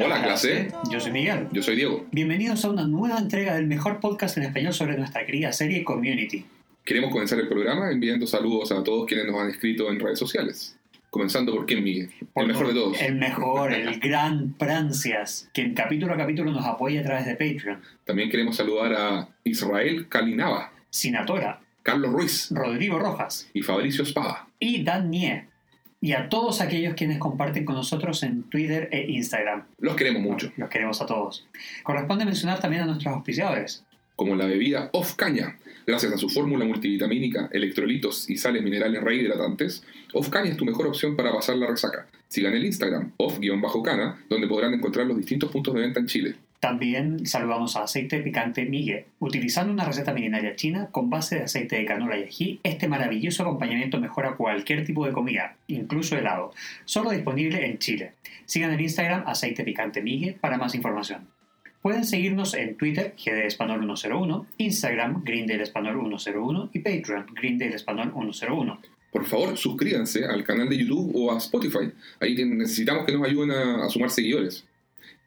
Hola, clase. Yo soy Miguel. Yo soy Diego. Bienvenidos a una nueva entrega del mejor podcast en español sobre nuestra querida serie Community. Queremos comenzar el programa enviando saludos a todos quienes nos han escrito en redes sociales. Comenzando por quién, Miguel. Por- el mejor de todos. El mejor, el gran Prancias, que en capítulo a capítulo nos apoya a través de Patreon. También queremos saludar a Israel Kalinava, Sinatora, Carlos Ruiz Rodrigo Rojas y Fabricio Espada. y Dan Nie. Y a todos aquellos quienes comparten con nosotros en Twitter e Instagram. Los queremos mucho. Los queremos a todos. Corresponde mencionar también a nuestros auspiciadores. Como la bebida Off Caña. Gracias a su fórmula multivitamínica, electrolitos y sales minerales rehidratantes, Off Caña es tu mejor opción para pasar la resaca. Sigan el Instagram, off-cana, donde podrán encontrar los distintos puntos de venta en Chile. También saludamos a aceite picante Migue. Utilizando una receta milenaria china con base de aceite de canola y ají, este maravilloso acompañamiento mejora cualquier tipo de comida, incluso helado. Solo disponible en Chile. Sigan el Instagram aceite picante Migue para más información. Pueden seguirnos en Twitter, GD Español 101, Instagram, Greendale Español 101 y Patreon, Greendale Español 101. Por favor, suscríbanse al canal de YouTube o a Spotify. Ahí necesitamos que nos ayuden a sumar seguidores.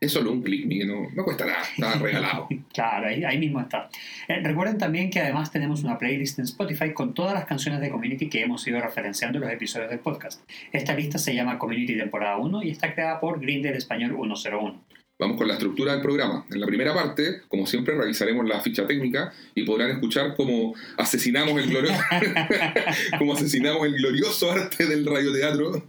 Es solo un clic, no, no cuesta nada, está regalado. Claro, ahí, ahí mismo está. Eh, recuerden también que además tenemos una playlist en Spotify con todas las canciones de Community que hemos ido referenciando en los episodios del podcast. Esta lista se llama Community Temporada 1 y está creada por Grindel Español 101. Vamos con la estructura del programa. En la primera parte, como siempre, revisaremos la ficha técnica y podrán escuchar cómo asesinamos el glorioso, cómo asesinamos el glorioso arte del radioteatro.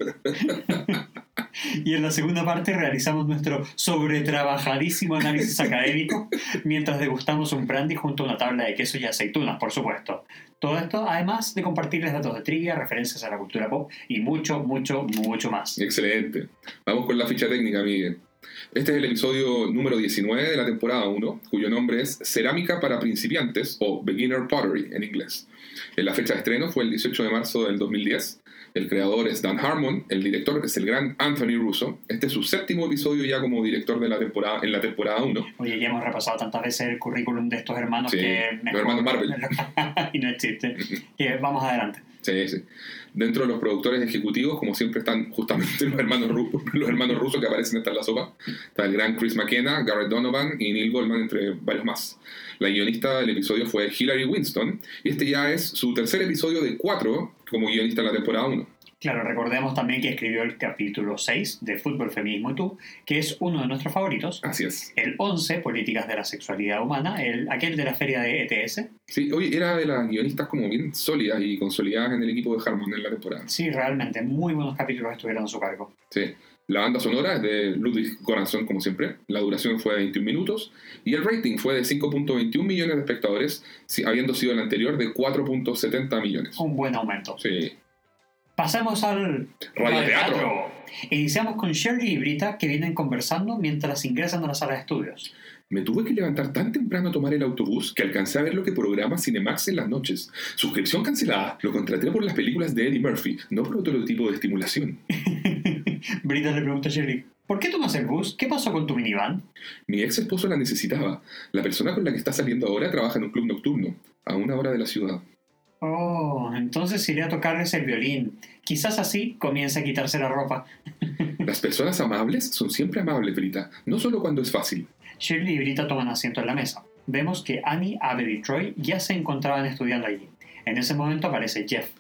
Y en la segunda parte realizamos nuestro sobretrabajadísimo análisis académico mientras degustamos un brandy junto a una tabla de queso y aceitunas, por supuesto. Todo esto además de compartirles datos de trivia, referencias a la cultura pop y mucho, mucho, mucho más. Excelente. Vamos con la ficha técnica, Miguel. Este es el episodio número 19 de la temporada 1, cuyo nombre es Cerámica para principiantes o Beginner Pottery en inglés. En la fecha de estreno fue el 18 de marzo del 2010. El creador es Dan Harmon, el director es el gran Anthony Russo. Este es su séptimo episodio ya como director de la temporada, en la temporada 1. Oye, ya hemos repasado tantas veces el currículum de estos hermanos Sí, que... los hermanos Marvel. y no existe. Que vamos adelante. Sí, sí. Dentro de los productores ejecutivos, como siempre, están justamente los hermanos, rusos que aparecen hasta en la sopa. Está el gran Chris McKenna, Garrett Donovan y Neil Goldman, entre varios más. La guionista del episodio fue Hilary Winston, y este ya es su tercer episodio de cuatro como guionista en la temporada 1. Claro, recordemos también que escribió el capítulo 6 de Fútbol, Feminismo y Tú, que es uno de nuestros favoritos. Así es. El 11, Políticas de la Sexualidad Humana, el, aquel de la feria de ETS. Sí, hoy era de las guionistas como bien sólidas y consolidadas en el equipo de Harmon en la temporada. Sí, realmente, muy buenos capítulos estuvieron a su cargo. Sí. La banda sonora es de Ludwig Göransson, como siempre. La duración fue de 21 minutos. Y el rating fue de 5.21 millones de espectadores, habiendo sido el anterior de 4.70 millones. Un buen aumento. Sí. Pasemos al Radioteatro. Iniciamos con Shirley y Brita que vienen conversando mientras ingresan a la sala de estudios. Me tuve que levantar tan temprano a tomar el autobús que alcancé a ver lo que programa Cinemax en las noches. Suscripción cancelada. Lo contraté por las películas de Eddie Murphy, no por otro tipo de estimulación. Brita le pregunta a Shirley, ¿por qué tomas el bus? ¿Qué pasó con tu minivan? Mi ex esposo la necesitaba. La persona con la que está saliendo ahora trabaja en un club nocturno, a una hora de la ciudad. Oh, entonces iré a tocarles el violín. Quizás así comience a quitarse la ropa. Las personas amables son siempre amables, Brita, no solo cuando es fácil. Shirley y Brita toman asiento en la mesa. Vemos que Annie, Abel y Troy ya se encontraban estudiando allí. En ese momento aparece Jeff.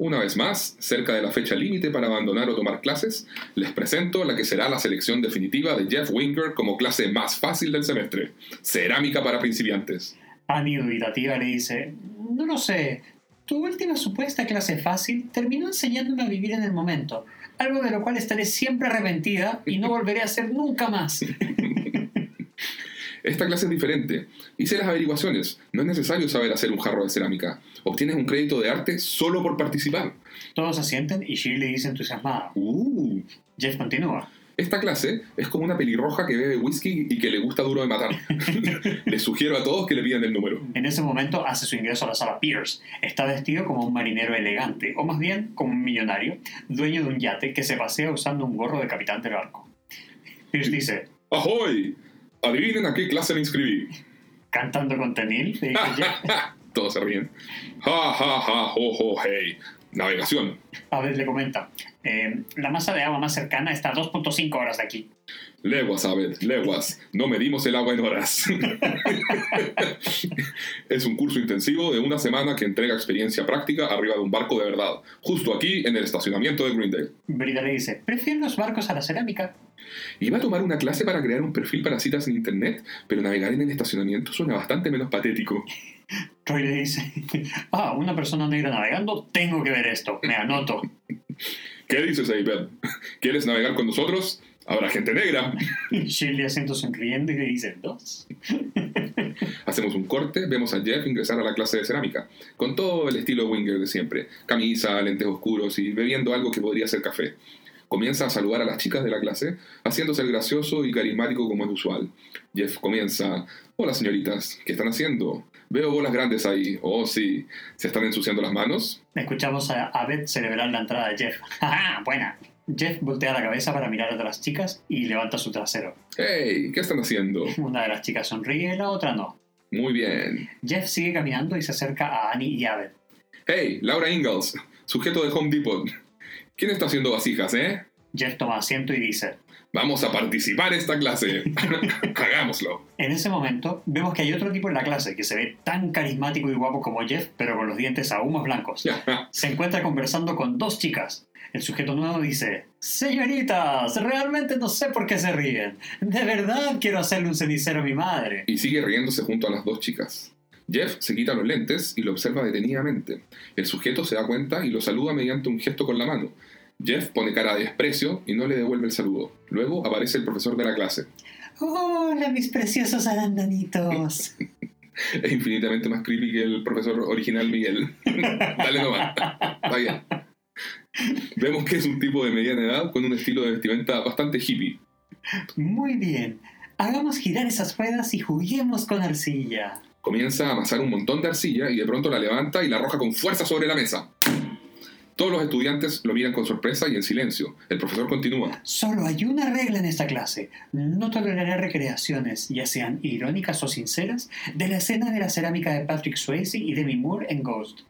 Una vez más, cerca de la fecha límite para abandonar o tomar clases, les presento la que será la selección definitiva de Jeff Winger como clase más fácil del semestre, Cerámica para principiantes. Annie, dubitativa, le dice, no lo sé, tu última supuesta clase fácil terminó enseñándome a vivir en el momento, algo de lo cual estaré siempre arrepentida y no volveré a hacer nunca más. Esta clase es diferente. Hice las averiguaciones. No es necesario saber hacer un jarro de cerámica. Obtienes un crédito de arte solo por participar. Todos asienten y Shirley dice entusiasmada. Uh, Jeff continúa. Esta clase es como una pelirroja que bebe whisky y que le gusta duro de matar. Les sugiero a todos que le pidan el número. En ese momento hace su ingreso a la sala Pierce. Está vestido como un marinero elegante, o más bien como un millonario, dueño de un yate que se pasea usando un gorro de capitán del barco. Pierce dice, ¡Ahoy! Adivinen a qué clase me inscribí. cantando con Tenil. Todos se ríen. Ja, ja, ja, ho, ho, hey. Navegación. Abed le comenta, eh, la masa de agua más cercana está a 2.5 horas de aquí. Leguas, Abed, leguas. No medimos el agua en horas. es un curso intensivo de una semana que entrega experiencia práctica arriba de un barco de verdad, justo aquí en el estacionamiento de Greendale. Brida le dice, prefiero los barcos a la cerámica. Iba a tomar una clase para crear un perfil para citas en internet, pero navegar en el estacionamiento suena bastante menos patético. Troy le dice, ah, una persona negra navegando, tengo que ver esto, me anoto. ¿Qué dices, Abed? ¿Quieres navegar con nosotros? Habrá gente negra. Shirley asiento sonriendo y le dice, dos. Hacemos un corte, vemos a Jeff ingresar a la clase de cerámica, con todo el estilo Winger de siempre, camisa, lentes oscuros y bebiendo algo que podría ser café. Comienza a saludar a las chicas de la clase, haciéndose el gracioso y carismático como es usual. Jeff comienza, hola señoritas, ¿qué están haciendo? Veo bolas grandes ahí. Oh, sí. ¿Se están ensuciando las manos? Escuchamos a Abed celebrar la entrada de Jeff. ¡Ja, buena! Jeff voltea la cabeza para mirar a las chicas y levanta su trasero. ¡Hey! ¿Qué están haciendo? Una de las chicas sonríe y la otra no. Muy bien. Jeff sigue caminando y se acerca a Annie y Abed. ¡Hey! Laura Ingalls, sujeto de Home Depot. ¿Quién está haciendo vasijas, eh? Jeff toma asiento y dice, Vamos a participar en esta clase. Hagámoslo. En ese momento, vemos que hay otro tipo en la clase que se ve tan carismático y guapo como Jeff, pero con los dientes aún más blancos. Se encuentra conversando con dos chicas. El sujeto nuevo dice, Señoritas, realmente no sé por qué se ríen. De verdad quiero hacerle un cenicero a mi madre. Y sigue riéndose junto a las dos chicas. Jeff se quita los lentes y lo observa detenidamente. El sujeto se da cuenta y lo saluda mediante un gesto con la mano. Jeff pone cara de desprecio y no le devuelve el saludo. Luego aparece el profesor de la clase. Hola, mis preciosos arandanitos. Es infinitamente más creepy que el profesor original Miguel. Dale nomás. Vaya. Vemos que es un tipo de mediana edad con un estilo de vestimenta bastante hippie. Muy bien. Hagamos girar esas ruedas y juguemos con arcilla. Comienza a amasar un montón de arcilla y de pronto la levanta y la arroja con fuerza sobre la mesa. Todos los estudiantes lo miran con sorpresa y en silencio. El profesor continúa. Solo hay una regla en esta clase. No toleraré recreaciones, ya sean irónicas o sinceras, de la escena de la cerámica de Patrick Swayze y Demi Moore en Ghost.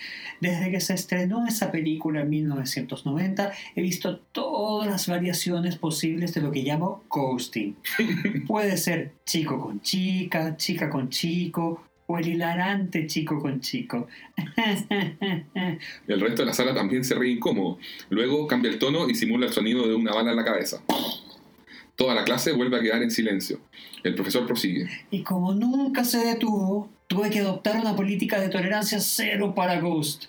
Desde que se estrenó esa película en 1990, he visto todas las variaciones posibles de lo que llamo ghosting. Puede ser chico con chica, chica con chico, o el hilarante chico con chico. El resto de la sala también se ríe incómodo. Luego cambia el tono y simula el sonido de una bala en la cabeza. Toda la clase vuelve a quedar en silencio. El profesor prosigue. Y como nunca se detuvo, tuve que adoptar una política de tolerancia cero para Ghost.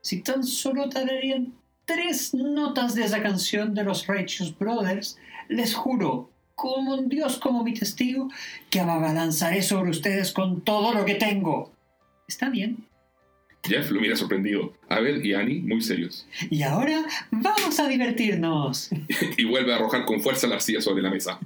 Si tan solo tararían tres notas de esa canción de los Righteous Brothers, les juro, como un Dios como mi testigo, que abalanzaré sobre ustedes con todo lo que tengo. ¿Está bien? Jeff lo mira sorprendido. Abel y Annie muy serios. Y ahora vamos a divertirnos. y vuelve a arrojar con fuerza la arcilla sobre la mesa.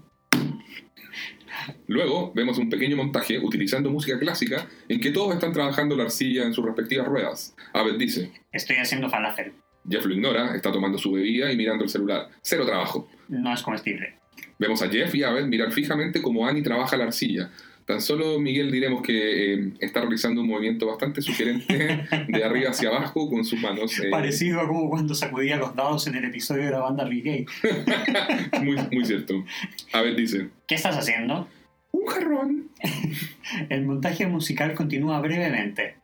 Luego vemos un pequeño montaje utilizando música clásica en que todos están trabajando la arcilla en sus respectivas ruedas. Abel dice: Estoy haciendo falafel. Jeff lo ignora, está tomando su bebida y mirando el celular. Cero trabajo. No es comestible. Vemos a Jeff y a Abel mirar fijamente cómo Annie trabaja la arcilla. Tan solo Miguel diremos que eh, está realizando un movimiento bastante sugerente de arriba hacia abajo con sus manos. eh, Parecido a como cuando sacudía los dados en el episodio de la banda Reggae. muy, muy cierto. Abel dice, ¿Qué estás haciendo? un jarrón. El montaje musical continúa brevemente.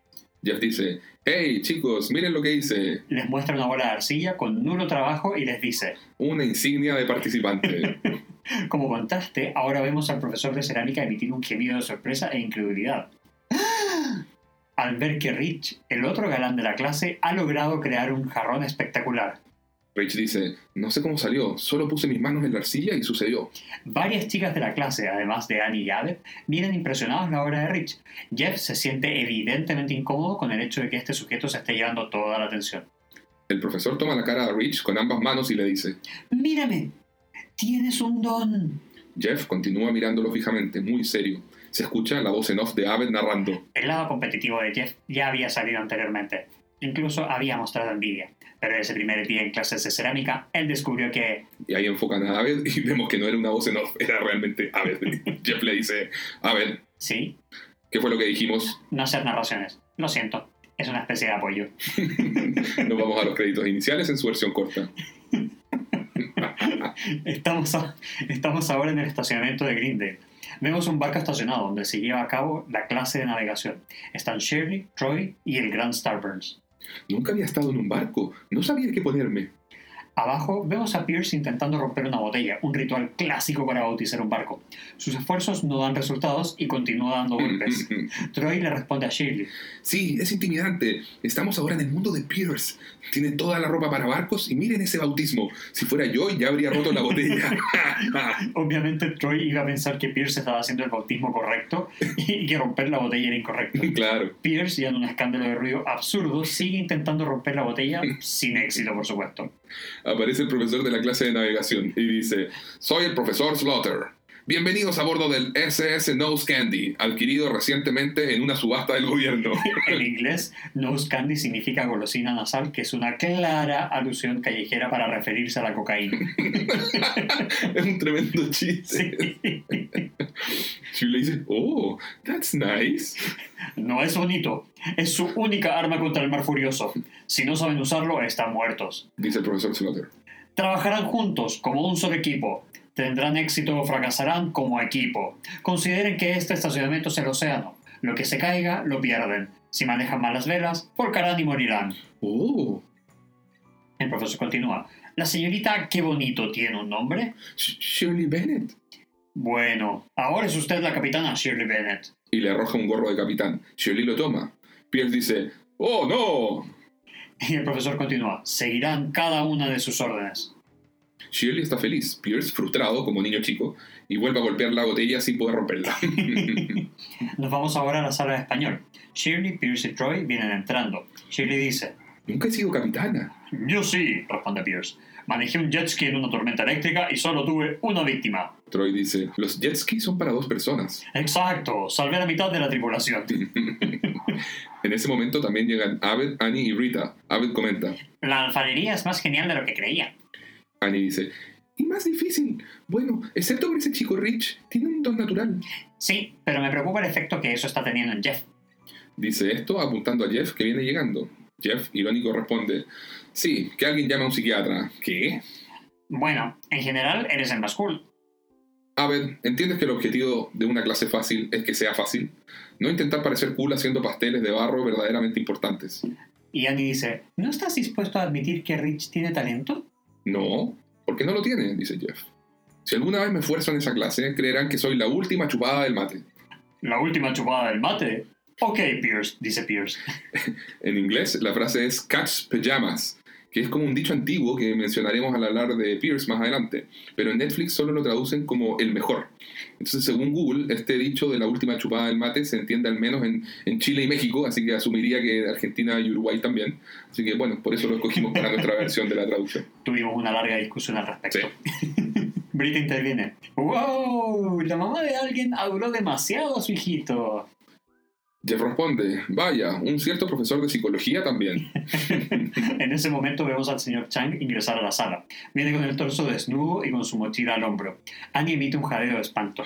Jeff dice, hey chicos, miren lo que hice. Les muestra una bola de arcilla con nulo trabajo y les dice, Una insignia de participante. como contaste, ahora vemos al profesor de cerámica emitir un gemido de sorpresa e incredulidad. Al ver que Rich, el otro galán de la clase, ha logrado crear un jarrón espectacular. Rich dice, no sé cómo salió, solo puse mis manos en la arcilla y sucedió. Varias chicas de la clase, además de Annie y Abed, miran impresionados la obra de Rich. Jeff se siente evidentemente incómodo con el hecho de que este sujeto se esté llevando toda la atención. El profesor toma la cara de Rich con ambas manos y le dice, Mírame, tienes un don. Jeff continúa mirándolo fijamente, muy serio. Se escucha la voz en off de Abed narrando. El lado competitivo de Jeff ya había salido anteriormente. Incluso había mostrado envidia. Pero ese primer día en clases de cerámica, él descubrió que Y ahí enfocan a Abed y vemos que no era una voz en off, era realmente Abed. Jeff le dice, Abed, sí, ¿qué fue lo que dijimos? no hacer narraciones. Lo siento. Es una especie de apoyo. Nos vamos a los créditos iniciales en su versión corta. Estamos, a- estamos ahora en el estacionamiento de Greendale. Vemos un barco estacionado donde se lleva a cabo la clase de navegación. Están Shirley, Troy y el gran Starburns. Nunca había estado en un barco. No sabía qué ponerme. Abajo vemos a Pierce intentando romper una botella, un ritual clásico para bautizar un barco. Sus esfuerzos no dan resultados y continúa dando golpes. Troy le responde a Shirley. Sí, es intimidante. Estamos ahora en el mundo de Pierce. Tiene toda la ropa para barcos y miren ese bautismo. Si fuera yo, ya habría roto la botella. Obviamente Troy iba a pensar que Pierce estaba haciendo el bautismo correcto y que romper la botella era incorrecto. claro. Pierce, ya en un escándalo de ruido absurdo, sigue intentando romper la botella sin éxito, por supuesto. Aparece el profesor de la clase de navegación y dice, soy el profesor Slaughter. Bienvenidos a bordo del SS Nose Candy, adquirido recientemente en una subasta del gobierno. En inglés, nose candy significa golosina nasal, que es una clara alusión callejera para referirse a la cocaína. es un tremendo chiste. Sí. Shirley dice, oh, that's nice. No es bonito, es su única arma contra el mar furioso. Si no saben usarlo, están muertos. Dice el profesor Slaughter. Trabajarán juntos como un solo equipo. Tendrán éxito o fracasarán como equipo. Consideren que este estacionamiento es el océano. Lo que se caiga, lo pierden. Si manejan malas velas, volcarán y morirán. Oh, El profesor continúa. La señorita, qué bonito, tiene un nombre. Sh- Shirley Bennett. Bueno, ahora es usted la capitana Shirley Bennett. Y le arroja un gorro de capitán. Shirley lo toma. Pierce dice, oh, no. Y el profesor continúa. Seguirán cada una de sus órdenes. Shirley está feliz. Pierce, frustrado como niño chico, y vuelve a golpear la botella sin poder romperla. Nos vamos ahora a la sala de español. Shirley, Pierce y Troy vienen entrando. Shirley dice, Nunca he sido capitana. Yo sí, responde Pierce. Manejé un jet ski en una tormenta eléctrica y solo tuve una víctima. Troy dice, los jet skis son para dos personas. Exacto, salvé a la mitad de la tripulación. En ese momento también llegan Abed, Annie y Rita. Abed comenta. La alfarería es más genial de lo que creía. Annie dice, y más difícil. Bueno, excepto por ese chico Rich, tiene un don natural. Sí, pero me preocupa el efecto que eso está teniendo en Jeff. Dice esto apuntando a Jeff que viene llegando. Jeff, irónico, responde, sí, que alguien llame a un psiquiatra. ¿Qué? Bueno, en general eres el más cool. Abed, ¿entiendes que el objetivo de una clase fácil es que sea fácil? No intentar parecer cool haciendo pasteles de barro verdaderamente importantes. Y Annie dice, ¿no estás dispuesto a admitir que Rich tiene talento? No, porque no lo tiene, dice Jeff. Si alguna vez me esfuerzo en esa clase, creerán que soy la última chupada del mate. La última chupada del mate. Ok, Pierce, dice Pierce. En inglés, la frase es catch pajamas, que es como un dicho antiguo que mencionaremos al hablar de Pierce más adelante, pero en Netflix solo lo traducen como el mejor. Entonces, según Google, este dicho de la última chupada del mate se entiende al menos en, en Chile y México, así que asumiría que Argentina y Uruguay también. Así que bueno, por eso lo escogimos para nuestra versión de la traducción. Tuvimos una larga discusión al respecto. Brita interviene. ¡Wow! La mamá de alguien adoró demasiado a su hijito. Jeff responde, vaya, un cierto profesor de psicología también. En ese momento vemos al señor Chang ingresar a la sala. Viene con el torso desnudo y con su mochila al hombro. Annie emite un jadeo de espanto.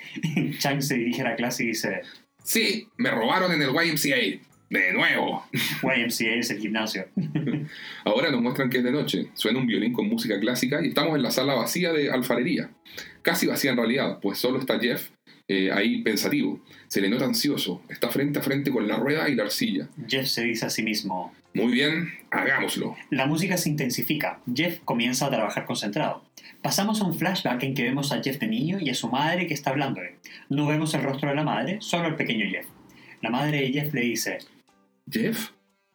Chang se dirige a la clase y dice, Sí, me robaron en el YMCA. De nuevo. YMCA es el gimnasio. Ahora nos muestran que es de noche. Suena un violín con música clásica y estamos en la sala vacía de alfarería. Casi vacía en realidad, pues solo está Jeff eh, ahí pensativo. Se le nota ansioso. Está frente a frente con la rueda y la arcilla. Jeff se dice a sí mismo, Muy bien, hagámoslo. La música se intensifica. Jeff comienza a trabajar concentrado. Pasamos a un flashback en que vemos a Jeff de niño y a su madre que está hablándole. No vemos el rostro de la madre, solo el pequeño Jeff. La madre de Jeff le dice, Jeff,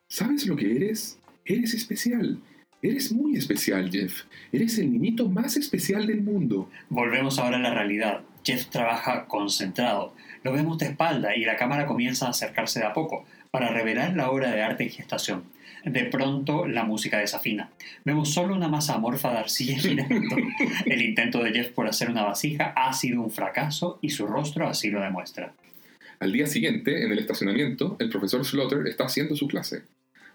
¿sabes lo que eres? Eres especial. Eres muy especial, Jeff. Eres el niñito más especial del mundo. volvemos ahora a la realidad. Jeff trabaja concentrado. Lo vemos de espalda y la cámara comienza a acercarse de a poco para revelar la obra de arte en gestación. De pronto la música desafina. Vemos solo una masa amorfa de arcilla girando. El intento de Jeff por hacer una vasija ha sido un fracaso y su rostro así lo demuestra. Al día siguiente, en el estacionamiento, el profesor Slaughter está haciendo su clase.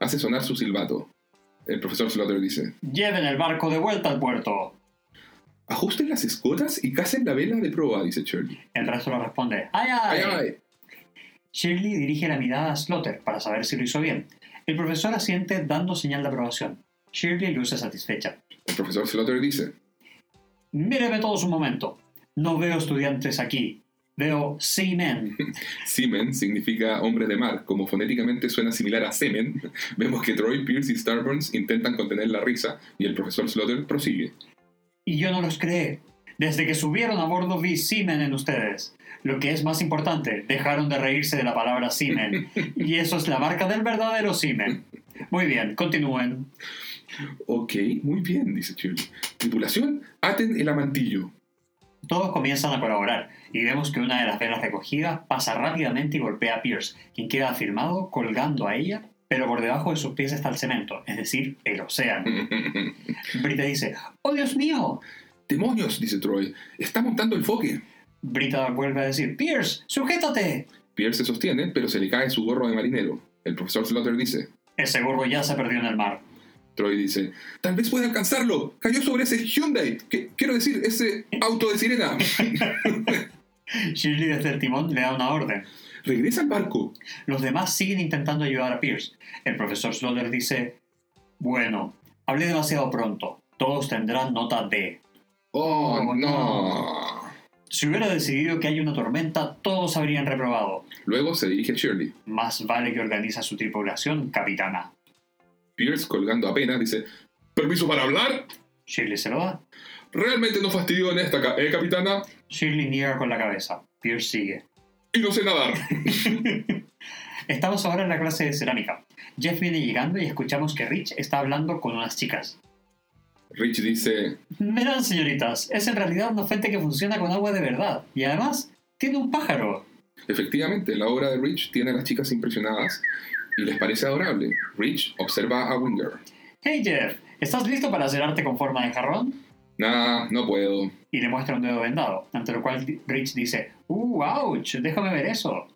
Hace sonar su silbato. El profesor Slaughter dice, Lleven el barco de vuelta al puerto. Ajusten las escotas y casen la vela de proa, dice Shirley. El resto le responde, ¡ay, ay! ¡Ay, ay! Shirley dirige la mirada a Slaughter para saber si lo hizo bien. El profesor asiente dando señal de aprobación. Shirley luce satisfecha. El profesor Slaughter dice, Míreme todos un momento. No veo estudiantes aquí. Veo seamen. Seamen significa hombre de mar. Como fonéticamente suena similar a semen, vemos que Troy, Pierce y Starburns intentan contener la risa y el profesor Slaughter prosigue. Y yo no los creé. Desde que subieron a bordo vi semen en ustedes. Lo que es más importante, dejaron de reírse de la palabra semen. Y eso es la marca del verdadero semen. Muy bien, continúen. Ok, muy bien, dice Shirley. Tripulación, aten el amantillo. Todos comienzan a colaborar y vemos que una de las velas recogidas pasa rápidamente y golpea a Pierce, quien queda afirmado colgando a ella, pero por debajo de sus pies está el cemento, es decir, el océano. Brita dice, ¡Oh Dios mío! ¡Demonios! dice Troy. Está montando el foque. Brita vuelve a decir, Pierce, sujétate. Pierce se sostiene, pero se le cae su gorro de marinero. El profesor Slaughter dice, Ese gorro ya se perdió en el mar. Troy dice, tal vez pueda alcanzarlo. Cayó sobre ese Hyundai. Que- quiero decir, ese auto de sirena. Shirley desde el timón le da una orden. Regresa al barco. Los demás siguen intentando ayudar a Pierce. El profesor Slaughter dice, Bueno, hablé demasiado pronto. Todos tendrán nota D. Oh, Oh, no. Si hubiera decidido que hay una tormenta, todos habrían reprobado. Luego se dirige a Shirley. Más vale que organiza su tripulación, capitana. Pierce, colgando apenas, dice, ¿permiso para hablar? Shirley se lo da. Realmente no fastidio en esta, ¿eh, capitana? Shirley niega con la cabeza. Pierce sigue. Y no sé nadar. Estamos ahora en la clase de cerámica. Jeff viene llegando y escuchamos que Rich está hablando con unas chicas. Rich dice, Verán, señoritas, es en realidad una fuente que funciona con agua de verdad. Y además, tiene un pájaro. efectivamente, la obra de Rich tiene a las chicas impresionadas y les parece adorable. Rich observa a Winger. Hey Jeff, ¿estás listo para hacer arte con forma de jarrón? Nah, no puedo. Y le muestra un dedo vendado, ante lo cual Rich dice, ¡Uh, ouch! Déjame ver eso.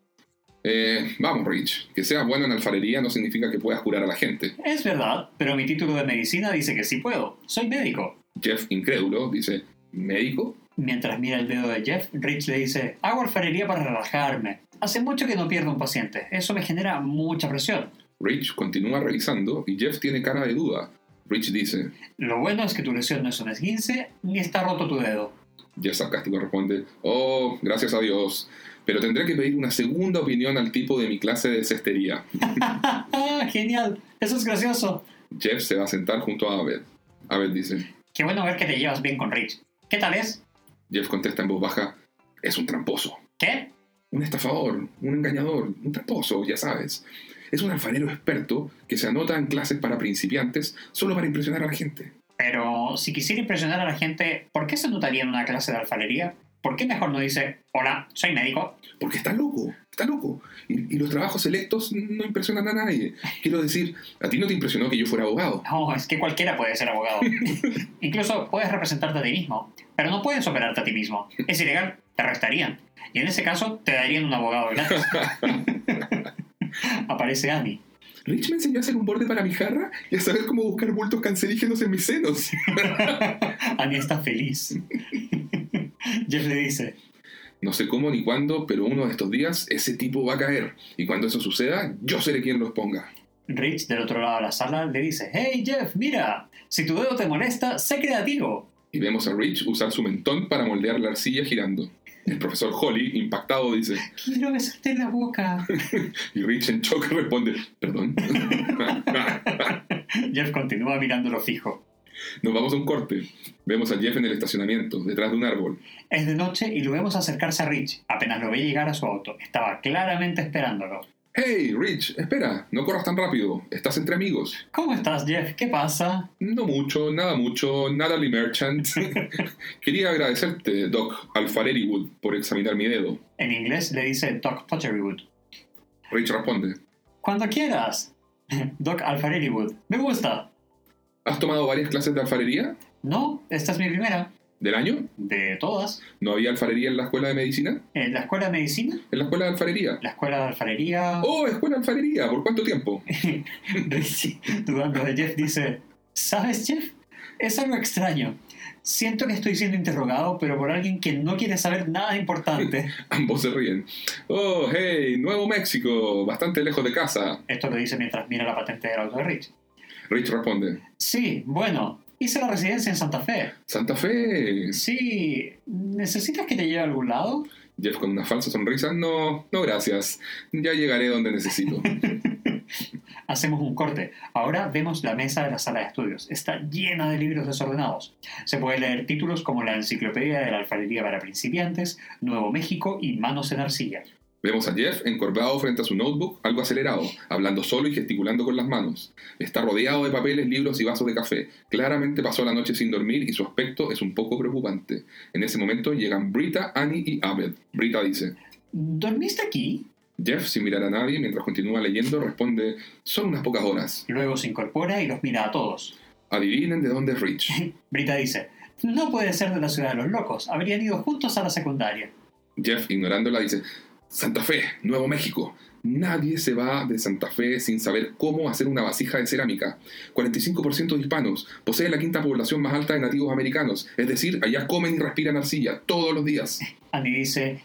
Eh, vamos, Rich. Que seas bueno en alfarería no significa que puedas curar a la gente. Es verdad, pero mi título de medicina dice que sí puedo. Soy médico. Jeff, incrédulo, dice, ¿médico? Mientras mira el dedo de Jeff, Rich le dice, hago alfarería para relajarme. Hace mucho que no pierdo un paciente. Eso me genera mucha presión. Rich continúa revisando y Jeff tiene cara de duda. Rich dice, Lo bueno es que tu lesión no es un esguince ni está roto tu dedo. Jeff sarcástico responde, oh, gracias a Dios, pero tendré que pedir una segunda opinión al tipo de mi clase de cestería. ¡Ah, genial! Eso es gracioso. Jeff se va a sentar junto a Abed. Abed dice, Qué bueno ver que te llevas bien con Rich. ¿Qué tal es? Jeff contesta en voz baja, es un tramposo, ¿Qué? un estafador, un engañador, un tramposo, ya sabes. Es un alfarero experto que se anota en clases para principiantes solo para impresionar a la gente. Pero si quisiera impresionar a la gente, ¿por qué se notaría en una clase de alfarería? ¿Por qué mejor no dice, hola, soy médico? Porque está loco, está loco. Y, y los trabajos selectos no impresionan a nadie. Quiero decir, a ti no te impresionó que yo fuera abogado. No, es que cualquiera puede ser abogado. Incluso puedes representarte a ti mismo, pero no puedes operarte a ti mismo. Es ilegal, te arrestarían. Y en ese caso, te darían un abogado gratis. Aparece Annie. Rich me enseñó a hacer un borde para mi jarra y a saber cómo buscar bultos cancerígenos en mis senos. Annie está feliz. Jeff le dice, No sé cómo ni cuándo, pero uno de estos días ese tipo va a caer. Y cuando eso suceda, yo seré quien los ponga. Rich, del otro lado de la sala, le dice, hey Jeff, mira, si tu dedo te molesta, sé creativo. Y vemos a Rich usar su mentón para moldear la arcilla girando. El profesor Holly, impactado, dice, Quiero besarte en la boca. y Rich en shock responde, perdón. Jeff continúa mirándolo fijo. Nos vamos a un corte. Vemos a Jeff en el estacionamiento, detrás de un árbol. Es de noche y lo vemos acercarse a Rich. Apenas lo ve llegar a su auto. Estaba claramente esperándolo. Hey, Rich, espera, no corras tan rápido. Estás entre amigos. ¿Cómo estás, Jeff? ¿Qué pasa? No mucho, nada mucho, Natalie Merchant. Quería agradecerte, Doc Alfareriwood, por examinar mi dedo. En inglés le dice Doc Potterywood. Rich responde, Cuando quieras. Doc Alfareriwood. Me gusta. ¿has tomado varias clases de alfarería? No, esta es mi primera. ¿Del año? De todas. ¿No había alfarería en la escuela de medicina? ¿En la escuela de medicina? ¿En la escuela de alfarería? La escuela de alfarería. ¡Oh, escuela de alfarería! ¿Por cuánto tiempo? Rich, dudando de Jeff, dice: ¿Sabes, Jeff? Es algo extraño. Siento que estoy siendo interrogado, pero por alguien que no quiere saber nada importante. Ambos se ríen. Oh, hey, Nuevo México, bastante lejos de casa. Esto lo dice mientras mira la patente del auto de Rich. Rich responde. Sí, bueno, hice la residencia en Santa Fe. Santa Fe. Sí, ¿necesitas que te lleve a algún lado? Jeff con una falsa sonrisa. No, no gracias. Ya llegaré donde necesito. Hacemos un corte. Ahora vemos la mesa de la sala de estudios. Está llena de libros desordenados. Se pueden leer títulos como la Enciclopedia de la Alfarería para Principiantes, Nuevo México y Manos en Arcilla. Vemos a Jeff encorvado frente a su notebook, algo acelerado, hablando solo y gesticulando con las manos. Está rodeado de papeles, libros y vasos de café. Claramente pasó la noche sin dormir y su aspecto es un poco preocupante. En ese momento llegan Brita, Annie y Abed. Brita dice, ¿Dormiste aquí? Jeff, sin mirar a nadie, mientras continúa leyendo, responde, son unas pocas horas. Luego se incorpora y los mira a todos. Adivinen de dónde es Rich. Brita dice, no puede ser de la ciudad de los locos. Habrían ido juntos a la secundaria. Jeff, ignorándola, dice, Santa Fe, Nuevo México. Nadie se va de Santa Fe sin saber cómo hacer una vasija de cerámica. 45% de hispanos. Posee la quinta población más alta de nativos americanos. Es decir, allá comen y respiran arcilla todos los días. Annie dice,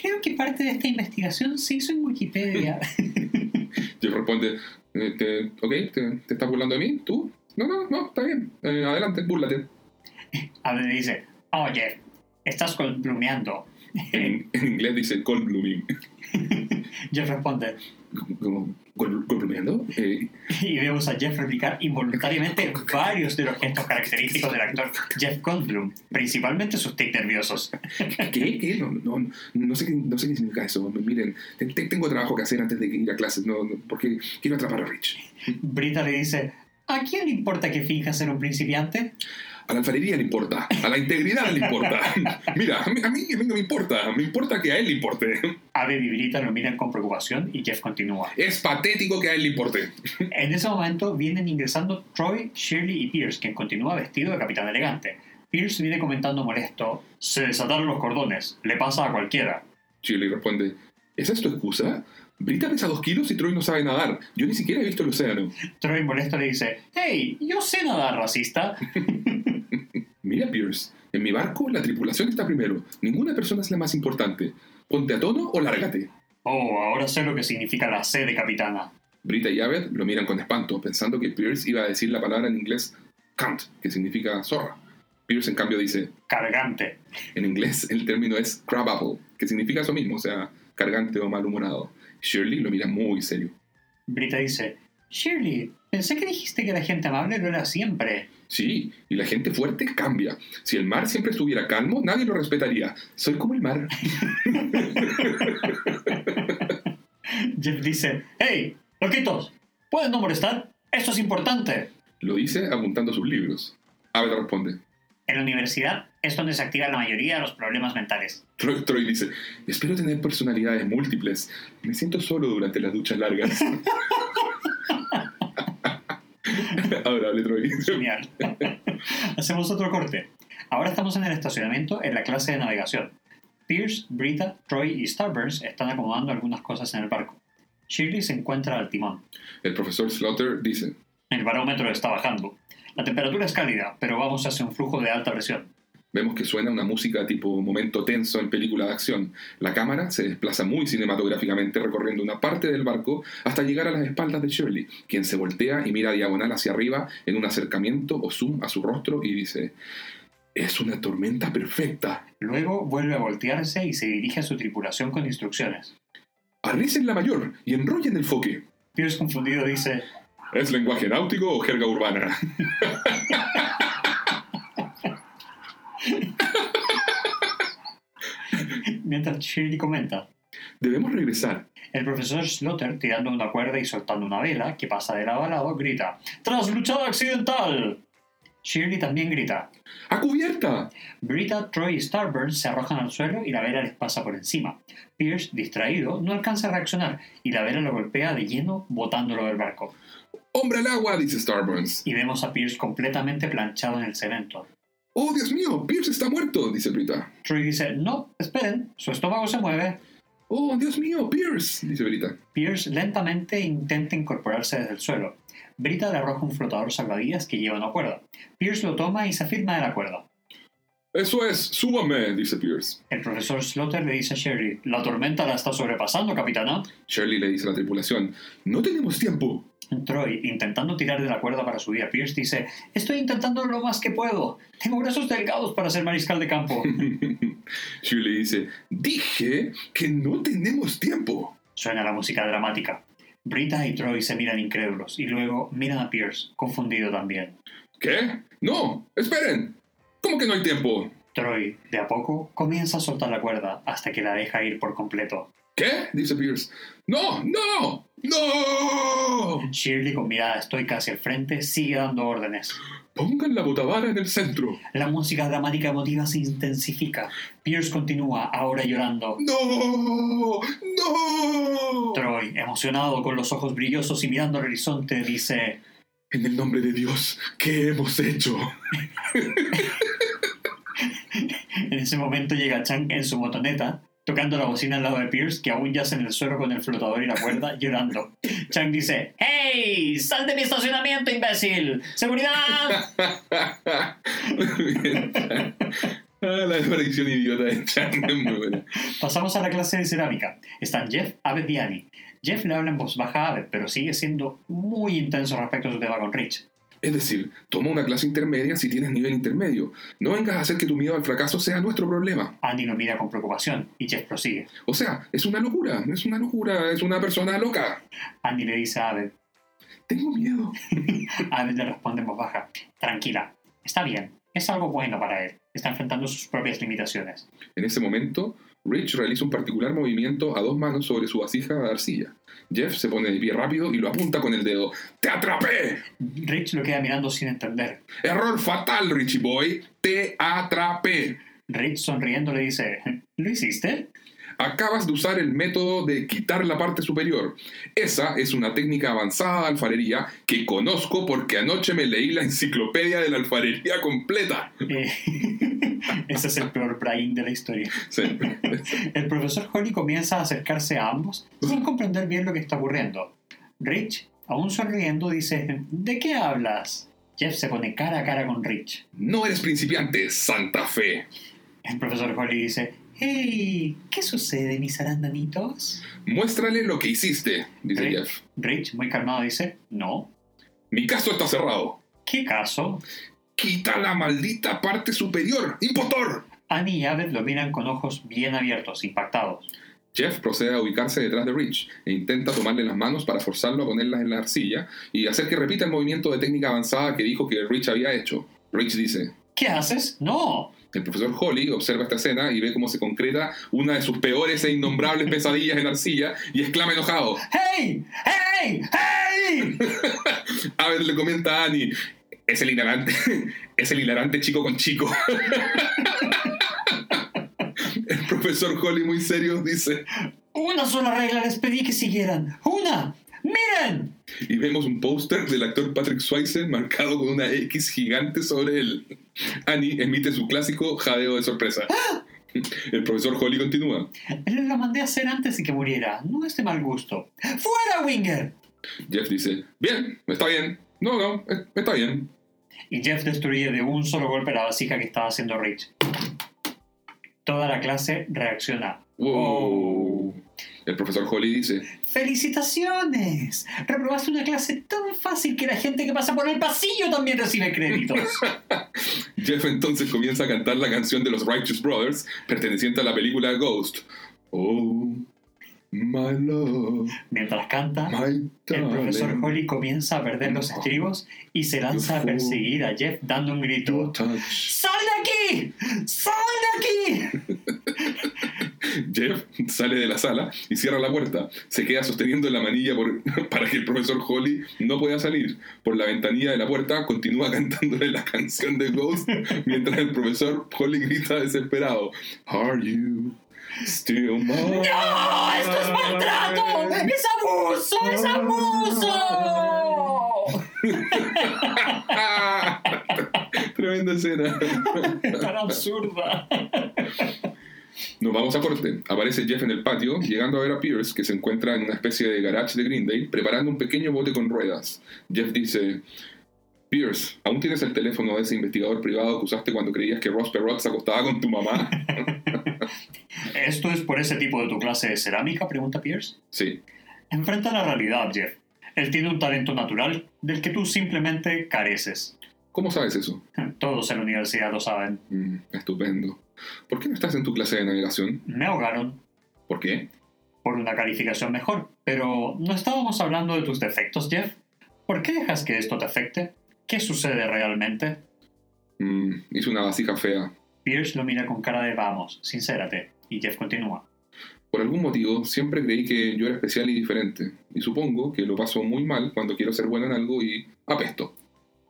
creo que parte de esta investigación se hizo en Wikipedia. Jeff responde, eh, te- ok, te, te estás burlando de mí? ¿Tú? No, no, no, está bien. Eh, adelante, búrlate. Annie dice, oye, estás colplumeando. En, en inglés dice cold blooming. Jeff responde, Como, ¿Cold blooming? Eh, y vemos a Jeff replicar involuntariamente varios de los gestos característicos del actor Jeff Goldblum, principalmente sus tics nerviosos. ¿Qué? ¿Qué? No, no, no, sé no sé qué significa eso. Miren, te- te- tengo trabajo que hacer antes de ir a clases, no, no, porque quiero atrapar a Rich. Brita le dice, ¿a quién le importa que finja ser un principiante? A la alfarería le importa, a la integridad le importa. Mira, a mí, a mí, no me importa, me importa que a él le importe. Abed y Brita lo miran con preocupación y Jeff continúa. Es patético que a él le importe. En ese momento vienen ingresando Troy, Shirley y Pierce, quien continúa vestido de capitán elegante. Pierce viene comentando molesto, se desataron los cordones, le pasa a cualquiera. Shirley responde, ¿esa es tu excusa? Brita pesa dos kilos y Troy no sabe nadar. Yo ni siquiera he visto el océano. Troy molesto le dice, hey, yo sé nadar, racista. Mira, Pierce, en mi barco la tripulación está primero. Ninguna persona es la más importante. Ponte a tono o lárgate. Oh, ahora sé lo que significa la C de capitana. Brita y Abed lo miran con espanto, pensando que Pierce iba a decir la palabra en inglés cunt, que significa zorra. Pierce, en cambio, dice, Cargante. en inglés el término es crab apple, que significa eso mismo, o sea, cargante o malhumorado. Shirley lo mira muy serio. Brita dice, Shirley, pensé que dijiste que la gente amable lo era siempre. Sí, y la gente fuerte cambia. Si el mar siempre estuviera calmo, nadie lo respetaría. Soy como el mar. Jeff dice, hey, loquitos, ¿pueden no molestar? Esto es importante. Lo dice apuntando sus libros. Abed responde. En la universidad es donde se activan la mayoría de los problemas mentales. Troy, Troy dice, espero tener personalidades múltiples. Me siento solo durante las duchas largas. Adorable, Troy. Genial. Hacemos otro corte. Ahora estamos en el estacionamiento en la clase de navegación. Pierce, Brita, Troy y Starburns están acomodando algunas cosas en el barco. Shirley se encuentra al timón. El profesor Slaughter dice, El barómetro está bajando. La temperatura es cálida, pero vamos hacia un flujo de alta presión. Vemos que suena una música tipo momento tenso en película de acción. La cámara se desplaza muy cinematográficamente recorriendo una parte del barco hasta llegar a las espaldas de Shirley, quien se voltea y mira diagonal hacia arriba en un acercamiento o zoom a su rostro y dice, es una tormenta perfecta. Luego vuelve a voltearse y se dirige a su tripulación con instrucciones. Arricen la mayor y enrollen el foque. Pierce confundido dice, ¿Es lenguaje náutico o jerga urbana? mientras Shirley comenta. Debemos regresar. El profesor Slaughter, tirando una cuerda y soltando una vela que pasa de lado a lado, grita: ¡Trasluchada accidental! Shirley también grita. ¡A cubierta! Brita, Troy y Starburns se arrojan al suelo y la vela les pasa por encima. Pierce, distraído, no alcanza a reaccionar y la vela lo golpea de lleno, botándolo del barco. ¡Hombre al agua! dice Starburns. Y vemos a Pierce completamente planchado en el cemento. ¡Oh, Dios mío! ¡Pierce está muerto! dice Brita. Troy dice: No, esperen, su estómago se mueve. ¡Oh, Dios mío! ¡Pierce! dice Brita. Pierce lentamente intenta incorporarse desde el suelo. Brita le arroja un flotador salvavidas que lleva una cuerda. Pierce lo toma y se afirma de la cuerda. Eso es, súbame, dice Pierce. El profesor Slaughter le dice a Shirley, la tormenta la está sobrepasando, capitana. Shirley le dice a la tripulación, no tenemos tiempo. Troy, intentando tirar de la cuerda para subir a Pierce, dice, estoy intentando lo más que puedo. Tengo brazos delgados para ser mariscal de campo. Shirley dice, dije que no tenemos tiempo. Suena la música dramática. Brita y Troy se miran incrédulos y luego miran a Pierce, confundido también. ¿Qué? No, esperen. ¿Cómo que no hay tiempo? Troy, de a poco, comienza a soltar la cuerda hasta que la deja ir por completo. ¿Qué? dice Pierce. ¡No! ¡No! ¡No! Shirley, con mirada estoica hacia el frente, sigue dando órdenes. Pongan la botavara en el centro. La música dramática emotiva se intensifica. Pierce continúa, ahora llorando. ¡No! ¡No! Troy, emocionado, con los ojos brillosos y mirando al horizonte, dice... En el nombre de Dios, ¿qué hemos hecho? en ese momento llega Chang en su motoneta, tocando la bocina al lado de Pierce, que aún yace en el suelo con el flotador y la cuerda, llorando. Chang dice, ¡Hey! ¡Sal de mi estacionamiento, imbécil! ¡Seguridad! Ah, la aparición idiota de Chang es muy buena. Pasamos a la clase de cerámica. Están Jeff, Abed y Annie. Jeff le habla en voz baja a Abed, pero sigue siendo muy intenso respecto a su tema con Rich. Es decir, toma una clase intermedia si tienes nivel intermedio. No vengas a hacer que tu miedo al fracaso sea nuestro problema. Annie lo mira con preocupación y Jeff prosigue. O sea, es una locura, es una locura, es una persona loca. Annie le dice a Abed. Tengo miedo. Abed le responde en voz baja. Tranquila, está bien, es algo bueno para él. Está enfrentando sus propias limitaciones. En ese momento, Rich realiza un particular movimiento a dos manos sobre su vasija de arcilla. Jeff se pone de pie rápido y lo apunta con el dedo. ¡Te atrapé! Rich lo queda mirando sin entender. Error fatal, Richie Boy. Te atrapé. Rich sonriendo le dice, ¿lo hiciste? Acabas de usar el método de quitar la parte superior. Esa es una técnica avanzada de alfarería que conozco porque anoche me leí la enciclopedia de la alfarería completa. Eh, ese es el peor brain de la historia. Sí. El profesor Holly comienza a acercarse a ambos sin comprender bien lo que está ocurriendo. Rich, aún sonriendo, dice, ¿de qué hablas? Jeff se pone cara a cara con Rich. No eres principiante, Santa Fe. El profesor Holly dice, ¡Hey! ¿Qué sucede, mis arandanitos? Muéstrale lo que hiciste, dice Rich, Jeff. Rich, muy calmado, dice, no. Mi caso está cerrado. ¿Qué caso? Quita la maldita parte superior, impostor. Annie y Abed lo miran con ojos bien abiertos, impactados. Jeff procede a ubicarse detrás de Rich e intenta tomarle las manos para forzarlo a ponerlas en la arcilla y hacer que repita el movimiento de técnica avanzada que dijo que Rich había hecho. Rich dice, ¿Qué haces? ¡No! El profesor Holly observa esta escena y ve cómo se concreta una de sus peores e innombrables pesadillas en arcilla y exclama enojado. ¡Hey! ¡Hey! ¡Hey! A ver, le comenta a Annie. Es el hilarante, es el hilarante chico con chico. El profesor Holly muy serio dice, Una sola regla les pedí que siguieran. ¡Una! ¡Miren! y vemos un póster del actor Patrick Swayze marcado con una X gigante sobre él. Annie emite su clásico jadeo de sorpresa. El profesor Holly continúa. Lo mandé a hacer antes de que muriera. No es de mal gusto. ¡Fuera, Winger! Jeff dice, bien, está bien. No, no, eh, está bien. Y Jeff destruye de un solo golpe la vasija que estaba haciendo Rich. Toda la clase reacciona. Wow. El profesor Holly dice, ¡Felicitaciones! Reprobaste una clase tan fácil que la gente que pasa por el pasillo también recibe créditos. Jeff entonces comienza a cantar la canción de los Righteous Brothers, perteneciente a la película Ghost. Oh, my love, Mientras canta, el profesor Holly comienza a perder los estribos y se lanza a perseguir a Jeff dando un grito. ¡Sal de aquí! ¡Sal de aquí! Jeff sale de la sala y cierra la puerta. Se queda sosteniendo la manilla por- para que el profesor Holly no pueda salir. Por la ventanilla de la puerta continúa cantándole la canción de Ghost mientras el profesor Holly grita desesperado. Are you still? ¡No! ¡Esto es maltrato! ¡Es abuso! ¡Es abuso! Tremenda escena. Tan absurda. Nos vamos a corte. Aparece Jeff en el patio, llegando a ver a Pierce, que se encuentra en una especie de garage de Greendale, preparando un pequeño bote con ruedas. Jeff dice, Pierce, ¿aún tienes el teléfono de ese investigador privado que usaste cuando creías que Ross Perot se acostaba con tu mamá? ¿Esto es por ese tipo de tu clase de cerámica? Pregunta Pierce. sí. Enfrenta la realidad, Jeff. Él tiene un talento natural del que tú simplemente careces. ¿Cómo sabes eso? Todos en la universidad lo saben. Mm, estupendo. ¿Por qué no estás en tu clase de navegación? Me ahogaron ¿Por qué? por una calificación mejor. Pero no estábamos hablando de tus defectos, Jeff. ¿Por qué dejas que esto te afecte? ¿Qué sucede realmente? Mm, hice una vasija fea. Pierce lo mira con cara de vamos, sincérate. Y Jeff continúa. Por algún motivo, siempre creí que yo era especial y diferente. Y supongo que lo paso muy mal cuando quiero ser bueno en algo y apesto.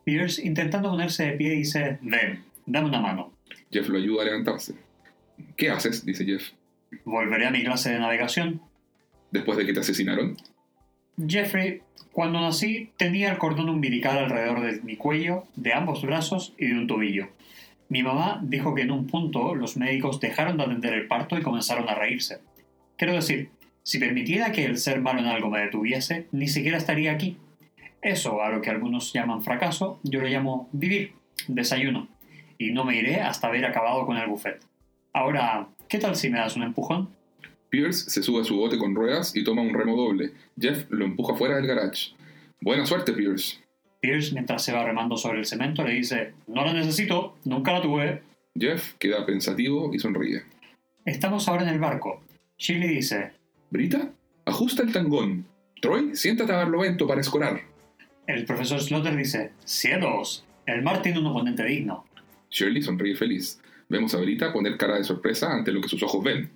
Pierce, intentando ponerse de pie, dice, ven, dame una mano. Jeff lo ayuda a levantarse. ¿Qué haces? dice Jeff. Volveré a mi clase de navegación. Después de que te asesinaron. Jeffrey, cuando nací, tenía el cordón umbilical alrededor de mi cuello, de ambos brazos y de un tobillo. Mi mamá dijo que en un punto los médicos dejaron de atender el parto y comenzaron a reírse. Quiero decir, si permitiera que el ser malo en algo me detuviese, ni siquiera estaría aquí. Eso, a lo que algunos llaman fracaso, yo lo llamo vivir, desayuno. Y no me iré hasta haber acabado con el buffet. Ahora, ¿qué tal si me das un empujón? Pierce se sube a su bote con ruedas y toma un remo doble. Jeff lo empuja fuera del garage. Buena suerte, Pierce. Pierce, mientras se va remando sobre el cemento, le dice, no la necesito, nunca la tuve. Jeff queda pensativo y sonríe. Estamos ahora en el barco. Shirley dice, ¿Brita? Ajusta el tangón. Troy, siéntate a barlovento para escorar. el profesor Slaughter dice, cielos, el mar tiene un oponente digno. Shirley sonríe feliz. Vemos a Brita poner cara de sorpresa ante lo que sus ojos ven.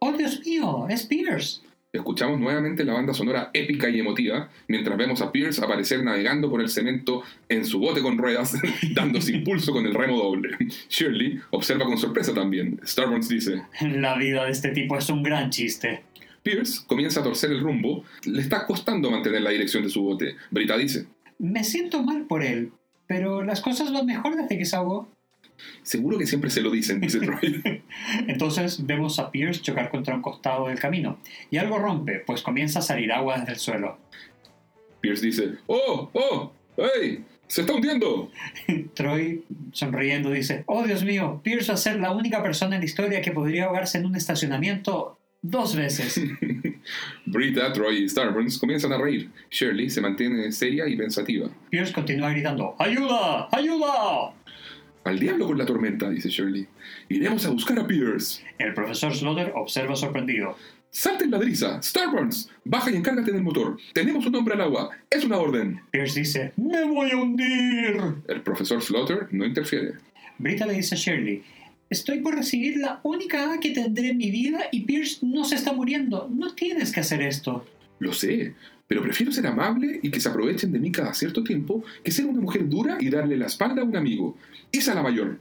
¡Oh, Dios mío! ¡Es Pierce! Escuchamos nuevamente la banda sonora épica y emotiva mientras vemos a Pierce aparecer navegando por el cemento en su bote con ruedas, dándose impulso con el remo doble. Shirley observa con sorpresa también. Starburns dice: La vida de este tipo es un gran chiste. Pierce comienza a torcer el rumbo, le está costando mantener la dirección de su bote. Brita dice: Me siento mal por él, pero las cosas van mejor desde que se ahogó. Seguro que siempre se lo dicen, dice Troy. Entonces vemos a Pierce chocar contra un costado del camino, y algo rompe, pues comienza a salir agua desde el suelo. Pierce dice: ¡Oh! ¡Oh! ¡Hey! ¡Se está hundiendo! Troy, sonriendo, dice, oh Dios mío, Pierce va a ser la única persona en la historia que podría ahogarse en un estacionamiento dos veces. Brita, Troy y Starburns comienzan a reír. Shirley se mantiene seria y pensativa. Pierce continúa gritando, ¡Ayuda! ¡Ayuda! Al diablo con la tormenta, dice Shirley. Iremos a buscar a Pierce. El profesor Slaughter observa sorprendido. ¡Salten la brisa! ¡Starburns! Baja y encárgate del motor. Tenemos un hombre al agua. Es una orden. Pierce dice, ¡Me voy a hundir! El profesor Slaughter no interfiere. Brita le dice a Shirley, Estoy por recibir la única A que tendré en mi vida y Pierce no se está muriendo. No tienes que hacer esto. Lo sé, pero prefiero ser amable y que se aprovechen de mí cada cierto tiempo que ser una mujer dura y darle la espalda a un amigo. Esa la mayor.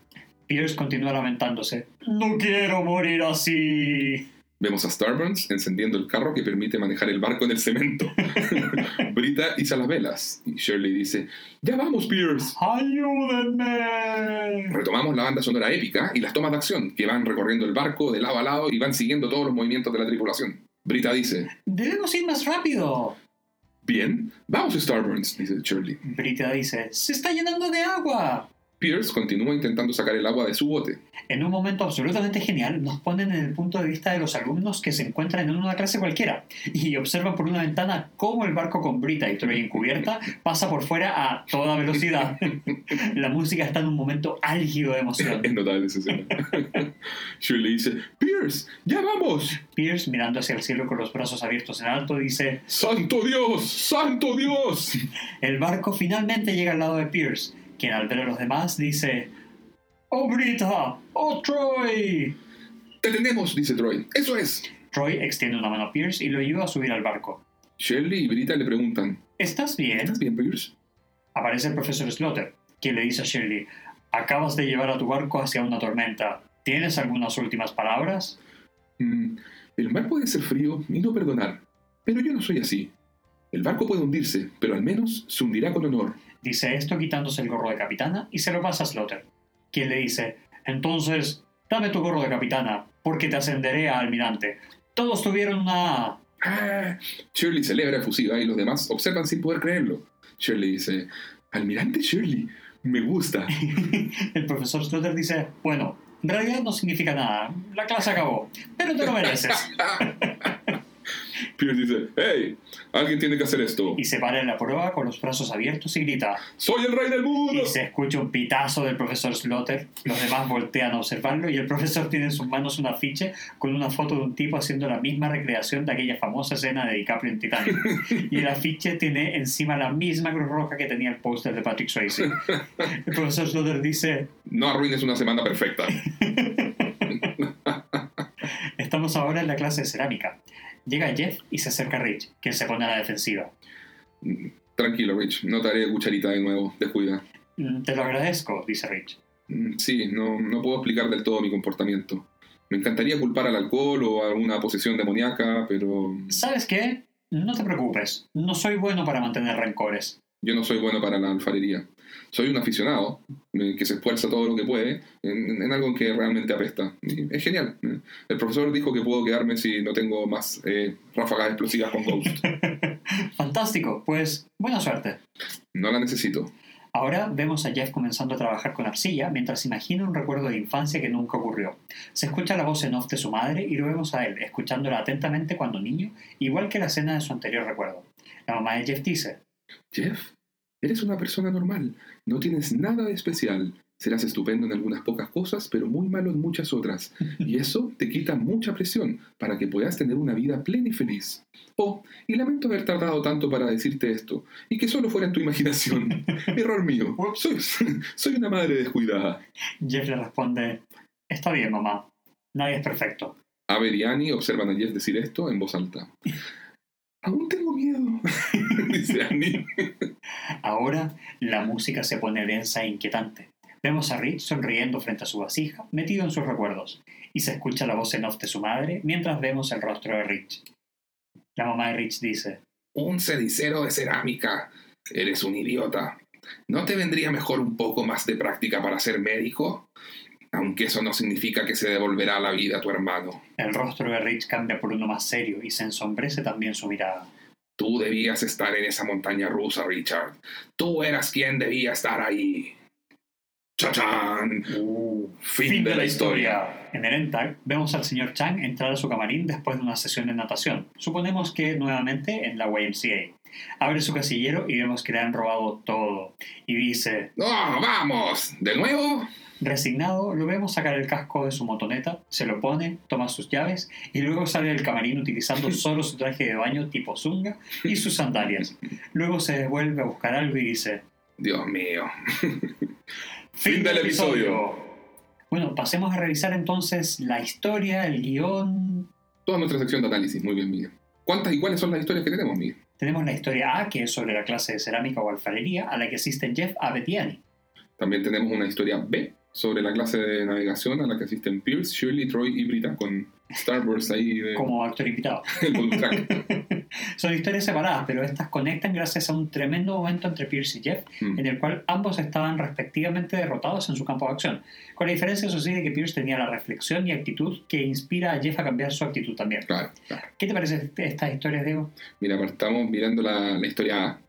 Pierce continúa lamentándose. No quiero morir así. Vemos a Starburns encendiendo el carro que permite manejar el barco en el cemento. Brita iza las velas y Shirley dice, ¡Ya vamos, Pierce! ¡Ayúdenme! Retomamos la banda sonora épica y las tomas de acción que van recorriendo el barco de lado a lado y van siguiendo todos los movimientos de la tripulación. Brita dice, Debemos ir más rápido. Bien, vamos, Starburns, dice Shirley. Brita dice, se está llenando de agua. Pierce continúa intentando sacar el agua de su bote. En un momento absolutamente genial, nos ponen en el punto de vista de los alumnos que se encuentran en una clase cualquiera y observan por una ventana cómo el barco con Brita y Troy encubierta pasa por fuera a toda velocidad. La música está en un momento álgido de emoción. Es notable esa escena. Shirley dice, Pierce, ya vamos. Pierce, mirando hacia el cielo con los brazos abiertos en alto, dice, ¡Santo Dios! ¡Santo Dios! el barco finalmente llega al lado de Pierce, quien al ver a los demás dice, ¡Oh Brita! ¡Oh Troy! ¡Te tenemos! dice Troy. ¡Eso es! Troy extiende una mano a Pierce y lo ayuda a subir al barco. Shirley y Brita le preguntan, ¿Estás bien? ¿Estás bien, Pierce? Aparece el profesor Slaughter, quien le dice a Shirley, acabas de llevar a tu barco hacia una tormenta. ¿Tienes algunas últimas palabras? Mm, el mar puede ser frío y no perdonar, pero yo no soy así. El barco puede hundirse, pero al menos se hundirá con honor. Dice esto quitándose el gorro de capitana y se lo pasa a Slaughter, quien le dice, entonces, Dame tu gorro de capitana, porque te ascenderé a almirante. Todos tuvieron una... Ah, Shirley celebra efusiva y los demás observan sin poder creerlo. Shirley dice, Almirante Shirley, me gusta. El profesor Slaughter dice, bueno, en realidad no significa nada. La clase acabó, pero te lo mereces. Pierce dice, hey, alguien tiene que hacer esto. Y se para en la prueba con los brazos abiertos y grita. ¡Soy el rey del mundo! Y se escucha un pitazo del profesor Slaughter. Los demás voltean a observarlo y el profesor tiene en sus manos un afiche con una foto de un tipo haciendo la misma recreación de aquella famosa escena de DiCaprio en Titanic. Y el afiche tiene encima la misma cruz roja que tenía el póster de Patrick Swayze. El profesor Slaughter dice... No arruines una semana perfecta. Estamos ahora en la clase de cerámica. Llega Jeff y se acerca a Rich, quien se pone a la defensiva. Tranquilo, Rich. No te haré cucharita de nuevo. Descuida. "Mm, Te lo agradezco, dice Rich. Mm, Sí, no, no puedo explicar del todo mi comportamiento. Me encantaría culpar al alcohol o a alguna posesión demoníaca, pero ¿Sabes qué? No te preocupes. No soy bueno para mantener rencores. yo no soy bueno para la alfarería. Soy un aficionado eh, que se esfuerza todo lo que puede en, en algo que realmente apesta. Y es genial. Eh, El profesor dijo que puedo quedarme si no tengo más eh, ráfagas explosivas con Ghost. Fantástico. Pues buena suerte. No la necesito. Ahora vemos a Jeff comenzando a trabajar con arcilla mientras imagina un recuerdo de infancia que nunca ocurrió. Se escucha la voz en off de su madre y lo vemos a él, escuchándola atentamente cuando niño, igual que la escena de su anterior recuerdo. La mamá de Jeff dice, Jeff, eres una persona normal. No tienes nada de especial. Serás estupendo en algunas pocas cosas, pero muy malo en muchas otras. Y eso te quita mucha presión para que puedas tener una vida plena y feliz. Oh, y lamento haber tardado tanto para decirte esto, y que solo fuera en tu imaginación. Error mío. Soy, soy una madre descuidada. Jeff le responde, está bien mamá, nadie es perfecto. Aver y Annie observan a Jeff decir esto en voz alta. Aún tengo miedo, dice Annie. Ahora la música se pone densa e inquietante. Vemos a Rich sonriendo frente a su vasija, metido en sus recuerdos, y se escucha la voz en off de su madre mientras vemos el rostro de Rich. La mamá de Rich dice, Un cenicero de cerámica. Eres un idiota. ¿No te vendría mejor un poco más de práctica para ser médico? Aunque eso no significa que se devolverá la vida a tu hermano. el rostro de Rich cambia por uno más serio y se ensombrece también su mirada. Tú debías estar en esa montaña rusa, Richard. Tú eras quien debía estar ahí. ¡Chachán! fin, de la historia. En el Entag vemos al señor Chang entrar a su camarín después de una sesión de natación. Suponemos que nuevamente en la YMCA. Abre su casillero y vemos que le han robado todo. Y dice, ¡No, vamos! ¿De nuevo? Resignado, lo vemos sacar el casco de su motoneta, se lo pone, toma sus llaves y luego sale del camarín utilizando solo su traje de baño tipo zunga y sus sandalias. Luego se devuelve a buscar algo y dice, Dios mío. Fin del episodio. Bueno, pasemos a revisar entonces la historia, el guion. Toda nuestra sección de análisis. Muy bien, Miguel. ¿Cuántas y cuáles son las historias que tenemos, Miguel? Tenemos la historia A, que es sobre la clase de cerámica o alfarería, a la que asisten Jeff, Annie. También tenemos una historia B sobre la clase de navegación a la que asisten Pierce, Shirley, Troy y Brita con Star Wars ahí de como actor invitado. Son historias separadas, pero estas conectan gracias a un tremendo momento entre Pierce y Jeff, Mm. en el cual ambos estaban respectivamente derrotados en su campo de acción. Con la diferencia, eso sí, de que Pierce tenía la reflexión y actitud que inspira a Jeff a cambiar su actitud también. Claro, claro. ¿Qué te parece estas historias, Diego? Mira, partamos mirando la, la historia A.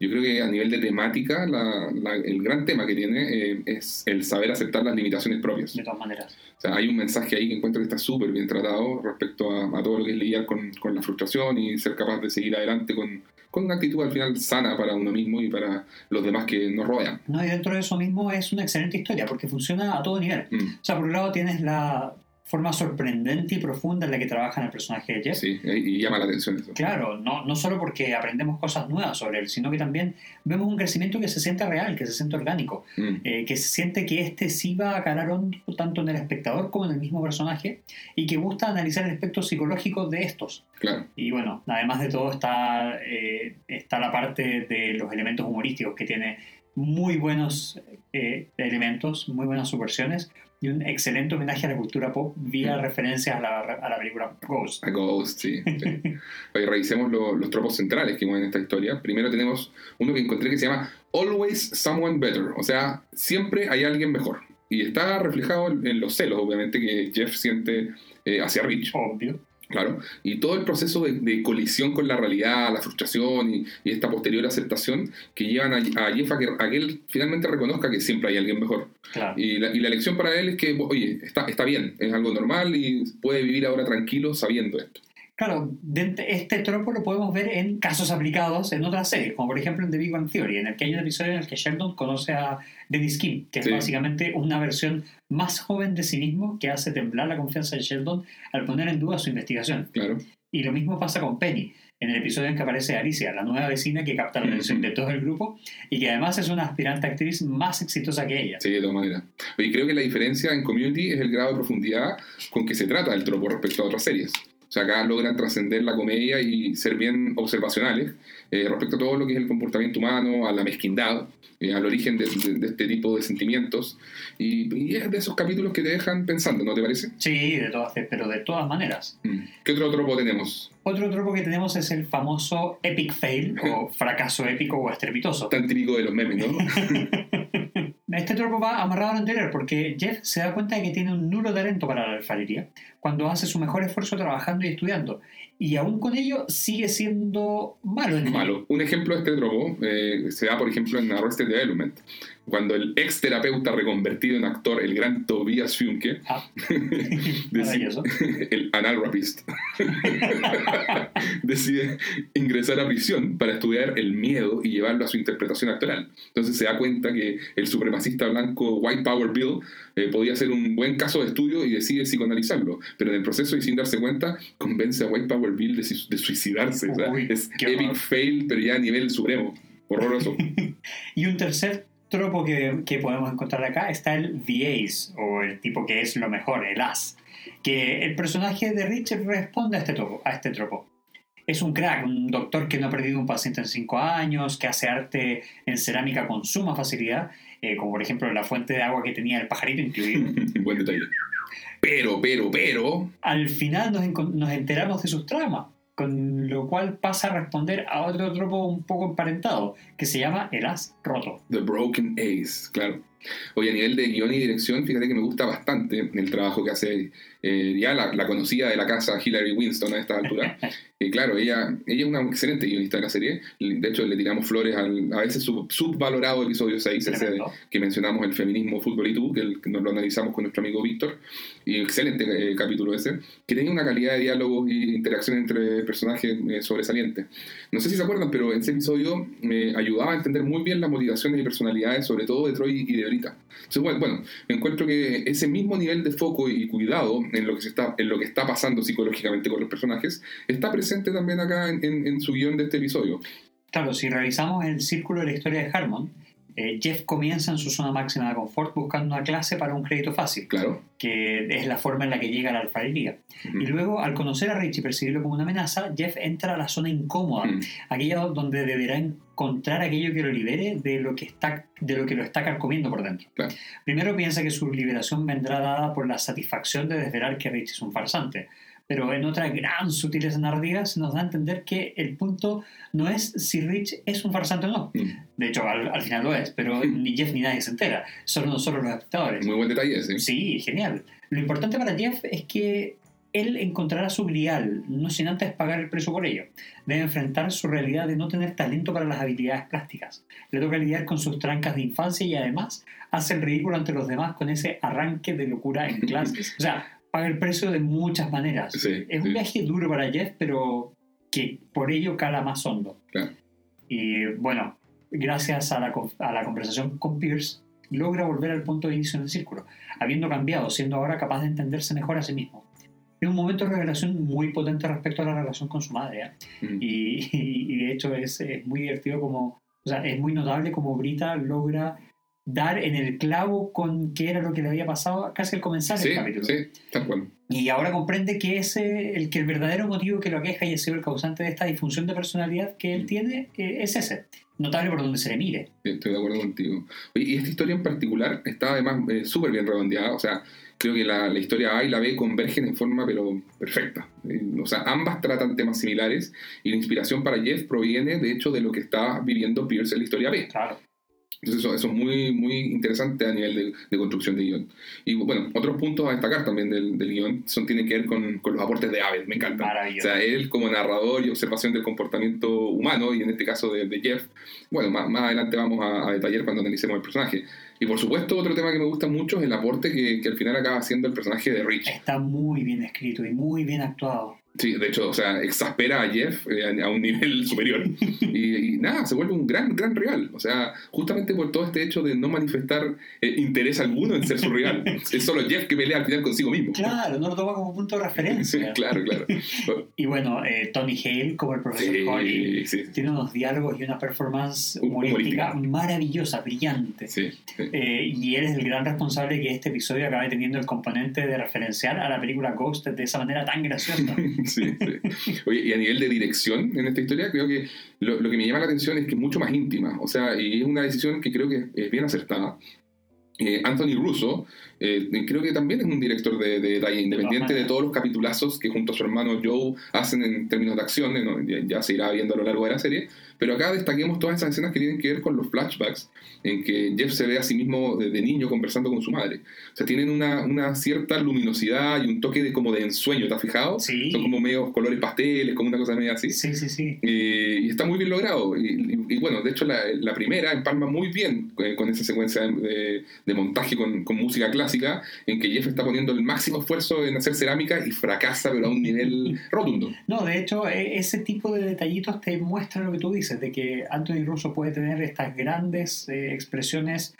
Yo creo que a nivel de temática, la- la- el gran tema que tiene eh, es el saber aceptar las limitaciones propias. De todas maneras. O sea, hay un mensaje ahí que encuentro que está súper bien tratado respecto a, a todo lo que es lidiar con, con la frustración y ser capaz de seguir adelante con, con una actitud al final sana para uno mismo y para los demás que nos rodean. No, y dentro de eso mismo es una excelente historia, porque funciona a todo nivel. Mm, O sea, por un lado tienes la forma sorprendente y profunda en la que trabaja en el personaje de Jeff. sí, y y llama la atención eso. Claro, no, no solo porque aprendemos cosas nuevas sobre él, sino que también vemos un crecimiento que se siente real, que se siente orgánico, Mm, eh, que se siente que este sí va a calar hondo tanto en el espectador como en el mismo personaje y que gusta analizar el aspecto psicológico de estos. claro, Y bueno, además de todo está, eh, está la parte de los elementos humorísticos que tiene muy buenos eh, elementos, muy buenas subversiones y un excelente homenaje a la cultura pop vía Mm. referencias a la, a la película Ghost. a Ghost, sí. sí. Oye, revisemos lo- los tropos centrales que mueven esta historia. Primero tenemos uno que encontré que se llama Always Someone Better, o sea, siempre hay alguien mejor. Y está reflejado en, en los celos, obviamente, que Jeff siente eh, hacia Rich. Obvio. Claro, y todo el proceso de, de colisión con la realidad, la frustración y, y esta posterior aceptación que llevan a, a Jeff a que, a que él finalmente reconozca que siempre hay alguien mejor. Claro. Y la, y la lección para él es que, oye, está, está bien, es algo normal y puede vivir ahora tranquilo sabiendo esto. Claro, este tropo lo podemos ver en casos aplicados en otras series, como por ejemplo en The Big Bang Theory, en el que hay un episodio en el que Sheldon conoce a Dennis Kim, que Sí. es básicamente una versión más joven de sí mismo que hace temblar la confianza de Sheldon al poner en duda su investigación. Claro. Y lo mismo pasa con Penny, en el episodio en que aparece Alicia, la nueva vecina que capta la atención de todo el grupo y que además es una aspirante actriz más exitosa que ella. Sí, de todas maneras. Oye, creo que la diferencia en Community es el grado de profundidad con que se trata el tropo respecto a otras series. O sea, acá logran trascender la comedia y ser bien observacionales eh, respecto a todo lo que es el comportamiento humano, a la mezquindad, eh, al origen de, de- de este tipo de sentimientos. Y, y es de esos capítulos que te dejan pensando, ¿no te parece? Sí, de todas, pero de todas maneras. Mm. ¿Qué otro tropo tenemos? Otro tropo que tenemos es el famoso epic fail o fracaso épico o estrepitoso. Tan típico de los memes, ¿no? Este tropo va amarrado al anterior porque Jeff se da cuenta de que tiene un nulo talento para la alfarería cuando hace su mejor esfuerzo trabajando y estudiando. Y aún con ello sigue siendo malo en. Malo. Un ejemplo de este tropo eh, se da, por ejemplo, en Arrested Development. Cuando el ex terapeuta reconvertido en actor, el gran Tobias Funke, Ah. decide, el anal rapist, decide ingresar a prisión para estudiar el miedo y llevarlo a su interpretación actoral. Entonces se da cuenta que el supremacista blanco White Power Bill eh, podía ser un buen caso de estudio y decide psicoanalizarlo. Pero en el proceso y sin darse cuenta, convence a White Power Bill de, de suicidarse. Uy, es epic horror. fail, pero ya a nivel supremo. Horroroso. Y un tercer tropo que, que podemos encontrar acá está el The Ace, o el tipo que es lo mejor, el as. Que el personaje de Richard responde a este tropo. A este tropo. Es un crack, un doctor que no ha perdido un paciente en cinco años, que hace arte en cerámica con suma facilidad, eh, como por ejemplo la fuente de agua que tenía el pajarito incluido. Buen detalle. Pero, pero, pero. Al final nos, nos enteramos de sus traumas, con lo cual pasa a responder a otro tropo un poco emparentado, que se llama el as roto. The Broken Ace, claro. Oye, a nivel de guion y dirección, fíjate que me gusta bastante el trabajo que hace eh, ya la, la conocida de la casa Hillary Winston a esta altura. Eh, claro, ella, ella es una excelente guionista de la serie. De hecho, le tiramos flores al a veces sub- subvalorado episodio 6, ese de- que mencionamos, el feminismo, fútbol y tú, que, el- que nos lo analizamos con nuestro amigo Víctor. Y excelente eh, capítulo ese, que tenía una calidad de diálogo y interacción entre personajes eh, sobresaliente. No sé si se acuerdan, pero en ese episodio me ayudaba a entender muy bien las motivaciones y personalidades, sobre todo de Troy y de Brita. Entonces, bueno, bueno, encuentro que ese mismo nivel de foco y cuidado en lo que, está, en lo que está pasando psicológicamente con los personajes está presente también acá en, en- en su guion de este episodio. Claro, si revisamos el círculo de la historia de Harmon, eh, Jeff comienza en su zona máxima de confort buscando una clase para un crédito fácil, Claro. que es la forma en la que llega a la alfarería. Y luego, al conocer a Rich y percibirlo como una amenaza, Jeff entra a la zona incómoda, Mm. aquella donde deberá encontrar aquello que lo libere de lo que, está, de lo, que lo está carcomiendo por dentro. Claro. Primero piensa que su liberación vendrá dada por la satisfacción de desvelar que Rich es un farsante. Pero en otra gran sutileza narrativa se nos da a entender que el punto no es si Rich es un farsante o no. Mm. De hecho, al, al final lo es, pero ni Jeff ni nadie se entera. Solo nosotros los espectadores. Muy buen detalle ese. Sí, genial. Lo importante para Jeff es que él encontrará su grial, no sin antes pagar el precio por ello. Debe enfrentar su realidad de no tener talento para las habilidades plásticas. Le toca lidiar con sus trancas de infancia y además hace el ridículo ante los demás con ese arranque de locura en clases. O sea, paga el precio de muchas maneras. Sí, es un viaje duro para Jeff, pero que por ello cala más hondo. Claro. Y bueno, gracias a la, a la conversación con Pierce, logra volver al punto de inicio del círculo, habiendo cambiado, siendo ahora capaz de entenderse mejor a sí mismo. Es un momento de revelación muy potente respecto a la relación con su madre. ¿eh? Mm. Y, y- y de hecho es, es muy divertido como, o sea, es muy notable como Brita logra dar en el clavo con qué era lo que le había pasado casi al comenzar Sí, el capítulo. sí, tal cual. Y ahora comprende que ese, el que el verdadero motivo que lo aqueja y ha sido el causante de esta disfunción de personalidad que él tiene eh, es ese. Notable por donde se le mire. Sí, Estoy de acuerdo contigo. Oye, y esta historia en particular está además eh, súper bien redondeada. O sea, creo que la, la historia A y la B convergen en forma pero perfecta. Eh, o sea, ambas tratan temas similares y la inspiración para Jeff proviene de hecho de lo que está viviendo Pierce en la historia B. Claro. Entonces eso, eso es muy, muy interesante a nivel de, de construcción de guion. Y bueno, otros puntos a destacar también del, del guion son, tienen que ver con, con los aportes de Abed, me encanta. O sea, él como narrador y observación del comportamiento humano, y en este caso de, de Jeff, bueno, más, más adelante vamos a, a detallar cuando analicemos el personaje. Y por supuesto, otro tema que me gusta mucho es el aporte que, que al final acaba haciendo el personaje de Rich. Está muy bien escrito y muy bien actuado. Sí, de hecho, o sea, exaspera a Jeff eh, a un nivel superior. Y, y nada, se vuelve un gran, gran rival. O sea, justamente por todo este hecho de no manifestar eh, interés alguno en ser su rival. Es solo Jeff que pelea al final consigo mismo. Claro, no lo toma como punto de referencia. claro, claro. Y bueno, eh, Tony Hale como el profesor Sí, Holly sí, tiene unos diálogos y una performance Humorística. humorística maravillosa, brillante. sí. Eh, y él es el gran responsable de que este episodio acabe teniendo el componente de referenciar a la película Ghost de esa manera tan graciosa. Sí, sí. Oye, y a nivel de dirección en esta historia, creo que lo, lo que me llama la atención es que es mucho más íntima. O sea, y es una decisión que creo que es bien acertada. Eh, Anthony Russo, eh, creo que también es un director de, de detalle, independiente de todos los capitulazos que junto a su hermano Joe hacen en términos de acción, ¿no? ya, ya se irá viendo a lo largo de la serie. Pero acá destaquemos todas esas escenas que tienen que ver con los flashbacks, en que Jeff se ve a sí mismo de, niño conversando con su madre. O sea, tienen una, una cierta luminosidad y un toque de como de ensueño, ¿te has fijado? Sí. Son como medios colores pasteles, como una cosa media así. Sí, sí, sí. Eh, y está muy bien logrado. Y, y- y bueno, de hecho la, la primera empalma muy bien con esa secuencia de, de montaje con, con música clásica, en que Jeff está poniendo el máximo esfuerzo en hacer cerámica y fracasa, pero a un nivel rotundo. No, de hecho, e- ese tipo de detallitos te muestran lo que tú dices, de que Anthony Russo puede tener estas grandes eh, expresiones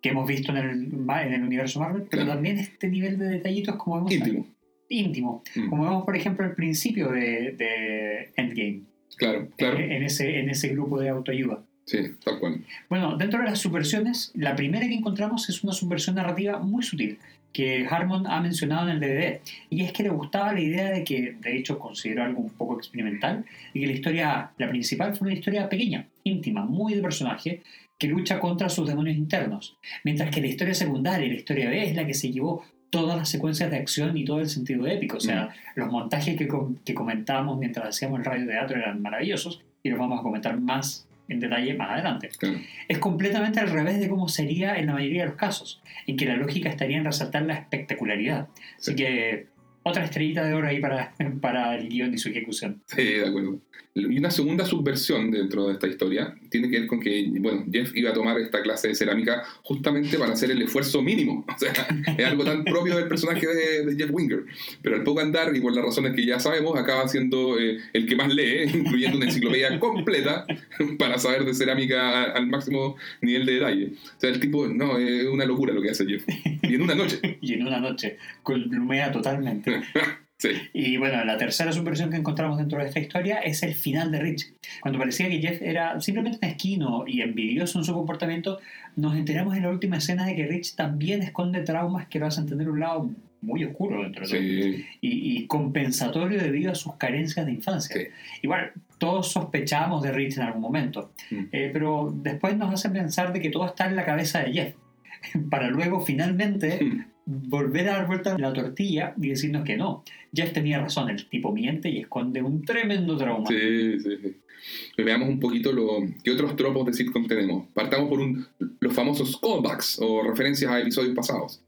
que hemos visto en el, ma- en el universo Marvel, pero Claro. también este nivel de detallitos como vemos Íntimo. íntimo. Mm, Como vemos, por ejemplo, al principio de, de Endgame, Claro, claro. en, ese, en ese grupo de autoayuda. Sí, tal cual. Bueno, dentro de las subversiones, la primera que encontramos es una subversión narrativa muy sutil que Harmon ha mencionado en el DVD. Y es que le gustaba la idea de que, de hecho, consideró algo un poco experimental, y que la historia, la principal, fue una historia pequeña, íntima, muy de personaje, que lucha contra sus demonios internos. Mientras que la historia secundaria y la historia B es la que se llevó todas las secuencias de acción y todo el sentido épico. O sea, los montajes que, com- que comentábamos mientras hacíamos el radio teatro eran maravillosos y los vamos a comentar más en detalle más adelante. Claro. Es completamente al revés de cómo sería en la mayoría de los casos, en que la lógica estaría en resaltar la espectacularidad. Así Sí. que otra estrellita de oro ahí para, para el guion y su ejecución. Sí, de acuerdo. Y una segunda subversión dentro de esta historia tiene que ver con que, bueno, Jeff iba a tomar esta clase de cerámica justamente para hacer el esfuerzo mínimo. O sea, es algo tan propio del personaje de, de Jeff Winger. Pero al poco andar, y por las razones que ya sabemos, acaba siendo eh, el que más lee, incluyendo una enciclopedia completa para saber de cerámica al máximo nivel de detalle. O sea, el tipo, no, es una locura lo que hace Jeff. Y en una noche. Y en una noche, columea totalmente. Sí, Y bueno, la tercera subversión que encontramos dentro de esta historia es el final de Rich. Cuando parecía que Jeff era simplemente mezquino y envidioso en su comportamiento, nos enteramos en la última escena de que Rich también esconde traumas que lo hacen tener un lado muy oscuro dentro de todo. sí, y, y compensatorio debido a sus carencias de infancia. Sí. Igual, todos sospechamos de Rich en algún momento, Mm. eh, pero después nos hace pensar de que todo está en la cabeza de Jeff, para luego finalmente Mm. Volver a dar vuelta la tortilla y decirnos que no. Jeff tenía razón, el tipo miente y esconde un tremendo trauma. Sí, sí, sí. Veamos un poquito lo, qué otros tropos de sitcom tenemos. Partamos por un, los famosos callbacks o referencias a episodios pasados.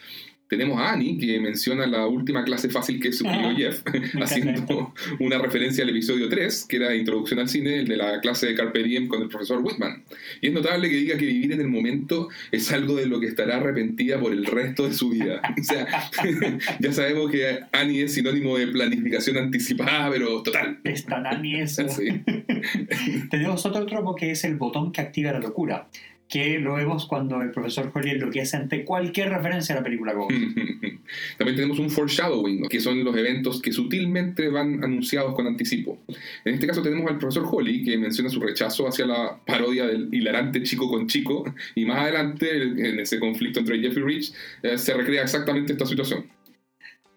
Tenemos a Annie, que menciona la última clase fácil que sugirió Ah, Jeff, haciendo una referencia al episodio 3, que era Introducción al Cine, el de la clase de Carpe Diem con el profesor Whitman. Y es notable que diga que vivir en el momento es algo de lo que estará arrepentida por el resto de su vida. O sea, ya sabemos que Annie es sinónimo de planificación anticipada, pero total. Es tan Annie eso. Tenemos otro tropo que es el botón que activa la locura, que lo vemos cuando el profesor Holly enloquece ante cualquier referencia a la película Ghost. También tenemos un foreshadowing, que son los eventos que sutilmente van anunciados con anticipo. En este caso tenemos al profesor Holly, que menciona su rechazo hacia la parodia del hilarante chico con chico, y más adelante, en ese conflicto entre Jeff y Rich, eh, se recrea exactamente esta situación.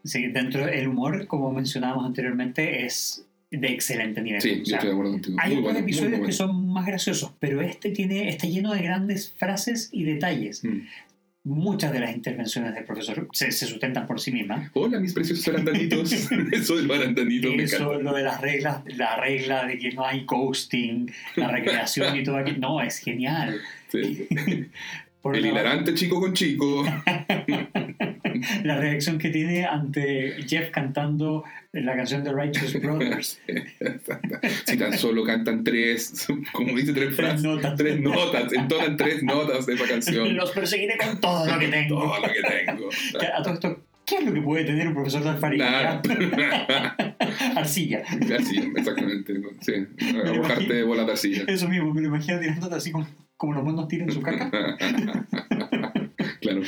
Sí, dentro del humor, como mencionábamos anteriormente, es de excelente nivel. Sí, O yo sea, estoy de acuerdo contigo. hay otros bueno, episodios bueno. que son más graciosos, pero este tiene, está lleno de grandes frases y detalles. Mm. muchas de las intervenciones del profesor se, se sustentan por sí mismas. Hola, mis preciosos arandanitos. Eso del arandanito me Eso, encanta. lo de las reglas, la regla de que no hay ghosting, la recreación y todo aquello. No, es genial. Sí. Por El la- hilarante chico con chico. la reacción que tiene ante Jeff cantando la canción de Righteous Brothers. Si tan solo cantan tres, como dice tres frases, notas. tres notas, entonan tres notas de esa canción. Los perseguiré con todo lo que tengo. Todo lo que tengo. A todo esto, ¿qué es lo que puede tener un profesor de alfarería? Arcilla. Así, exactamente. Sí. Arrojarte imagino. bola de arcilla. Eso mismo, me lo imagino tirándote así como, como los monos tiran su caca. claro.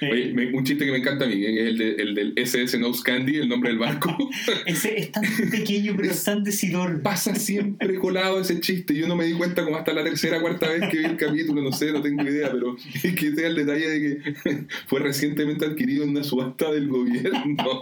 Eh, Oye, me- un chiste que me encanta a mí, es el, de- el del SS Nose Candy, el nombre del barco. ese es tan pequeño, pero es tan decidor. Pasa siempre colado ese chiste. Yo no me di cuenta como hasta la tercera cuarta vez que vi el capítulo, no sé, no tengo idea, pero es que sea el detalle de que fue recientemente adquirido en una subasta del gobierno.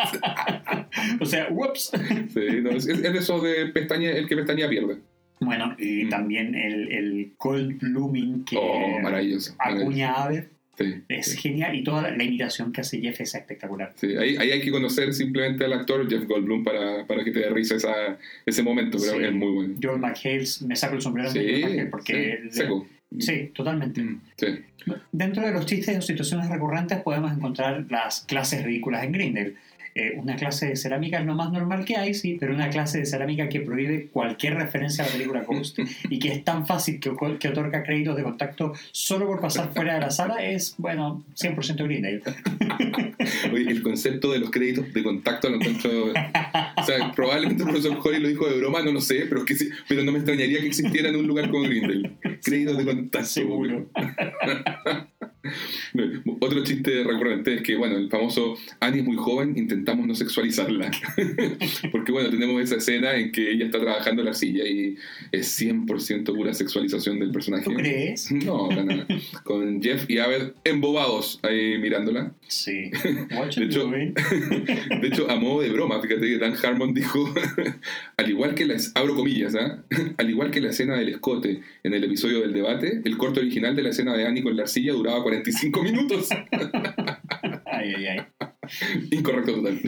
O sea, whoops. Sí, no, es, es de esos de pestaña, el que pestaña pierde. Bueno, y Mm. también el, el Cold Blooming que Oh, maravilloso. maravilloso. acuña a Abed Sí, es sí. genial y toda la, la imitación que hace Jeff es espectacular. Sí, ahí, ahí hay que conocer simplemente al actor Jeff Goldblum para, para que te dé risa esa, ese momento, pero es muy bueno. Joel McHale, me saco el sombrero de McHale porque sí, seco. sí, totalmente. Mm, Sí. Dentro de los chistes o situaciones recurrentes podemos encontrar las clases ridículas en Grindel. Eh, una clase de cerámica es lo más normal que hay, sí, pero una clase de cerámica que prohíbe cualquier referencia a la película Ghost y que es tan fácil que, que otorga créditos de contacto solo por pasar fuera de la sala es, bueno, 100% Grindel. Oye, el concepto de los créditos de contacto lo encuentro. O sea, probablemente el profesor Holly lo dijo de broma, no lo sé, pero, es que sí- pero no me extrañaría que existiera en un lugar como Grindel. Créditos de contacto. Seguro. Otro chiste recurrente es que, bueno, el famoso Annie es muy joven, intentamos no sexualizarla. Porque, bueno, tenemos esa escena en que ella está trabajando en la arcilla y es 100% pura sexualización del personaje. ¿Tú crees? No, para nada. Con Jeff y Abed embobados ahí mirándola. Sí. De hecho-? De hecho, a modo de broma, fíjate que Dan Harmon dijo, al igual que la, abro comillas, ¿ah? al igual que la escena del escote en el episodio del debate, el corte original de la escena de Annie con la arcilla duraba 45 minutos. Ay, ay, ay. Incorrecto total.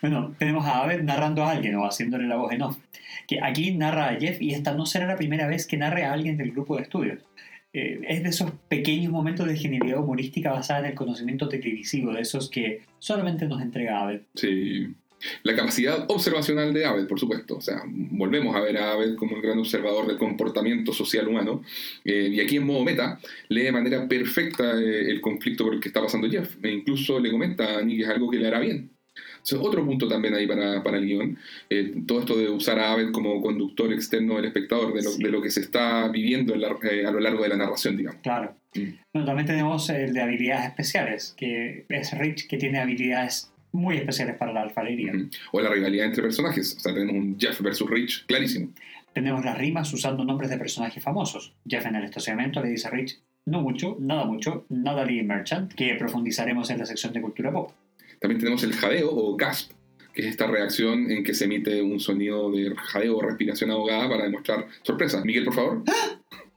Bueno, tenemos a Abed narrando a alguien o haciéndole la voz en off. Que aquí narra a Jeff y esta no será la primera vez que narre a alguien del grupo de estudios. Eh, es de esos pequeños momentos de genialidad humorística basada en el conocimiento televisivo, de esos que solamente nos entrega Abed. Sí. La capacidad observacional de Abed, por supuesto. O sea, volvemos a ver a Abed como el gran observador del comportamiento social humano. Eh, y aquí en modo meta, lee de manera perfecta eh, el conflicto por el que está pasando Jeff. E incluso le comenta a Annie que es algo que le hará bien. Entonces, otro punto también ahí para, para el guion. eh, todo esto de usar a Abed como conductor externo del espectador, de lo, Sí. de lo que se está viviendo la- a lo largo de la narración, digamos. Claro. Mm. Bueno, también tenemos el de habilidades especiales, que es Rich, que tiene habilidades muy especiales para la alfarería. Ujú. O la rivalidad entre personajes. O sea, tenemos un Jeff versus Rich, clarísimo. Tenemos las rimas usando nombres de personajes famosos. Jeff en el estacionamiento le dice a Rich, no mucho, nada mucho, nada Lee Merchant, que profundizaremos en la sección de cultura pop. También tenemos el jadeo o gasp, que es esta reacción en que se emite un sonido de jadeo o respiración ahogada para demostrar sorpresa. Miguel, por favor.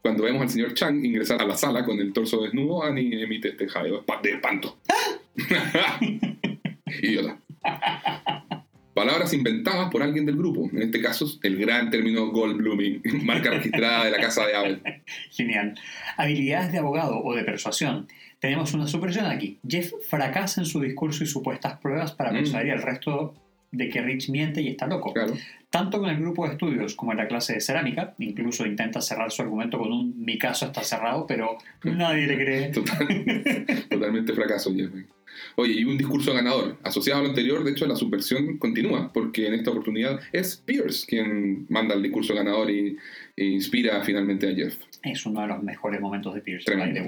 Cuando vemos al señor Chang ingresar a la sala con el torso desnudo, Annie emite este jadeo de espanto. Idiota. Palabras inventadas por alguien del grupo. En este caso, el gran término Goldbluming, marca registrada de la casa de Abel. Genial. Habilidades de abogado o de persuasión. Tenemos una supresión aquí. Jeff fracasa en su discurso y supuestas pruebas para Mm. persuadir al resto de que Rich miente y está loco. Claro. Tanto con el grupo de estudios como en la clase de cerámica, incluso intenta cerrar su argumento con un mi caso está cerrado, pero nadie le cree. Total- totalmente fracaso, Jeff. Oye, y un discurso ganador. Asociado a lo anterior, de hecho, la subversión continúa, porque en esta oportunidad es Pierce quien manda el discurso ganador y, e inspira finalmente a Jeff. Es uno de los mejores momentos de Pierce. Tremendo.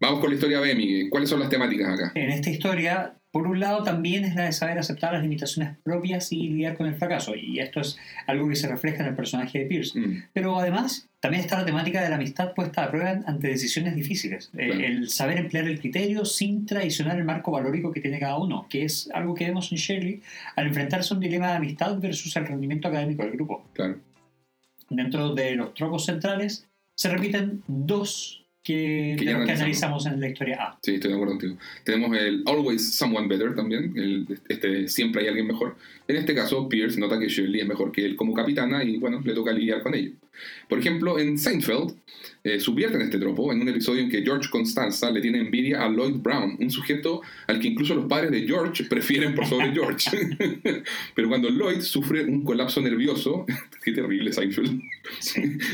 Vamos con la historia B, Miguel. ¿Cuáles son las temáticas acá? En esta historia, por un lado, también es la de saber aceptar las limitaciones propias y lidiar con el fracaso. Y esto es algo que se refleja en el personaje de Pierce. Mm, Pero además, también está la temática de la amistad puesta a prueba ante decisiones difíciles. Eh. El saber emplear el criterio sin traicionar el marco valórico que tiene cada uno, que es algo que vemos en Shirley al enfrentarse a un dilema de amistad versus el rendimiento académico del grupo. claro. Dentro de los tropos centrales se repiten dos que, Que ya que analizamos. analizamos en la historia A. Sí, estoy de acuerdo contigo. Tenemos el Always Someone Better también, el, este siempre hay alguien mejor. En este caso, Pierce nota que Shirley es mejor que él como capitana y bueno, le toca lidiar con ello. Por ejemplo, en Seinfeld eh, subvierten este tropo en un episodio en que George Constanza le tiene envidia a Lloyd Brown, un sujeto al que incluso los padres de George prefieren por sobre George. Pero cuando Lloyd sufre un colapso nervioso, qué terrible Seinfeld,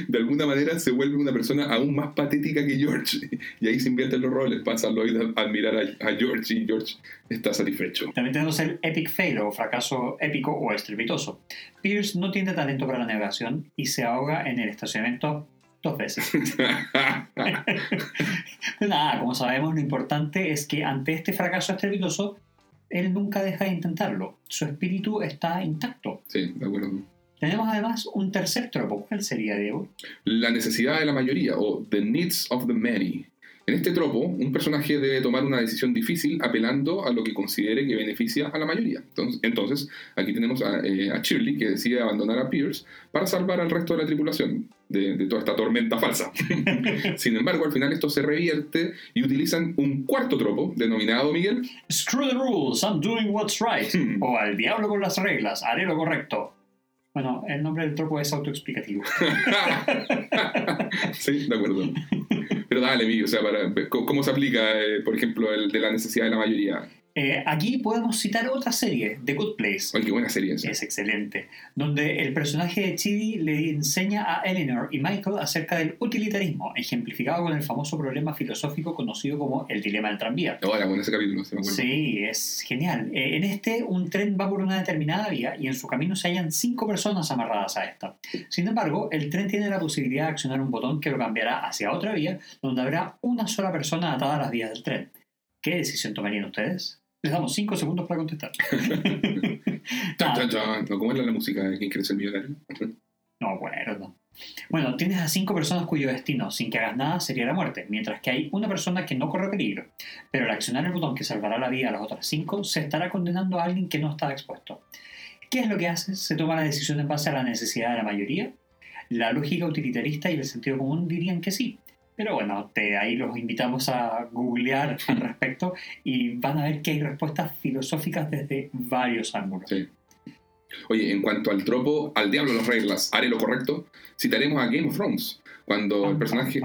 de alguna manera se vuelve una persona aún más patética que George. Y ahí se invierten los roles, pasa Lloyd a admirar a, a George y George está satisfecho. También tenemos el epic fail o fracaso épico o estrepitoso. Pierce no tiene talento para la navegación y se ahoga en el estacionamiento dos veces. Nada, como sabemos, lo importante es que ante este fracaso estrepitoso, él nunca deja de intentarlo. Su espíritu está intacto. sí, de acuerdo. Tenemos además un tercer tropo. ¿Cuál sería, Diego? La necesidad de la mayoría o the needs of the many. En este tropo, un personaje debe tomar una decisión difícil apelando a lo que considere que beneficia a la mayoría. Entonces, entonces aquí tenemos a, eh, a Shirley que decide abandonar a Pierce para salvar al resto de la tripulación de, de toda esta tormenta falsa. Sin embargo, al final esto se revierte y utilizan un cuarto tropo denominado, Miguel, Screw the rules, I'm doing what's right. Hmm. O al diablo con las reglas, haré lo correcto. Bueno, el nombre del tropo es autoexplicativo. sí, de acuerdo. Pero dale, Miguel, o sea, para, ¿cómo cómo se aplica, eh, por ejemplo, el de la necesidad de la mayoría? Eh, aquí podemos citar otra serie, The Good Place. Ay, qué buena serie esa. Es excelente. Donde el personaje de Chidi le enseña a Eleanor y Michael acerca del utilitarismo, ejemplificado con el famoso problema filosófico conocido como el dilema del tranvía. Oh, era bueno ese capítulo, se me acuerdo. Sí, es genial. Eh, en este, un tren va por una determinada vía y en su camino se hallan cinco personas amarradas a esta. Sin embargo, el tren tiene la posibilidad de accionar un botón que lo cambiará hacia otra vía, donde habrá una sola persona atada a las vías del tren. ¿Qué decisión tomarían ustedes? Les damos cinco segundos para contestar. No, ¿Cómo era la música de quién quiere ser millonario? No, bueno, no. Bueno, tienes a cinco personas cuyo destino, sin que hagas nada, sería la muerte, mientras que hay una persona que no corre peligro. Pero al accionar el botón que salvará la vida a las otras cinco, se estará condenando a alguien que no está expuesto. ¿Qué es lo que hace? Se toma la decisión en base a la necesidad de la mayoría. La lógica utilitarista y el sentido común dirían que sí. Pero bueno, te- ahí los invitamos a googlear al respecto y van a ver que hay respuestas filosóficas desde varios ángulos. Sí. Oye, en cuanto al tropo, al diablo las reglas, haré lo correcto, citaremos a Game of Thrones, cuando el personaje...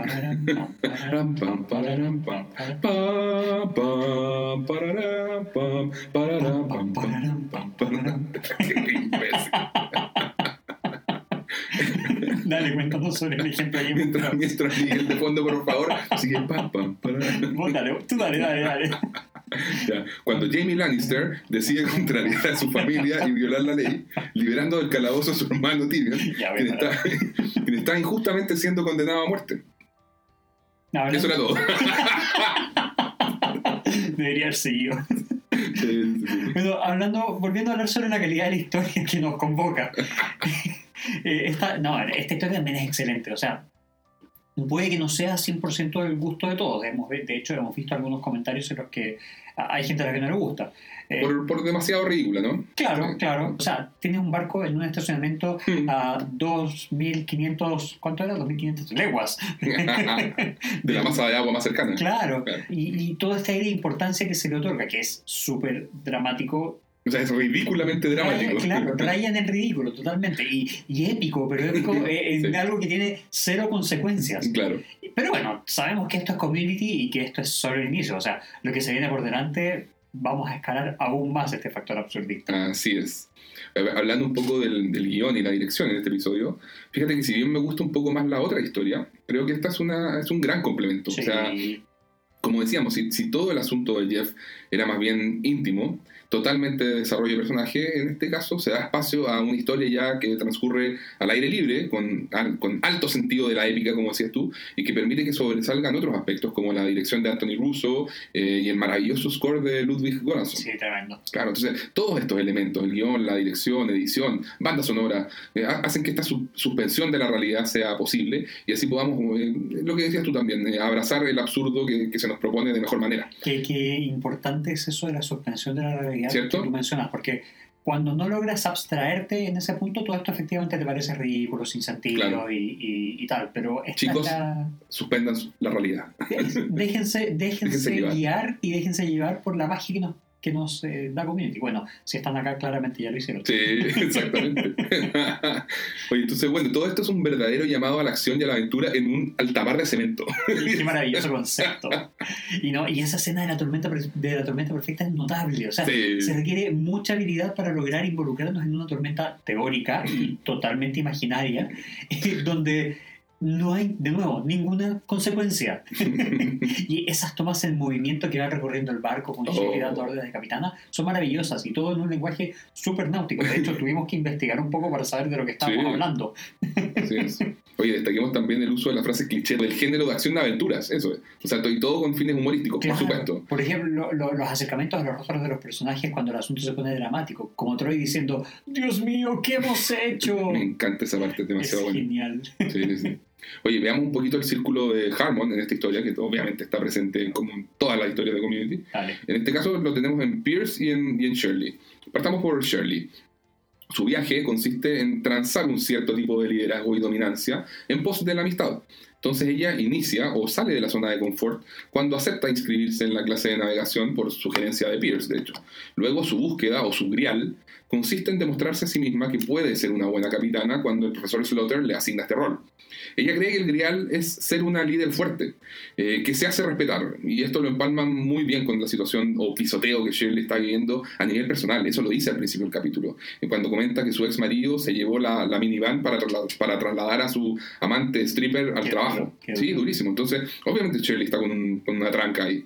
Dale, cuéntanos sobre el ejemplo of Mientras, mientras Miguel de fondo, por favor, sigue pam, pam, pararam. Vos dale, tú dale, dale, dale. Ya, Cuando Jamie Lannister decide contrariar a su familia y violar la ley, liberando del calabozo a su hermano Tyrion, Ya, quien está, quien está injustamente siendo condenado a muerte. Eso era todo. Debería haber seguido. Sí, sí, sí. Bueno, hablando, volviendo a hablar sobre la calidad de la historia que nos convoca. Eh, esta, no, esta historia también es excelente. O sea, puede que no sea 100% del gusto de todos. Hemos, de hecho, hemos visto algunos comentarios en los que hay gente a la que no le gusta. Eh, Por, por demasiado ridícula, ¿no? claro, Sí. claro. O sea, tienes un barco en un estacionamiento Hmm. a 2.500, ¿cuánto era? 2.500 leguas. De la masa de agua más cercana. Claro. Claro. Y, y todo este aire de importancia que se le otorga, que es súper dramático. O sea, es ridículamente dramático. Raya- claro, raya en el ridículo totalmente. Y, y épico, pero épico eh, en Sí. algo que tiene cero consecuencias. Claro. Pero bueno, sabemos que esto es community y que esto es solo el inicio. O sea, lo que se viene por delante, vamos a escalar aún más este factor absurdista. Así es. Eh, Hablando un poco del, del guion y la dirección en este episodio, fíjate que si bien me gusta un poco más la otra historia, creo que esta es, una, es un gran complemento. Sí. O sea, como decíamos, si, si todo el asunto de Jeff era más bien íntimo, totalmente de desarrollo de personaje, en este caso se da espacio a una historia ya que transcurre al aire libre, con, al- con alto sentido de la épica, como decías tú, y que permite que sobresalgan otros aspectos como la dirección de Anthony Russo eh, y el maravilloso score de Ludwig Göransson. Sí, tremendo. Claro, entonces todos estos elementos, el guion, la dirección, edición, banda sonora, eh, ha- hacen que esta su- suspensión de la realidad sea posible y así podamos, eh, lo que decías tú también, eh, abrazar el absurdo que, que se nos propone de mejor manera. Qué, qué importante es eso de la suspensión de la realidad ¿Cierto? que tú mencionas, porque cuando no logras abstraerte en ese punto, todo esto efectivamente te parece ridículo, sin sentido Claro. y, y- y tal. Pero esta Chicos, la- Suspendan la realidad. déjense, déjense, guiar y déjense llevar por la magia que nos, que nos eh, da Community. Bueno, si están acá, claramente ya lo hicieron. Sí, exactamente. Oye, entonces, bueno, todo esto es un verdadero llamado a la acción y a la aventura en un altamar de cemento. Qué maravilloso concepto. Y, no, y esa escena de la, tormenta, de la tormenta perfecta es notable. O sea, Sí. se requiere mucha habilidad para lograr involucrarnos en una tormenta teórica y totalmente imaginaria, eh, donde no hay, de nuevo, ninguna consecuencia. y esas tomas en movimiento que va recorriendo el barco con Shirley Oh. dando órdenes de capitana son maravillosas y todo en un lenguaje súper náutico. De hecho, tuvimos que investigar un poco para saber de lo que estábamos Sí. hablando. Así es. Oye, destaquemos también el uso de la frase cliché del género de acción de aventuras, eso es. O sea, y todo con fines humorísticos, Claro. por supuesto. Por ejemplo, lo- los acercamientos a los rostros de los personajes cuando el asunto se pone dramático, como Troy diciendo, Dios mío, ¿qué hemos hecho? Me encanta esa parte, es Es demasiado buena. genial. Sí, sí, sí. Oye, veamos un poquito el círculo de Harmon en esta historia, que obviamente está presente como en todas las historias de Community. Dale. En este caso lo tenemos en Pierce y en, y en Shirley. Partamos por Shirley. Su viaje consiste en transar un cierto tipo de liderazgo y dominancia en pos de la amistad. Entonces ella inicia o sale de la zona de confort cuando acepta inscribirse en la clase de navegación por sugerencia de Pierce, de hecho. Luego su búsqueda o su grial consiste en demostrarse a sí misma que puede ser una buena capitana cuando el profesor Slaughter le asigna este rol. Ella cree que el grial es ser una líder fuerte, eh, que se hace respetar, y esto lo empalman muy bien con la situación o pisoteo que Shirley está viviendo a nivel personal, eso lo dice al principio del capítulo, cuando comenta que su ex marido se llevó la, la minivan para, trasla- para trasladar a su amante stripper al trabajo. Sí, durísimo, entonces obviamente Shirley está con, un- con una tranca ahí.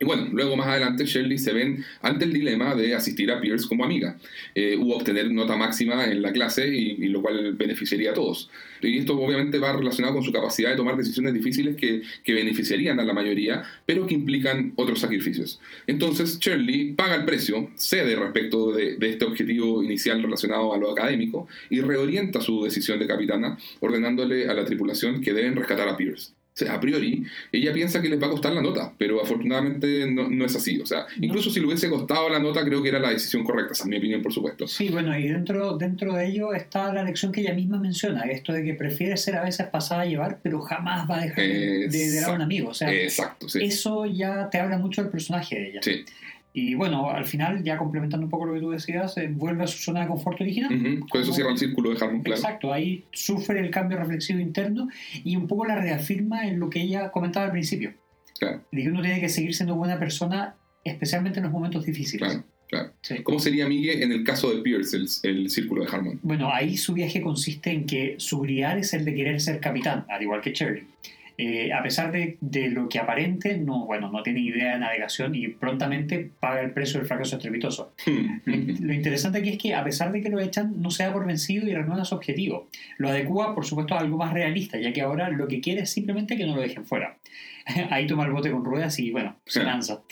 Y bueno, luego más adelante Shirley se ven ante el dilema de asistir a Pierce como amiga eh, u obtener nota máxima en la clase y, lo cual beneficiaría a todos. Y esto obviamente va relacionado con su capacidad de tomar decisiones difíciles que, que beneficiarían a la mayoría, pero que implican otros sacrificios. Entonces Shirley paga el precio, cede respecto de, de este objetivo inicial relacionado a lo académico y reorienta su decisión de capitana, ordenándole a la tripulación que deben rescatar a Pierce. A priori, ella piensa que les va a costar la nota, pero afortunadamente no, no es así. O sea, incluso si le hubiese costado la nota, creo que era la decisión correcta, esa es mi opinión, por supuesto. Sí, bueno, y dentro, dentro de ello está la lección que ella misma menciona, esto de que prefiere ser a veces pasada a llevar, pero jamás va a dejar de, de, de dar a un amigo. O sea, Exacto, sí. eso ya te habla mucho del personaje de ella. Sí. Y bueno, al final, ya complementando un poco lo que tú decías, eh, vuelve a su zona de confort original. Ujú, Con eso cierra el círculo de Harmon, claro. Exacto, ahí sufre el cambio reflexivo interno y un poco la reafirma en lo que ella comentaba al principio. Claro. De que uno tiene que seguir siendo buena persona, especialmente en los momentos difíciles. Claro, claro. Sí. ¿Cómo sería Miguel en el caso de Pierce, el, el círculo de Harmon? Bueno, ahí su viaje consiste en que su grial es el de querer ser capitán, al igual que Cherry. Eh, a pesar de, de lo que aparente, no, bueno, no tiene idea de navegación y prontamente paga el precio del fracaso estrepitoso. Lo, interesante aquí es que, a pesar de que lo echan, no se da por vencido y renueva su objetivo. Lo adecua, por supuesto, a algo más realista, ya que ahora lo que quiere es simplemente que no lo dejen fuera. Ahí toma el bote con ruedas y, bueno, se lanza.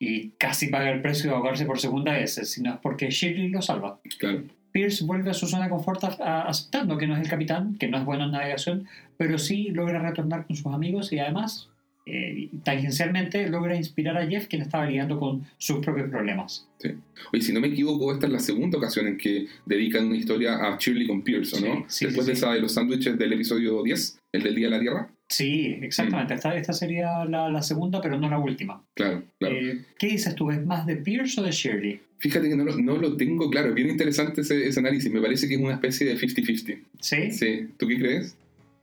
Y casi paga el precio de ahogarse por segunda vez, si no es porque Shirley lo salva. Claro. Pierce vuelve a su zona de confort aceptando que no es el capitán, que no es bueno en navegación, pero sí logra retornar con sus amigos y además, eh, tangencialmente, logra inspirar a Jeff, quien estaba lidiando con sus propios problemas. Oye, si no me equivoco, esta es la segunda ocasión en que dedican una historia a Shirley con Pierce, ¿o ¿no? Sí, sí, Después sí, de sí. esa de los sándwiches del episodio 10, el del Día de la Tierra. Sí, Mm. exactamente. Esta, esta sería la, la segunda, pero no la última. Claro, claro. Eh, ¿Qué dices tú? ¿Es más de Pierce o de Shirley? Fíjate que no lo, no lo tengo claro. Es bien interesante ese, ese análisis. Me parece que es una especie de 50-50. ¿Sí? Sí. ¿Tú qué crees?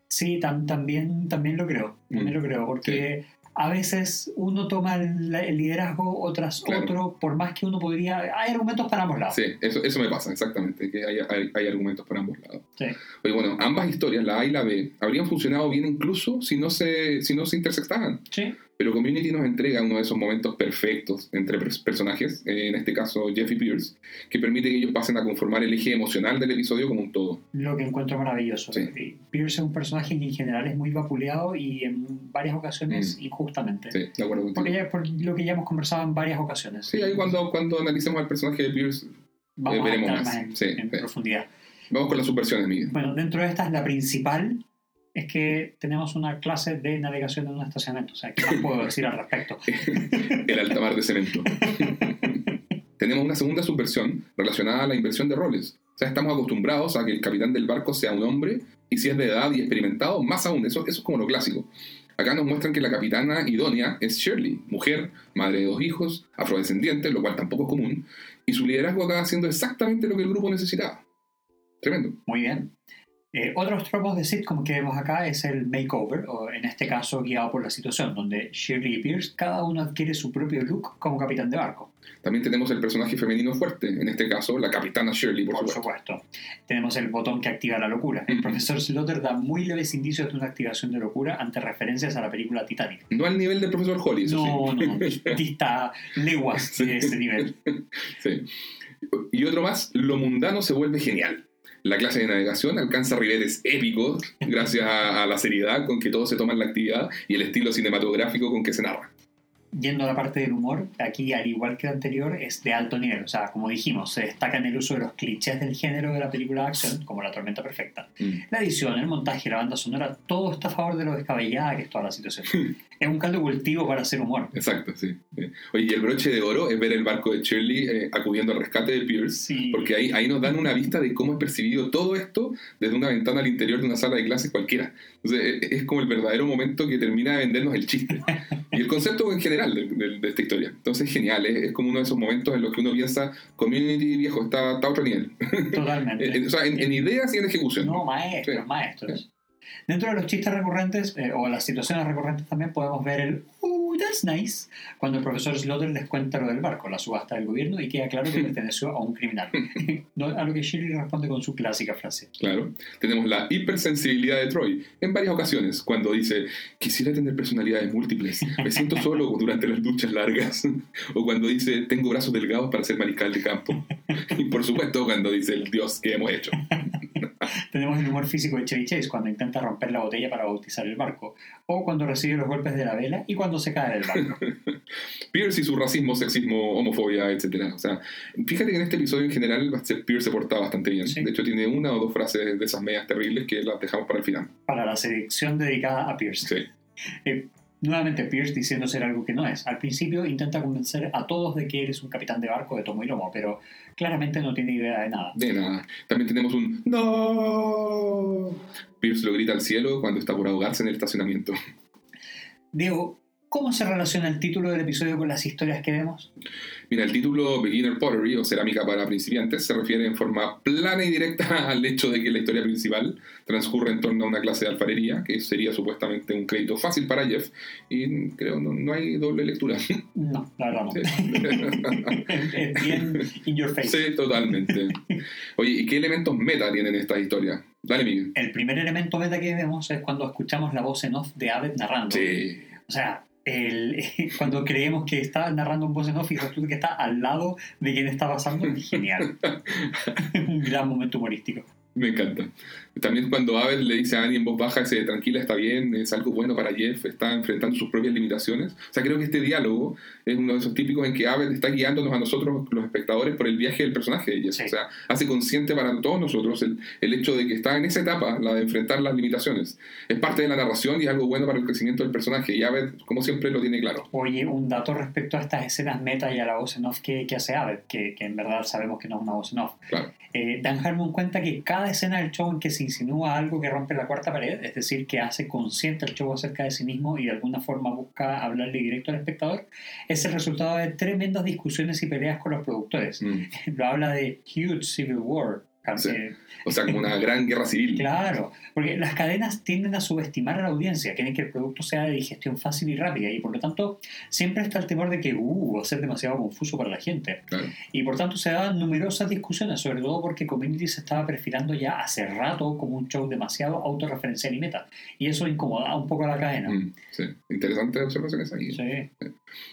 Sí, tam- también, también lo creo. También Mm, lo creo, porque a veces uno toma el, el liderazgo, otras Claro. otro, por más que uno podría... Hay argumentos para ambos lados. Sí, eso, eso me pasa, exactamente. Que hay, hay, hay argumentos por ambos lados. Sí. Oye, bueno, ambas historias, la A y la B, habrían funcionado bien incluso si no se, si no se intersectaban. Sí. Pero Community nos entrega uno de esos momentos perfectos entre pers- personajes, eh, en este caso Jeff y Pierce, que permite que ellos pasen a conformar el eje emocional del episodio como un todo. lo que encuentro maravilloso. Sí. Y Pierce es un personaje que en general es muy vapuleado y en varias ocasiones injustamente. Mm. Sí, de acuerdo contigo. Porque ya, por lo que ya hemos conversado en varias ocasiones. Sí, ahí cuando, cuando analicemos al personaje de Pierce, Vamos eh, a veremos entrar más. más en, Sí, en profundidad. vamos con las subversiones, Miguel. Bueno, dentro de estas, la principal es que tenemos una clase de navegación en un estacionamiento. O sea, ¿qué más puedo decir al respecto? El altamar de cemento. tenemos una segunda subversión relacionada a la inversión de roles. O sea, estamos acostumbrados a que el capitán del barco sea un hombre y si es de edad y experimentado, más aún. Eso, eso es como lo clásico. Acá nos muestran que la capitana idónea es Shirley, mujer, madre de dos hijos, afrodescendiente, lo cual tampoco es común, y su liderazgo acaba haciendo exactamente lo que el grupo necesitaba. Tremendo. Muy bien. Eh, otros tropos de sitcom que vemos acá es el makeover, o en este caso guiado por la situación, donde Shirley y Pierce cada uno adquiere su propio look como capitán de barco. También tenemos el personaje femenino fuerte, en este caso la capitana Shirley, por, Por supuesto. supuesto. Tenemos el botón que activa la locura. El Ujú. profesor Slaughter da muy leves indicios de una activación de locura ante referencias a la película Titanic. No al nivel del profesor Holly, eso No, sí. no, dista leguas de ese nivel. Sí. Y otro más, lo mundano se vuelve genial. La clase de navegación alcanza ribetes épicos gracias a, a la seriedad con que todos se toman la actividad y el estilo cinematográfico con que se narra. Yendo a la parte del humor, aquí, al igual que el anterior, es de alto nivel. O sea, como dijimos, se destaca en el uso de los clichés del género de la película de acción, como la tormenta perfecta. Mm. La edición, el montaje, la banda sonora, todo está a favor de lo descabellada que es toda la situación. es un caldo cultivo para hacer humor. Exacto, sí. Oye, y el broche de oro es ver el barco de Shirley eh, acudiendo al rescate de Pierce, Sí. porque ahí, ahí nos dan una vista de cómo es percibido todo esto desde una ventana al interior de una sala de clases cualquiera. Entonces, eh, es como el verdadero momento que termina de vendernos el chiste. Y el concepto en general de, de- de esta historia. Entonces, es genial, es, es como uno de esos momentos en los que uno piensa, Community viejo, está, está a otro nivel. Totalmente. Eh, eh, o sea, en, en ideas y en ejecución. No, maestros, Sí. maestros. Dentro de los chistes recurrentes, eh, o las situaciones recurrentes también, podemos ver el Uh, that's nice, cuando el profesor Slaughter les cuenta lo del barco, la subasta del gobierno, y queda claro que perteneció a un criminal. No, a lo que Shirley responde con su clásica frase. Claro. Tenemos la hipersensibilidad de Troy en varias ocasiones, cuando dice, quisiera tener personalidades múltiples, me siento solo durante las duchas largas, o cuando dice, tengo brazos delgados para ser mariscal de campo. Y por supuesto, cuando dice, el dios que hemos hecho. Tenemos el humor físico de Chevy Chase cuando intenta romper la botella para bautizar el barco, o cuando recibe los golpes de la vela y cuando se cae del barco. Pierce y su racismo, sexismo, homofobia, etc. O sea, fíjate que en este episodio en general Pierce se porta bastante bien. Sí. De hecho, tiene una o dos frases de esas medias terribles que las dejamos para el final. Para la selección dedicada a Pierce. Sí. Eh, nuevamente Pierce diciendo ser algo que no es. Al principio intenta convencer a todos de que eres un capitán de barco de tomo y lomo, pero claramente no tiene idea de nada. De nada. También tenemos un ¡No! Pierce lo grita al cielo cuando está por ahogarse en el estacionamiento. Diego, ¿cómo se relaciona el título del episodio con las historias que vemos? Mira, el título Beginner Pottery o Cerámica para principiantes se refiere en forma plana y directa al hecho de que la historia principal transcurre en torno a una clase de alfarería, que sería supuestamente un crédito fácil para Jeff, y creo no, no hay doble lectura. No, la verdad no. Sí. bien in your face. Sí, totalmente. Oye, ¿y qué elementos meta tienen estas historias? Dale, Miguel. El primer elemento beta que vemos es cuando escuchamos la voz en off de Abed narrando. Sí. O sea, el- cuando creemos que está narrando un voz en off y resulta que está al lado de quien está pasando, genial. un gran momento humorístico. Me encanta. También cuando Abel le dice a Annie en voz baja, ese tranquila, está bien, es algo bueno para Jeff, está enfrentando sus propias limitaciones. O sea, creo que este diálogo es uno de esos típicos en que Abel está guiándonos a nosotros, los espectadores, por el viaje del personaje de Jeff. Sí. O sea, hace consciente para todos nosotros el, el hecho de que está en esa etapa, la de enfrentar las limitaciones. Es parte de la narración y es algo bueno para el crecimiento del personaje. Y Abel, como siempre, lo tiene claro. Oye, un dato respecto a estas escenas meta y a la voz en off que, que hace Abed, que, que en verdad sabemos que no es una voz en off. Claro. Eh, Dan Harmon cuenta que cada escena del show en que se insinúa algo que rompe la cuarta pared, es decir, que hace consciente el show acerca de sí mismo y de alguna forma busca hablarle directo al espectador, es el resultado de tremendas discusiones y peleas con los productores. Mm. Lo habla de huge civil war. Sí. Eh, O sea, como una gran guerra civil. Claro, porque las cadenas tienden a subestimar a la audiencia, quieren que el producto sea de digestión fácil y rápida y por lo tanto siempre está el temor de que uh, va a ser demasiado confuso para la gente. Claro. Y por tanto se daban numerosas discusiones, sobre todo porque Community se estaba perfilando ya hace rato como un show demasiado autorreferencial y meta. Y eso incomodaba un poco a la cadena. Mm, sí. Interesantes observaciones ahí. Sí.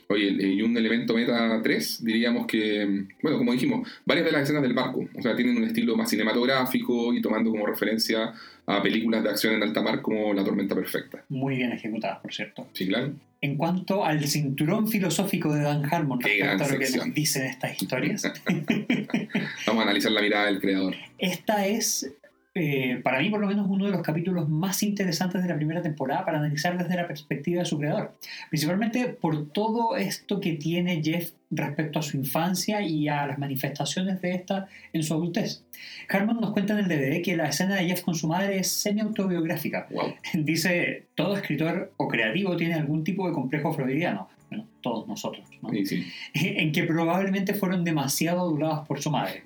Oye, y un elemento meta 3, diríamos que, bueno, como dijimos, varias de las escenas del barco, o sea, tienen un estilo más cinematográfico y tomando como referencia a películas de acción en alta mar como La Tormenta Perfecta. Muy bien ejecutadas, por cierto. Sí, claro. En cuanto al cinturón filosófico de Dan Harmon respecto a lo que sección. nos dicen estas historias, Vamos a analizar la mirada del creador. esta es eh, para mí por lo menos uno de los capítulos más interesantes de la primera temporada para analizar desde la perspectiva de su creador. Principalmente por todo esto que tiene Jeff respecto a su infancia y a las manifestaciones de esta en su adultez. Harmon nos cuenta en el DVD que la escena de Jeff con su madre es semi-autobiográfica. Wow. Dice, todo escritor o creativo tiene algún tipo de complejo freudiano. Bueno, todos nosotros, ¿no? Sí, sí. En que probablemente fueron demasiado adulados por su madre.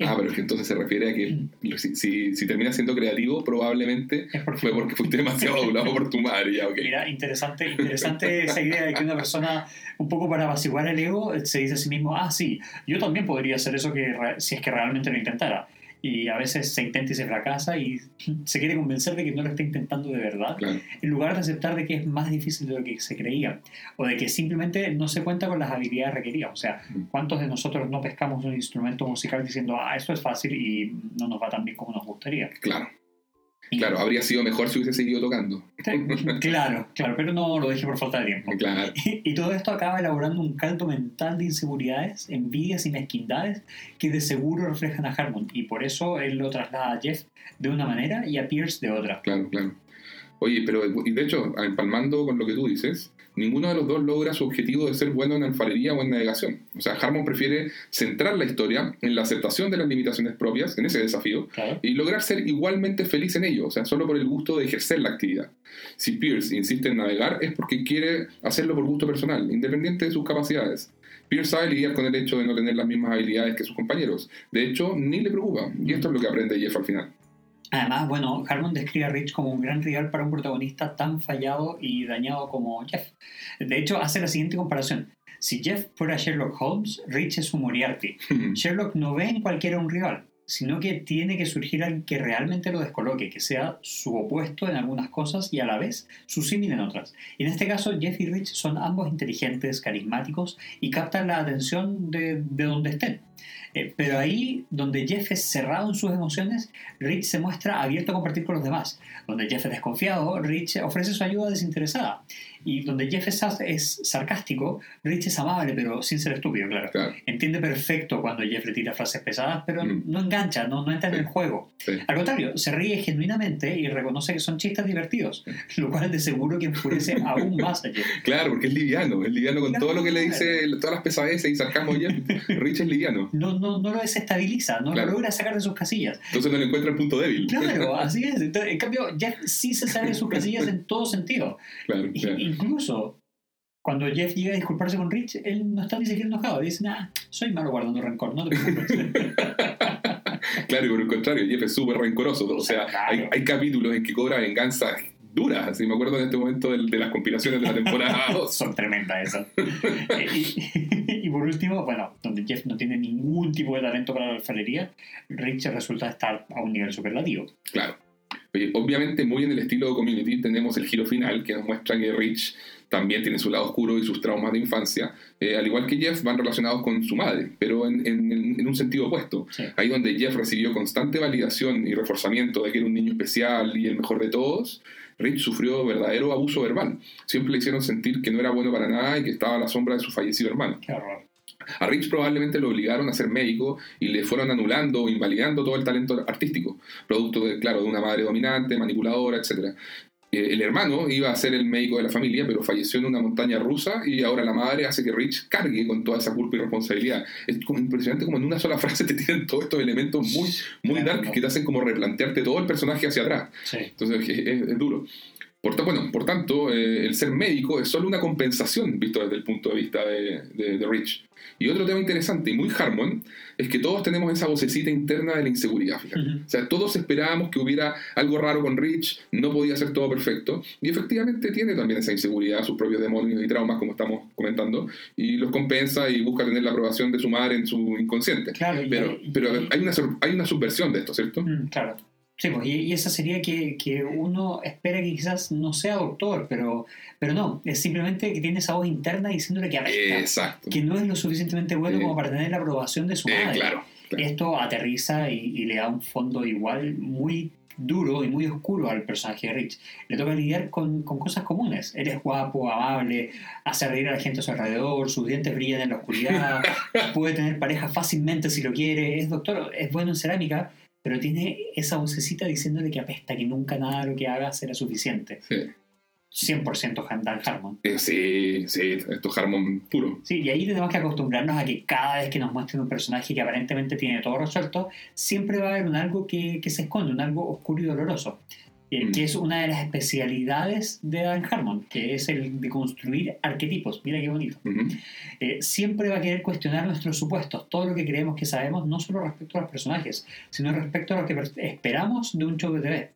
Ah, pero es que entonces se refiere a que si, si, si terminas siendo creativo, probablemente porque- fue porque fuiste demasiado adulado por tu madre. Ya. Mira, interesante, interesante esa idea de que una persona, un poco para apaciguar el ego, se dice a sí mismo, ah, sí, yo también podría hacer eso que si es que realmente lo intentara. Y a veces se intenta y se fracasa y se quiere convencer de que no lo está intentando de verdad, Claro. en lugar de aceptar de que es más difícil de lo que se creía, o de que simplemente no se cuenta con las habilidades requeridas. O sea, ¿cuántos de nosotros no pescamos un instrumento musical diciendo, ah, esto es fácil y no nos va tan bien como nos gustaría? Claro, claro, habría sido mejor si hubiese seguido tocando. claro, claro, pero no lo dejé por falta de tiempo. Claro, Y todo esto acaba elaborando un caldo mental de inseguridades, envidias y mezquindades que de seguro reflejan a Harmon. Y por eso él lo traslada a Jeff de una manera y a Pierce de otra. claro, claro. Oye, pero y de hecho, empalmando con lo que tú dices, ninguno de los dos logra su objetivo de ser bueno en alfarería o en navegación. O sea, Harmon prefiere centrar la historia en la aceptación de las limitaciones propias, en ese desafío, Claro. y lograr ser igualmente feliz en ello, o sea, solo por el gusto de ejercer la actividad. Si Pierce insiste en navegar es porque quiere hacerlo por gusto personal, independiente de sus capacidades. Pierce sabe lidiar con el hecho de no tener las mismas habilidades que sus compañeros. De hecho, ni le preocupa, y esto es lo que aprende Jeff al final. Además, bueno, Harmon describe a Rich como un gran rival para un protagonista tan fallado y dañado como Jeff. De hecho, hace la siguiente comparación. Si Jeff fuera Sherlock Holmes, Rich es un Moriarty. Sherlock no ve en cualquiera un rival, sino que tiene que surgir alguien que realmente lo descoloque, que sea su opuesto en algunas cosas y a la vez su símil en otras. Y en este caso, Jeff y Rich son ambos inteligentes, carismáticos y captan la atención de, de donde estén. Eh, pero ahí, donde Jeff es cerrado en sus emociones, Rich se muestra abierto a compartir con los demás. Donde Jeff es desconfiado, Rich ofrece su ayuda desinteresada. Y donde Jeff es, es sarcástico, Rich es amable, pero sin ser estúpido, claro. Claro, Entiende perfecto cuando Jeff le tira frases pesadas, pero Mm. no engancha, no, no entra en el juego. sí. Al contrario, se ríe genuinamente y reconoce que son chistes divertidos, lo cual de seguro que enfurece aún más a Jeff. Claro, porque es liviano, es liviano con Claro. todo lo que le dice, todas las pesadeces y sarcasmo de Jeff. Rich es liviano, No, no, no lo desestabiliza, no Claro. lo logra sacar de sus casillas. entonces no le encuentra el punto débil. Claro, así es. Entonces, en cambio, Jeff sí se sale de sus casillas en todo sentido. Claro, claro. Incluso cuando Jeff llega a disculparse con Rich, él no está ni siquiera enojado. Dice, nah, soy malo guardando rencor, no te preocupes. Claro, y por el contrario, Jeff es súper rencoroso. O sea, Claro. hay, hay capítulos en que cobra venganza duras. Así me acuerdo en este momento de, las compilaciones de la temporada 2. Son tremendas esas. Y, y por último, bueno, donde Jeff no tiene ningún tipo de talento para la alfarería, Rich resulta estar a un nivel superlativo. Claro. Oye, obviamente, muy en el estilo de Community, tenemos el giro final que nos muestra que Rich también tiene su lado oscuro y sus traumas de infancia. Eh, al igual que Jeff, van relacionados con su madre, pero en, en- en un sentido opuesto. Sí. Ahí donde Jeff recibió constante validación y reforzamiento de que era un niño especial y el mejor de todos, Rich sufrió verdadero abuso verbal. Siempre le hicieron sentir que no era bueno para nada y que estaba a la sombra de su fallecido hermano. A Rich probablemente lo obligaron a ser médico y le fueron anulando o invalidando todo el talento artístico, producto de, claro, de una madre dominante, manipuladora, etc. Eh, El hermano iba a ser el médico de la familia, pero falleció en una montaña rusa y ahora la madre hace que Rich cargue con toda esa culpa y responsabilidad. Es como impresionante como en una sola frase te tiran todos estos elementos muy, muy Claro. dark que te hacen como replantearte todo el personaje hacia atrás. Sí. Entonces es, es- es duro. Por, bueno, por tanto, eh, el ser médico es solo una compensación visto desde el punto de vista de, de- de Rich. Y otro tema interesante y muy Harmon es que todos tenemos esa vocecita interna de la inseguridad. fíjate. O sea, todos esperábamos que hubiera algo raro con Rich, no podía ser todo perfecto. Y efectivamente tiene también esa inseguridad, sus propios demonios y traumas, como estamos comentando, y los compensa y busca tener la aprobación de su madre en su inconsciente. Claro, Pero, y- pero hay, una, hay una subversión de esto, ¿cierto? Mm, claro. Sí, pues, y, y esa sería que, que uno espera que quizás no sea doctor, pero, pero no, es simplemente que tiene esa voz interna diciéndole que apesta, Exacto. que no es lo suficientemente bueno Eh, como para tener la aprobación de su Eh, madre. claro. claro. Esto aterriza y, y le da un fondo igual muy duro y muy oscuro al personaje de Rich. Le toca lidiar con, con cosas comunes. Él es guapo, amable, hace reír a la gente a su alrededor, sus dientes brillan en la oscuridad, puede tener pareja fácilmente si lo quiere, es doctor, es bueno en cerámica, pero tiene esa vocecita diciéndole que apesta, que nunca nada de lo que haga será suficiente. Sí. 100% Dan Harmon. Eh, sí, sí, esto es Harmon puro. Sí, y ahí tenemos que acostumbrarnos a que cada vez que nos muestren un personaje que aparentemente tiene todo resuelto, siempre va a haber un algo que, que se esconde, un algo oscuro y doloroso. Eh, Mm. Que es una de las especialidades de Dan Harmon, que es el de construir arquetipos. Mira qué bonito. Ujú. Eh, siempre va a querer cuestionar nuestros supuestos, todo lo que creemos que sabemos, no solo respecto a los personajes, sino respecto a lo que per- esperamos de un show de TV.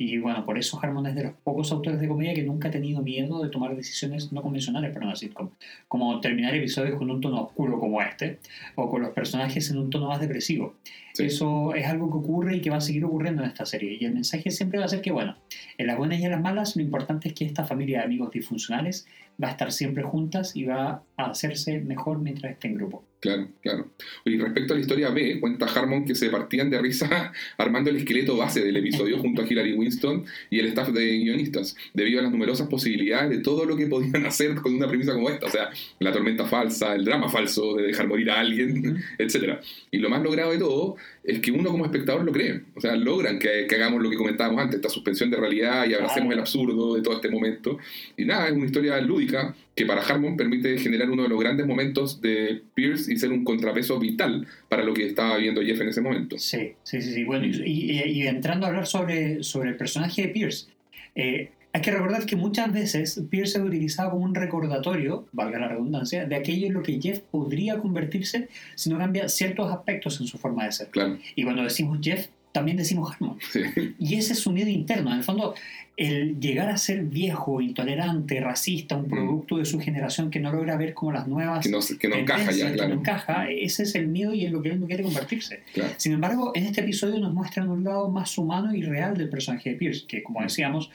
Y bueno, por eso Harmon es de los pocos autores de comedia que nunca ha tenido miedo de tomar decisiones no convencionales para una sitcom, como terminar episodios con un tono oscuro como este, o con los personajes en un tono más depresivo. Sí. Eso es algo que ocurre y que va a seguir ocurriendo en esta serie. Y el mensaje siempre va a ser que, bueno, en las buenas y en las malas, lo importante es que esta familia de amigos disfuncionales va a estar siempre juntas y va a hacerse mejor mientras esté en grupo. Claro, claro. Y respecto a la historia B, cuenta Harmon que se partían de risa armando el esqueleto base del episodio junto a Hilary Winston y el staff de guionistas, debido a las numerosas posibilidades de todo lo que podían hacer con una premisa como esta. O sea, la tormenta falsa, el drama falso de dejar morir a alguien, etcétera. Y lo más logrado de todo es que uno como espectador lo cree. O sea, logran que, que hagamos lo que comentábamos antes, esta suspensión de realidad y abracemos el absurdo de todo este momento. Y nada, es una historia lúdica que para Harmon permite generar uno de los grandes momentos de Pierce y ser un contrapeso vital para lo que estaba viendo Jeff en ese momento. Sí, sí, sí. sí. Bueno, y, y- y entrando a hablar sobre, sobre el personaje de Pierce, eh, hay que recordar que muchas veces Pierce es utilizado como un recordatorio, valga la redundancia, de aquello en lo que Jeff podría convertirse si no cambia ciertos aspectos en su forma de ser. Claro, Y cuando decimos Jeff, también decimos Harmon. sí, Y ese es su miedo interno. En el fondo, el llegar a ser viejo, intolerante, racista, un producto de su generación que no logra ver como las nuevas que no, que no encaja ya, que claro. no encaja, ese es el miedo y en lo que él no quiere convertirse. claro. Sin embargo, en este episodio nos muestran un lado más humano y real del personaje de Pierce, que como decíamos,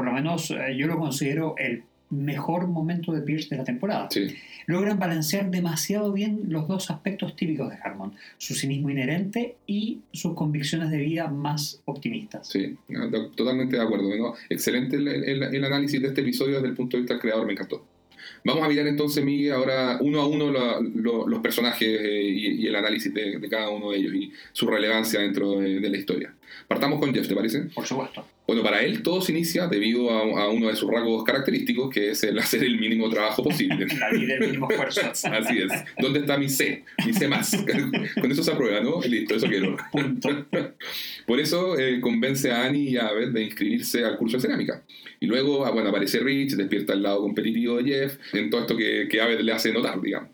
por lo menos eh, yo lo considero el mejor momento de Pierce de la temporada. Sí, Logran balancear demasiado bien los dos aspectos típicos de Harmon, su cinismo inherente y sus convicciones de vida más optimistas. sí, totalmente de acuerdo. ¿no? Excelente el, el- el análisis de este episodio desde el punto de vista del creador, me encantó. Vamos a mirar entonces, Miguel, ahora uno a uno la- lo- los personajes eh, y, y el análisis de, de cada uno de ellos y su relevancia dentro de, de la historia. Partamos con Jeff, ¿te parece? Por supuesto. Bueno, para él todo se inicia debido a, a uno de sus rasgos característicos, que es el hacer el mínimo trabajo posible. La vida del mínimo esfuerzo. Así es. ¿Dónde está mi C? Mi C más. Con eso se aprueba, ¿no? Listo, eso quiero. Punto. Por eso eh, convence a Annie y a Abed de inscribirse al curso de cerámica. Y luego, ah, bueno, aparece Rich, despierta el lado competitivo de Jeff, en todo esto que, que Abed le hace notar, digamos.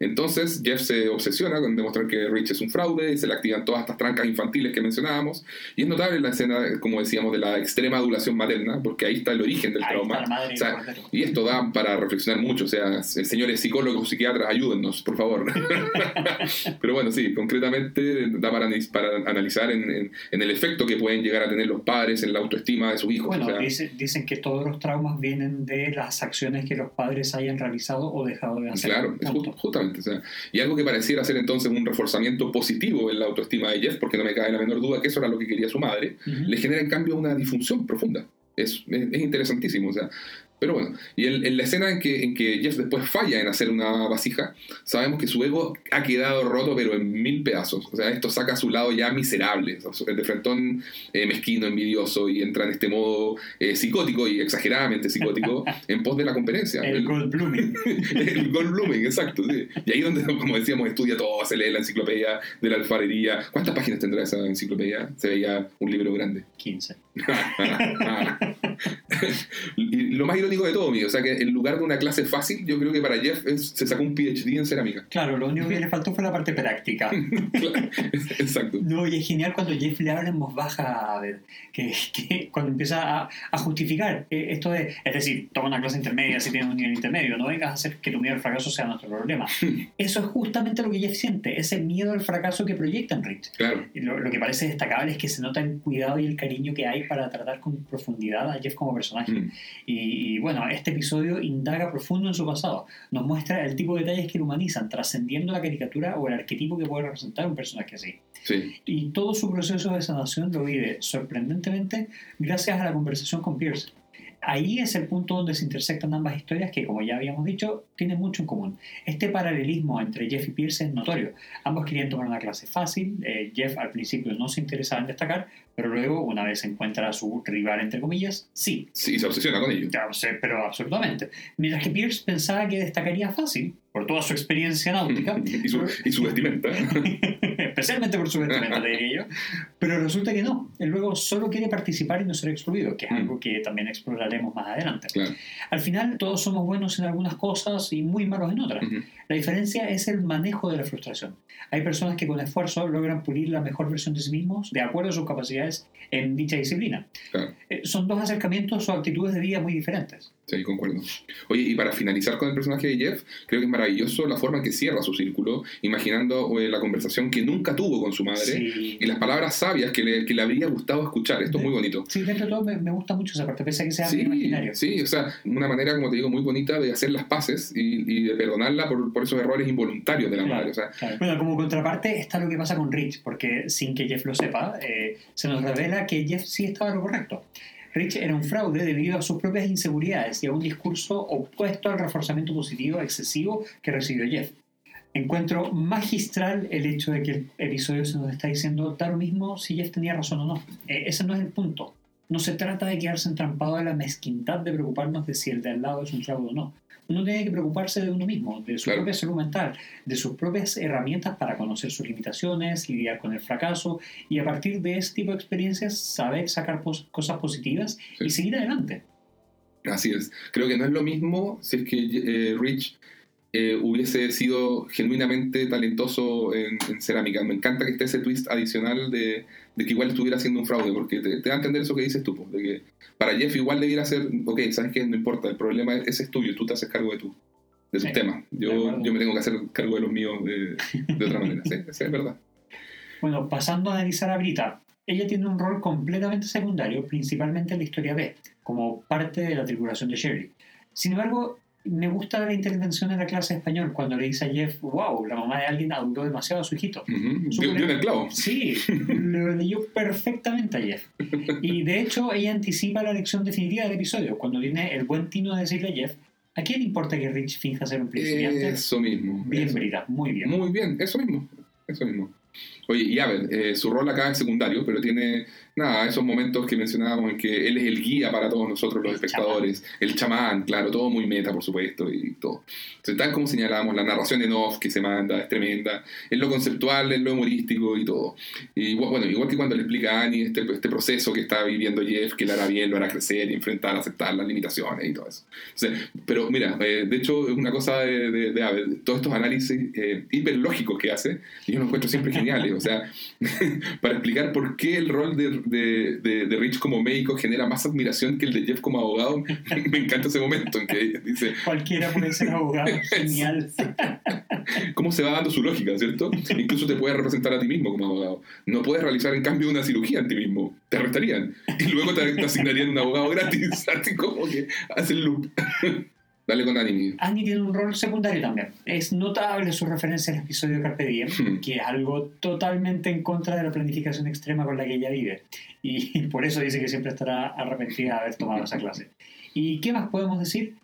Entonces, Jeff se obsesiona con demostrar que Rich es un fraude, se le activan todas estas trancas infantiles que mencionábamos, y es notable la escena, como decíamos, de la extrema adulación materna, porque ahí está el origen del Ahí trauma. O sea, y esto da para reflexionar mucho, o sea, señores psicólogos, psiquiatras, ayúdennos, por favor. Pero bueno, sí, concretamente da para, para analizar en, en- en el efecto que pueden llegar a tener los padres en la autoestima de sus hijos. Bueno, o sea, dice- dicen que todos los traumas vienen de las acciones que los padres hayan realizado o dejado de hacer. Claro, es ju- Punto. justamente. o sea, y algo que pareciera ser entonces un reforzamiento positivo en la autoestima de Jeff, porque no me cabe la menor duda que eso era lo que quería su madre, Ujú. le genera en cambio una disfunción profunda. Es, es, es interesantísimo, o sea. Pero bueno, y en, en la escena en que, en que Jeff después falla en hacer una vasija, sabemos que su ego ha quedado roto, pero en mil pedazos. O sea, esto saca a su lado ya miserable, o sea, el de frentón eh, mezquino, envidioso, y entra en este modo eh, psicótico y exageradamente psicótico en pos de la competencia. El Gold Blooming. el Goldbluming, exacto, sí. Y ahí donde, como decíamos, estudia todo, se lee la enciclopedia de la alfarería. ¿Cuántas páginas tendrá esa enciclopedia? Se veía un libro grande. 15. y lo más irónico de todo, mío, o sea que en lugar de una clase fácil, yo creo que para Jeff es- se sacó un PhD en cerámica. Claro, lo único que le faltó fue la parte práctica. Claro, Exacto. No, y es genial cuando Jeff le habla en voz baja a ver, que, que cuando empieza a, a justificar eh, esto de, es decir, toma una clase intermedia si tienes un nivel intermedio, no vengas a hacer que tu miedo al fracaso sea nuestro problema. Eso es justamente lo que Jeff siente, ese miedo al fracaso que proyecta en Rich. Claro, Y Lo, lo que parece destacable es que se nota el cuidado y el cariño que hay para tratar con profundidad a Jeff como personaje. Mm. Y, y, bueno, este episodio indaga profundo en su pasado. Nos muestra el tipo de detalles que lo humanizan, trascendiendo la caricatura o el arquetipo que puede representar un personaje así. sí, Y todo su proceso de sanación lo vive sorprendentemente gracias a la conversación con Pierce. Ahí es el punto donde se intersectan ambas historias que, como ya habíamos dicho, tienen mucho en común. Este paralelismo entre Jeff y Pierce es notorio. Ambos querían tomar una clase fácil. eh, Jeff al principio no se interesaba en destacar, pero luego, una vez encuentra a su rival, entre comillas, sí. Sí, se obsesiona con ello. Ya sé, pero absolutamente. Mientras que Pierce pensaba que destacaría fácil, por toda su experiencia náutica, y, su, y su vestimenta. especialmente por su vestimenta, te diría yo. Pero resulta que no. Él luego solo quiere participar y no ser excluido, que es Mm. algo que también exploraremos más adelante. Claro. Al final, todos somos buenos en algunas cosas y muy malos en otras. Ujú. La diferencia es el manejo de la frustración. Hay personas que con esfuerzo logran pulir la mejor versión de sí mismos de acuerdo a sus capacidades en dicha disciplina. Claro. Eh, Son dos acercamientos o actitudes de vida muy diferentes. Sí, concuerdo. Oye, y para finalizar con el personaje de Jeff, creo que es maravilloso la forma en que cierra su círculo, imaginando eh, la conversación que nunca tuvo con su madre Sí. y las palabras sabias que le, que le habría gustado escuchar. Esto es muy bonito. Sí, dentro de todo me, me gusta mucho esa parte, pese a que sea muy Sí, imaginario. sí, o sea, una manera, como te digo, muy bonita de hacer las paces y, y de perdonarla por, por esos errores involuntarios de la Claro, madre. O sea, claro. Bueno, como contraparte está lo que pasa con Rich, porque sin que Jeff lo sepa, eh, se nos revela que Jeff sí estaba en lo correcto. Rich era un fraude debido a sus propias inseguridades y a un discurso opuesto al reforzamiento positivo excesivo que recibió Jeff. Encuentro magistral el hecho de que el episodio se nos está diciendo da lo mismo si Jeff tenía razón o no. Eh, ese no es el punto. No se trata de quedarse entrampado en la mezquindad de preocuparnos de si el de al lado es un fraude o no. Uno tiene que preocuparse de uno mismo, de su Claro. propia salud mental, de sus propias herramientas para conocer sus limitaciones, lidiar con el fracaso y a partir de ese tipo de experiencias saber sacar pos- cosas positivas Sí. y seguir adelante. Así es. Creo que no es lo mismo si es que eh, Rich eh, hubiese sido genuinamente talentoso en, en cerámica. Me encanta que esté ese twist adicional de, de que igual estuviera haciendo un fraude, porque te, te da a entender eso que dices tú, de que para Jeff igual debiera ser, ok, sabes que no importa, el problema es- ese es tuyo, tú te haces cargo de tu, de tus Sí, temas. Yo, yo me tengo que hacer cargo de los míos de, de otra manera. Sí, sí, es verdad. Bueno, pasando a analizar a Brita, ella tiene un rol completamente secundario, principalmente en la historia B, como parte de la tripulación de Sherry. Sin embargo, me gusta la intervención en la clase de español cuando le dice a Jeff, wow, la mamá de alguien aduló demasiado a su hijito. Ujú. Súper Dio, dio en el clavo. Sí, lo leyó perfectamente a Jeff. Y de hecho, ella anticipa la lección definitiva del episodio, cuando tiene el buen tino de decirle a Jeff, ¿a quién importa que Rich finja ser un principiante? Eso mismo. Bien, eso. Brita, muy bien. Muy bien, eso mismo. Eso mismo. Oye, y Abed, eh, su rol acá es secundario, pero tiene, nada, esos momentos que mencionábamos en que él es el guía para todos nosotros los El espectadores, el chamán, claro, todo muy meta, por supuesto, y todo. Entonces, tal como señalábamos, la narración en off que se manda es tremenda, es lo conceptual, es lo humorístico y todo. Y bueno, igual que cuando le explica a Annie este, este proceso que está viviendo Jeff, que le hará bien, lo hará crecer enfrentar, aceptar las limitaciones y todo eso. Entonces, pero mira, eh, de hecho, es una cosa de, de, de todos estos análisis eh, hiperlógicos que hace, y yo los encuentro siempre geniales. O sea, para explicar por qué el rol de, de, de- de Rich como médico genera más admiración que el de Jeff como abogado, me encanta ese momento en que dice Cualquiera puede ser abogado, genial. cómo se va dando su lógica, ¿cierto? Incluso te puedes representar a ti mismo como abogado. No puedes realizar, en cambio, una cirugía en ti mismo. Te arrestarían. Y luego te, te asignarían un abogado gratis. Así como que hace el loop. Dale con Annie. Annie tiene un rol secundario también. Es notable su referencia al episodio de Carpe Diem, Hmm. que es algo totalmente en contra de la planificación extrema con la que ella vive. Y por eso dice que siempre estará arrepentida de haber tomado esa clase. ¿Y qué más podemos decir?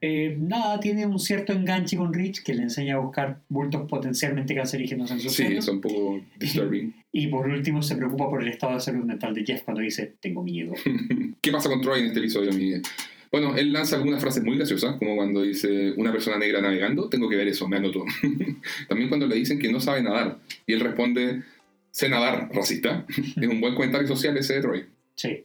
Eh, nada, tiene un cierto enganche con Rich que le enseña a buscar bultos potencialmente cancerígenos en su Sí, es un poco disturbing. Y por último se preocupa por el estado de salud mental de Jeff cuando dice, tengo miedo. ¿Qué pasa con Troy en este episodio, Miguel? Bueno, él lanza algunas frases muy graciosas, como cuando dice una persona negra navegando, tengo que ver eso, me anoto. También cuando le dicen que no sabe nadar, y él responde, sé nadar, racista. es un buen comentario social ese de Troy. Sí.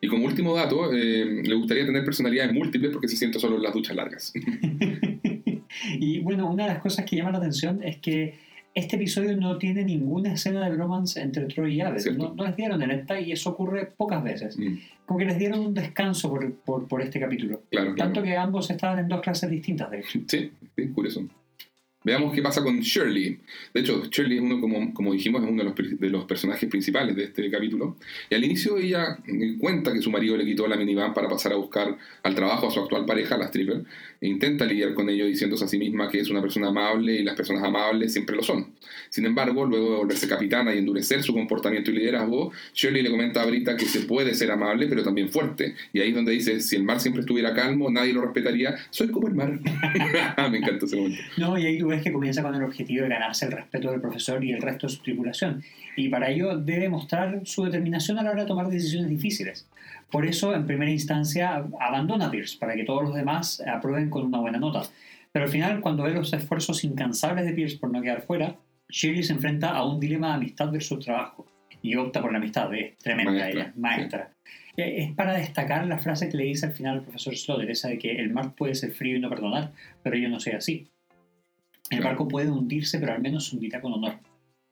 Y como último dato, eh, le gustaría tener personalidades múltiples porque se siente solo en las duchas largas. y bueno, una de las cosas que llama la atención es que este episodio no tiene ninguna escena de bromance entre Troy y Abed. No, no les dieron el esta y eso ocurre pocas veces. Mm, Como que les dieron un descanso por, por, por este capítulo. claro, claro. Tanto que ambos estaban en dos clases distintas, de hecho. Sí, sí, curioso. Veamos qué pasa con Shirley. De hecho, Shirley es uno, como, como dijimos, es uno de los, de los personajes principales de este capítulo. Y al inicio ella eh, cuenta que su marido le quitó la minivan para pasar a buscar al trabajo a su actual pareja, la stripper, e intenta lidiar con ello diciéndose a sí misma que es una persona amable y las personas amables siempre lo son. Sin embargo, luego de volverse capitana y endurecer su comportamiento y liderazgo, Shirley le comenta a Brita que se puede ser amable pero también fuerte. Y ahí es donde dice, si el mar siempre estuviera calmo, nadie lo respetaría, soy como el mar. Me encanta ese momento. No, y ahí ves que comienza con el objetivo de ganarse el respeto del profesor y el resto de su tripulación. Y para ello debe mostrar su determinación a la hora de tomar decisiones difíciles. Por eso, en primera instancia, abandona a Pierce para que todos los demás aprueben con una buena nota. Pero al final, cuando ve los esfuerzos incansables de Pierce por no quedar fuera, Shirley se enfrenta a un dilema de amistad versus trabajo y opta por la amistad. Es tremenda Maestra, ella, maestra. Eh, Es para destacar la frase que le dice al final al profesor Slaughter, esa de que el mar puede ser frío y no perdonar, pero yo no soy así. El Claro. barco puede hundirse, pero al menos hundirá con honor.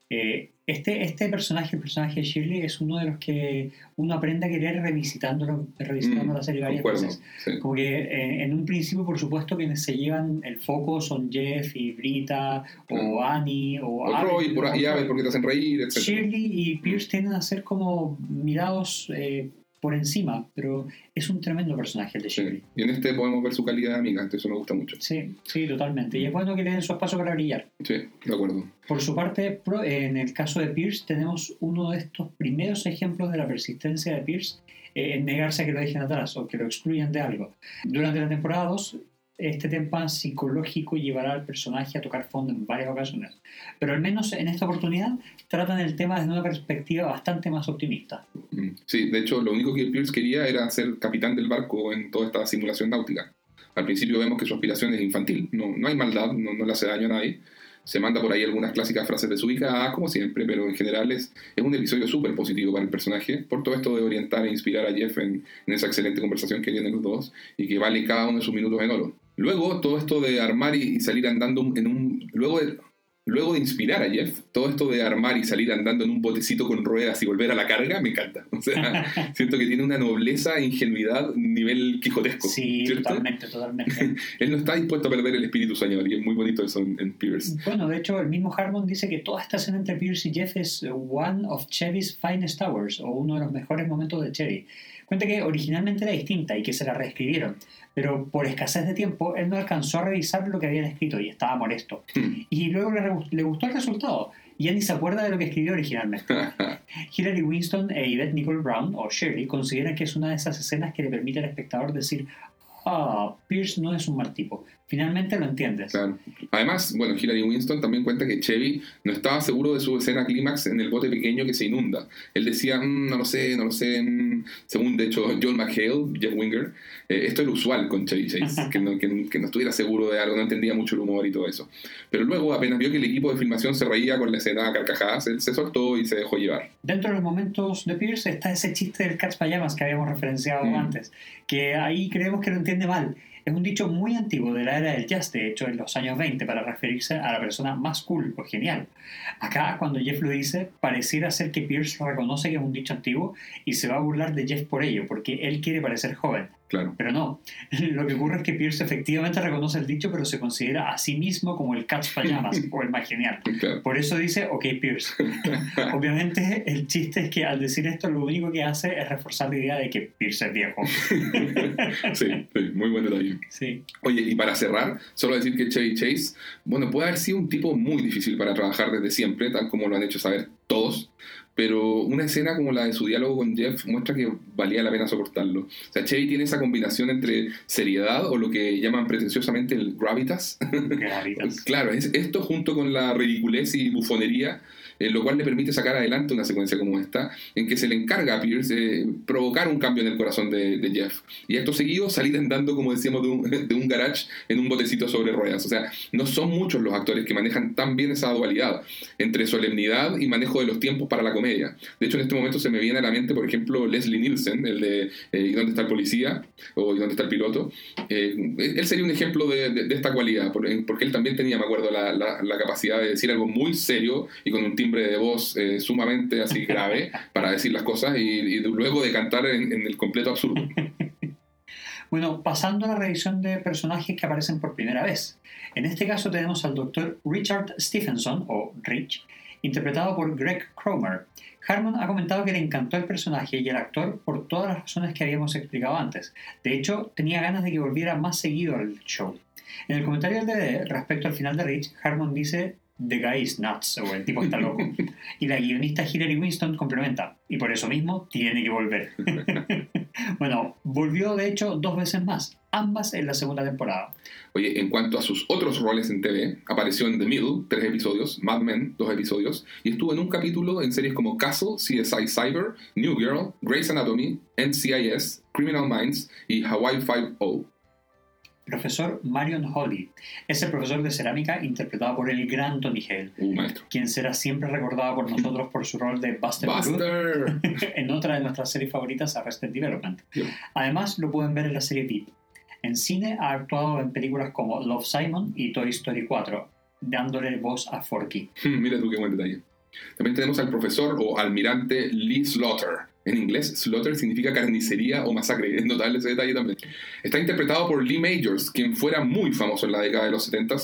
Eh, este, este personaje, el personaje de Shirley, es uno de los que uno aprende a querer revisitándolo, revisitando Mm, la serie varias Concuerdo. veces. sí. Como que eh, en un principio, por supuesto, quienes se llevan el foco son Jeff y Brita, o Annie, o O Abel, por o y Abel porque te hacen reír, etc. Shirley y Pierce tienden a ser como mirados eh, por encima, pero es un tremendo personaje el de Shirley. Sí. Y en este podemos ver su calidad de amiga, eso me gusta mucho. Sí, sí, totalmente. Y es bueno que le den su espacio para brillar. Sí, de acuerdo. Por su parte, en el caso de Pierce, tenemos uno de estos primeros ejemplos de la persistencia de Pierce eh, en negarse a que lo dejen atrás o que lo excluyan de algo. Durante la temporada 2, este tema psicológico llevará al personaje a tocar fondo en varias ocasiones, pero al menos en esta oportunidad tratan el tema desde una perspectiva bastante más optimista. Mm. Sí, de hecho, lo único que Pierce quería era ser capitán del barco en toda esta simulación náutica. Al principio vemos que su aspiración es infantil, no, no hay maldad, no, no le hace daño a nadie. Se manda por ahí algunas clásicas frases desubicadas, como siempre, pero en general es, es un episodio súper positivo para el personaje, por todo esto de orientar e inspirar a Jeff en, en esa excelente conversación que tienen los dos y que vale cada uno de sus minutos en oro. Luego, todo esto de armar y, salir andando en un... Luego de, Luego de inspirar a Jeff, todo esto de armar y salir andando en un botecito con ruedas y volver a la carga, me encanta. O sea, siento que tiene una nobleza e ingenuidad nivel quijotesco. Sí, ¿cierto? totalmente, totalmente. Él no está dispuesto a perder el espíritu soñador y es muy bonito eso en, en Pierce. Bueno, de hecho, el mismo Harmon dice que toda esta escena entre Pierce y Jeff es one of Chevy's finest hours, o uno de los mejores momentos de Chevy. Cuenta que originalmente era distinta y que se la reescribieron, pero por escasez de tiempo él no alcanzó a revisar lo que habían escrito y estaba molesto. Hmm. Y luego le, le gustó el resultado. y Ya ni se acuerda de lo que escribió originalmente. Hillary Winston e Yvette Nicole Brown, o Shirley, consideran que es una de esas escenas que le permite al espectador decir, ah, Pierce no es un mal tipo. Finalmente lo entiendes. Claro. Además, bueno, Hillary Winston también cuenta que Chevy no estaba seguro de su escena clímax en el bote pequeño que se inunda. Él decía, "Mm, no lo sé, no lo sé. mm". Según, de hecho, John McHale, Jeff Winger, eh, esto era usual con Chevy Chase, que no, que, que no estuviera seguro de algo, no entendía mucho el humor y todo eso. Pero luego, apenas vio que el equipo de filmación se reía con la escena a carcajadas, él se soltó y se dejó llevar. Dentro de los momentos de Pierce está ese chiste del Cats Pajamas que habíamos referenciado Mm. antes, que ahí creemos que lo entiende mal. Es un dicho muy antiguo de la era del jazz, de hecho en los años 20, para referirse a la persona más cool o genial. Acá, cuando Jeff lo dice, pareciera ser que Pierce reconoce que es un dicho antiguo y se va a burlar de Jeff por ello, porque él quiere parecer joven. Claro. Pero no, lo que ocurre es que Pierce efectivamente reconoce el dicho, pero se considera a sí mismo como el Cats Pajamas o el más genial. claro. Por eso dice, ok, Pierce. Obviamente, el chiste es que al decir esto, lo único que hace es reforzar la idea de que Pierce es viejo. Sí, sí, muy buen detalle. Sí. Oye, y para cerrar, solo decir que Chevy Chase, bueno, puede haber sido un tipo muy difícil para trabajar desde siempre, tal como lo han hecho saber todos, pero una escena como la de su diálogo con Jeff muestra que valía la pena soportarlo. O sea, Chevy tiene esa combinación entre seriedad o lo que llaman pretenciosamente el gravitas. Gravitas. claro, es esto junto con la ridiculez y bufonería, eh, lo cual le permite sacar adelante una secuencia como esta, en que se le encarga a Pierce eh, provocar un cambio en el corazón de, de Jeff. Y acto seguido salir andando, como decíamos, de un, de un garage en un botecito sobre ruedas. O sea, no son muchos los actores que manejan tan bien esa dualidad entre solemnidad y manejo de los tiempos para la comedia. De hecho, en este momento se me viene a la mente, por ejemplo, Leslie Nielsen, el de eh, ¿Y dónde está el policía? o ¿Y dónde está el piloto? Eh, él sería un ejemplo de, de- esta cualidad, por- porque él también tenía, me acuerdo, la, la- la capacidad de decir algo muy serio y con un timbre de voz eh, sumamente así grave para decir las cosas y, y luego de cantar en, en el completo absurdo. Bueno, pasando a la revisión de personajes que aparecen por primera vez. En este caso tenemos al doctor Richard Stephenson, o Rich, interpretado por Greg Cromer. Harmon ha comentado que le encantó el personaje y el actor por todas las razones que habíamos explicado antes. De hecho, tenía ganas de que volviera más seguido al show. En el comentario del DVD, respecto al final de Rich, Harmon dice The guy is nuts, o el tipo está loco. Y la guionista Hilary Winston complementa, y por eso mismo tiene que volver. bueno, volvió de hecho dos veces más, ambas en la segunda temporada. Oye, en cuanto a sus otros roles en TV, apareció en The Middle, tres episodios, Mad Men, dos episodios, y estuvo en un capítulo en series como Castle, CSI Cyber, New Girl, Grey's Anatomy, NCIS, Criminal Minds y Hawaii Five-O profesor Marion Holly. Es el profesor de cerámica interpretado por el gran Tony Hale, uh, maestro. quien será siempre recordado por nosotros por su rol de Buster, Buster. en otra de nuestras series favoritas, Arrested Development. Además, lo pueden ver en la serie Deep. En cine ha actuado en películas como Love Simon y Toy Story 4, dándole voz a Forky. Mira tú qué buen detalle. También tenemos al profesor o almirante Lee Slaughter, en inglés, slaughter significa carnicería o masacre. Es notable ese detalle también. Está interpretado por Lee Majors, quien fuera muy famoso en la década de los 70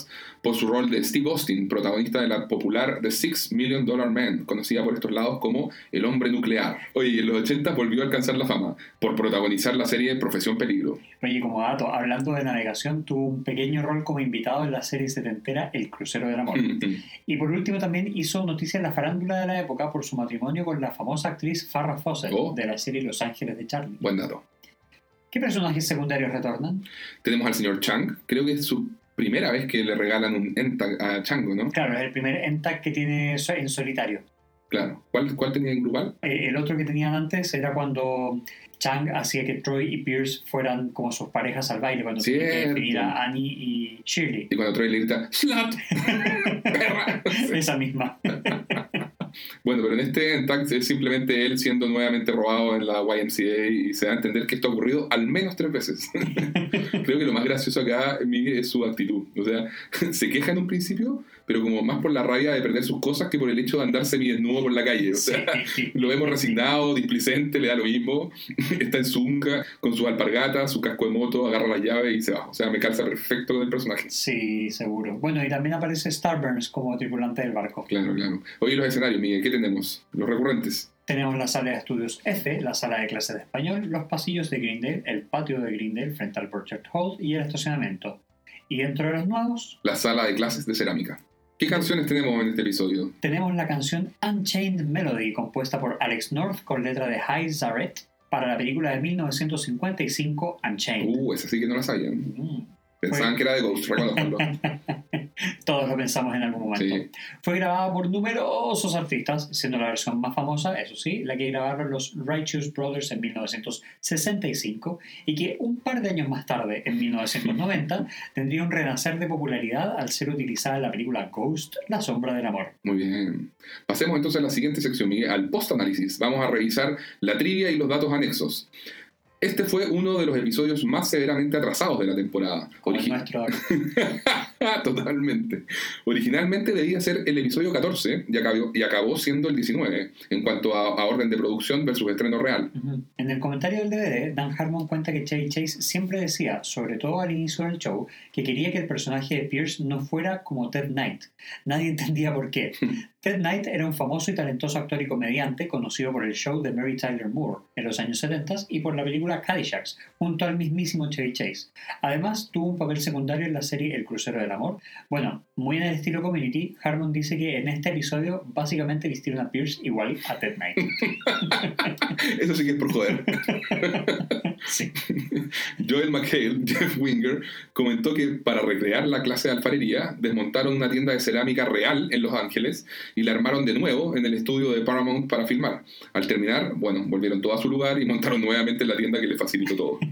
por su rol de Steve Austin, protagonista de la popular The Six Million Dollar Man, conocida por estos lados como El Hombre Nuclear. Oye, en los 80 volvió a alcanzar la fama por protagonizar la serie Profesión Peligro. Oye, como dato, hablando de navegación, tuvo un pequeño rol como invitado en la serie setentera El Crucero del Amor. y por último también hizo noticia en la farándula de la época por su matrimonio con la famosa actriz Farrah Fawcett Oh. de la serie Los Ángeles de Charlie. Buen dato. ¿Qué personajes secundarios retornan? Tenemos al señor Chang. Creo que es su primera vez que le regalan un Entag a Chango, ¿no? Claro, es el primer Entag que tiene en solitario. Claro. ¿Cuál, cuál tenía en global? Eh, el otro que tenían antes era cuando Chang hacía que Troy y Pierce fueran como sus parejas al baile, cuando tenía que definir a Annie y Shirley. Y cuando Troy le grita, ¡Slut! Esa misma. Bueno, pero en este es simplemente él siendo nuevamente robado en la YMCA y se da a entender que esto ha ocurrido al menos tres veces. Creo que lo más gracioso acá, Miguel, es su actitud. O sea, se queja en un principio, pero como más por la rabia de perder sus cosas que por el hecho de andar semidesnudo por la calle. O sea, lo vemos resignado, displicente, le da lo mismo. Está en su unca, con su alpargata, su casco de moto, agarra las llaves y se va. O sea, me calza perfecto con el personaje. Sí, seguro. Bueno, y también aparece Starburns como tripulante del barco. Claro, claro. Oye, los escenarios, Miguel, ¿qué tenemos? Los recurrentes. Tenemos la sala de estudios F, la sala de clase de español, los pasillos de Greendale, el patio de Greendale frente al Project Hall y el estacionamiento. Y dentro de los nuevos... La sala de clases de cerámica. ¿Qué canciones tenemos en este episodio? Tenemos la canción Unchained Melody, compuesta por Alex North con letra de High Zaret para la película de 1955 Unchained. Uh, esa sí que no la sabían. Mm. Pensaban que era de Ghost, reconozcanlo. Todos lo pensamos en algún momento. Fue grabada por numerosos artistas, siendo la versión más famosa, eso sí, la que grabaron los Righteous Brothers en 1965 y que un par de años más tarde, en 1990, tendría un renacer de popularidad al ser utilizada en la película Ghost, La Sombra del Amor. Muy bien. Pasemos entonces a la siguiente sección, Miguel, al post-análisis. Vamos a revisar la trivia y los datos anexos. Este fue uno de los episodios más severamente atrasados de la temporada. Totalmente. Originalmente debía ser el episodio 14 y acabó, y acabó siendo el 19 en cuanto a, orden de producción versus estreno real. En el comentario del DVD, Dan Harmon cuenta que Chevy Chase siempre decía, sobre todo al inicio del show, que quería que el personaje de Pierce no fuera como Ted Knight. Nadie entendía por qué. Ted Knight era un famoso y talentoso actor y comediante conocido por el show de Mary Tyler Moore en los años 70 y por la película Caddyshack, junto al mismísimo Chevy Chase. Además, tuvo un papel secundario en la serie El Crucero del Amor. Bueno, muy en el estilo Community, Harmon dice que en este episodio básicamente vistieron a Pierce igual a Ted Knight. Eso sí que es por joder. sí. Joel McHale, Jeff Winger, comentó que para recrear la clase de alfarería desmontaron una tienda de cerámica real en Los Ángeles y la armaron de nuevo en el estudio de Paramount para filmar. Al terminar, bueno, volvieron todo a su lugar y montaron nuevamente la tienda que le facilitó todo.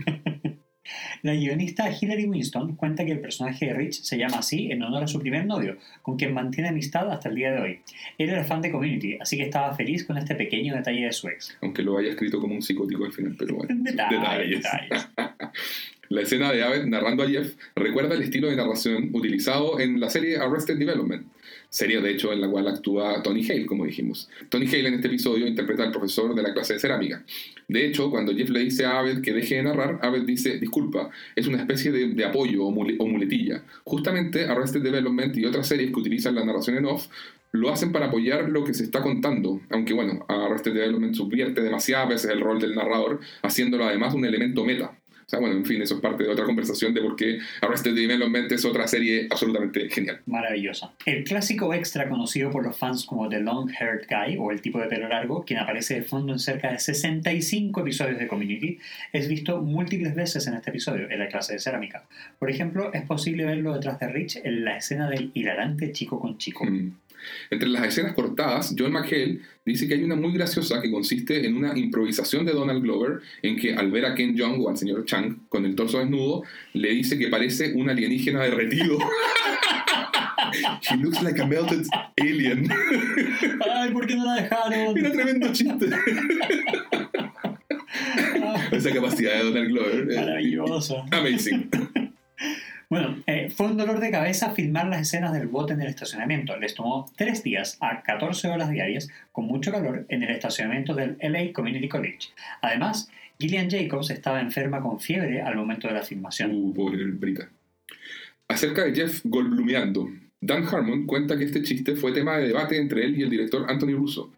La guionista Hilary Winston cuenta que el personaje de Rich se llama así en honor a su primer novio, con quien mantiene amistad hasta el día de hoy. Él era fan de Community, así que estaba feliz con este pequeño detalle de su ex. Aunque lo haya escrito como un psicótico al final, pero bueno. detalles. detalles. La escena de Abed narrando a Jeff recuerda el estilo de narración utilizado en la serie Arrested Development, serie de hecho en la cual actúa Tony Hale, como dijimos. Tony Hale en este episodio interpreta al profesor de la clase de cerámica. De hecho, cuando Jeff le dice a Abed que deje de narrar, Abed dice, disculpa, es una especie de, apoyo o, o muletilla. Justamente Arrested Development y otras series que utilizan la narración en off lo hacen para apoyar lo que se está contando, aunque bueno, Arrested Development subvierte demasiadas veces el rol del narrador, haciéndolo además un elemento meta. O sea, bueno, en fin, eso es parte de otra conversación de por qué Arrested Development es otra serie absolutamente genial. Maravillosa. El clásico extra conocido por los fans como The Long Haired Guy o el tipo de pelo largo, quien aparece de fondo en cerca de 65 episodios de Community, es visto múltiples veces en este episodio, en la clase de cerámica. Por ejemplo, es posible verlo detrás de Rich en la escena del hilarante chico con chico. Mm. Entre las escenas cortadas, John McHale dice que hay una muy graciosa que consiste en una improvisación de Donald Glover en que al ver a Ken Jeong o al señor Chang con el torso desnudo, le dice que parece un alienígena derretido. He looks like a melted alien. ¡Ay, por qué no la dejaron! Era tremendo chiste. Esa capacidad de Donald Glover. eh, Maravilloso. Amazing. Bueno, eh, fue un dolor de cabeza filmar las escenas del bote en el estacionamiento. Les tomó tres días a 14 horas diarias con mucho calor en el estacionamiento del LA Community College. Además, Gillian Jacobs estaba enferma con fiebre al momento de la filmación. Uh, pobre Brita. Acerca de Jeff Goldblumeando, Dan Harmon cuenta que este chiste fue tema de debate entre él y el director Anthony Russo.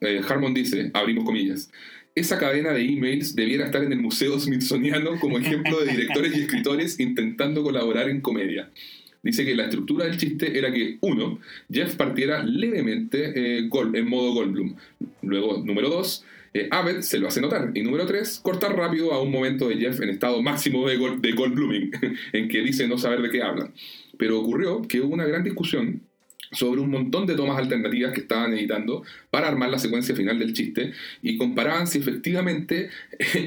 Eh, Harmon dice, abrimos comillas, esa cadena de emails debiera estar en el Museo Smithsoniano como ejemplo de directores y escritores intentando colaborar en comedia. Dice que la estructura del chiste era que, uno, Jeff partiera levemente eh, Gold- en modo Goldblum. Luego, número dos, eh, Abed se lo hace notar. Y número tres, cortar rápido a un momento de Jeff en estado máximo de, Gold, de Goldbluming, en que dice no saber de qué habla. Pero ocurrió que hubo una gran discusión sobre un montón de tomas alternativas que estaban editando para armar la secuencia final del chiste y comparaban si efectivamente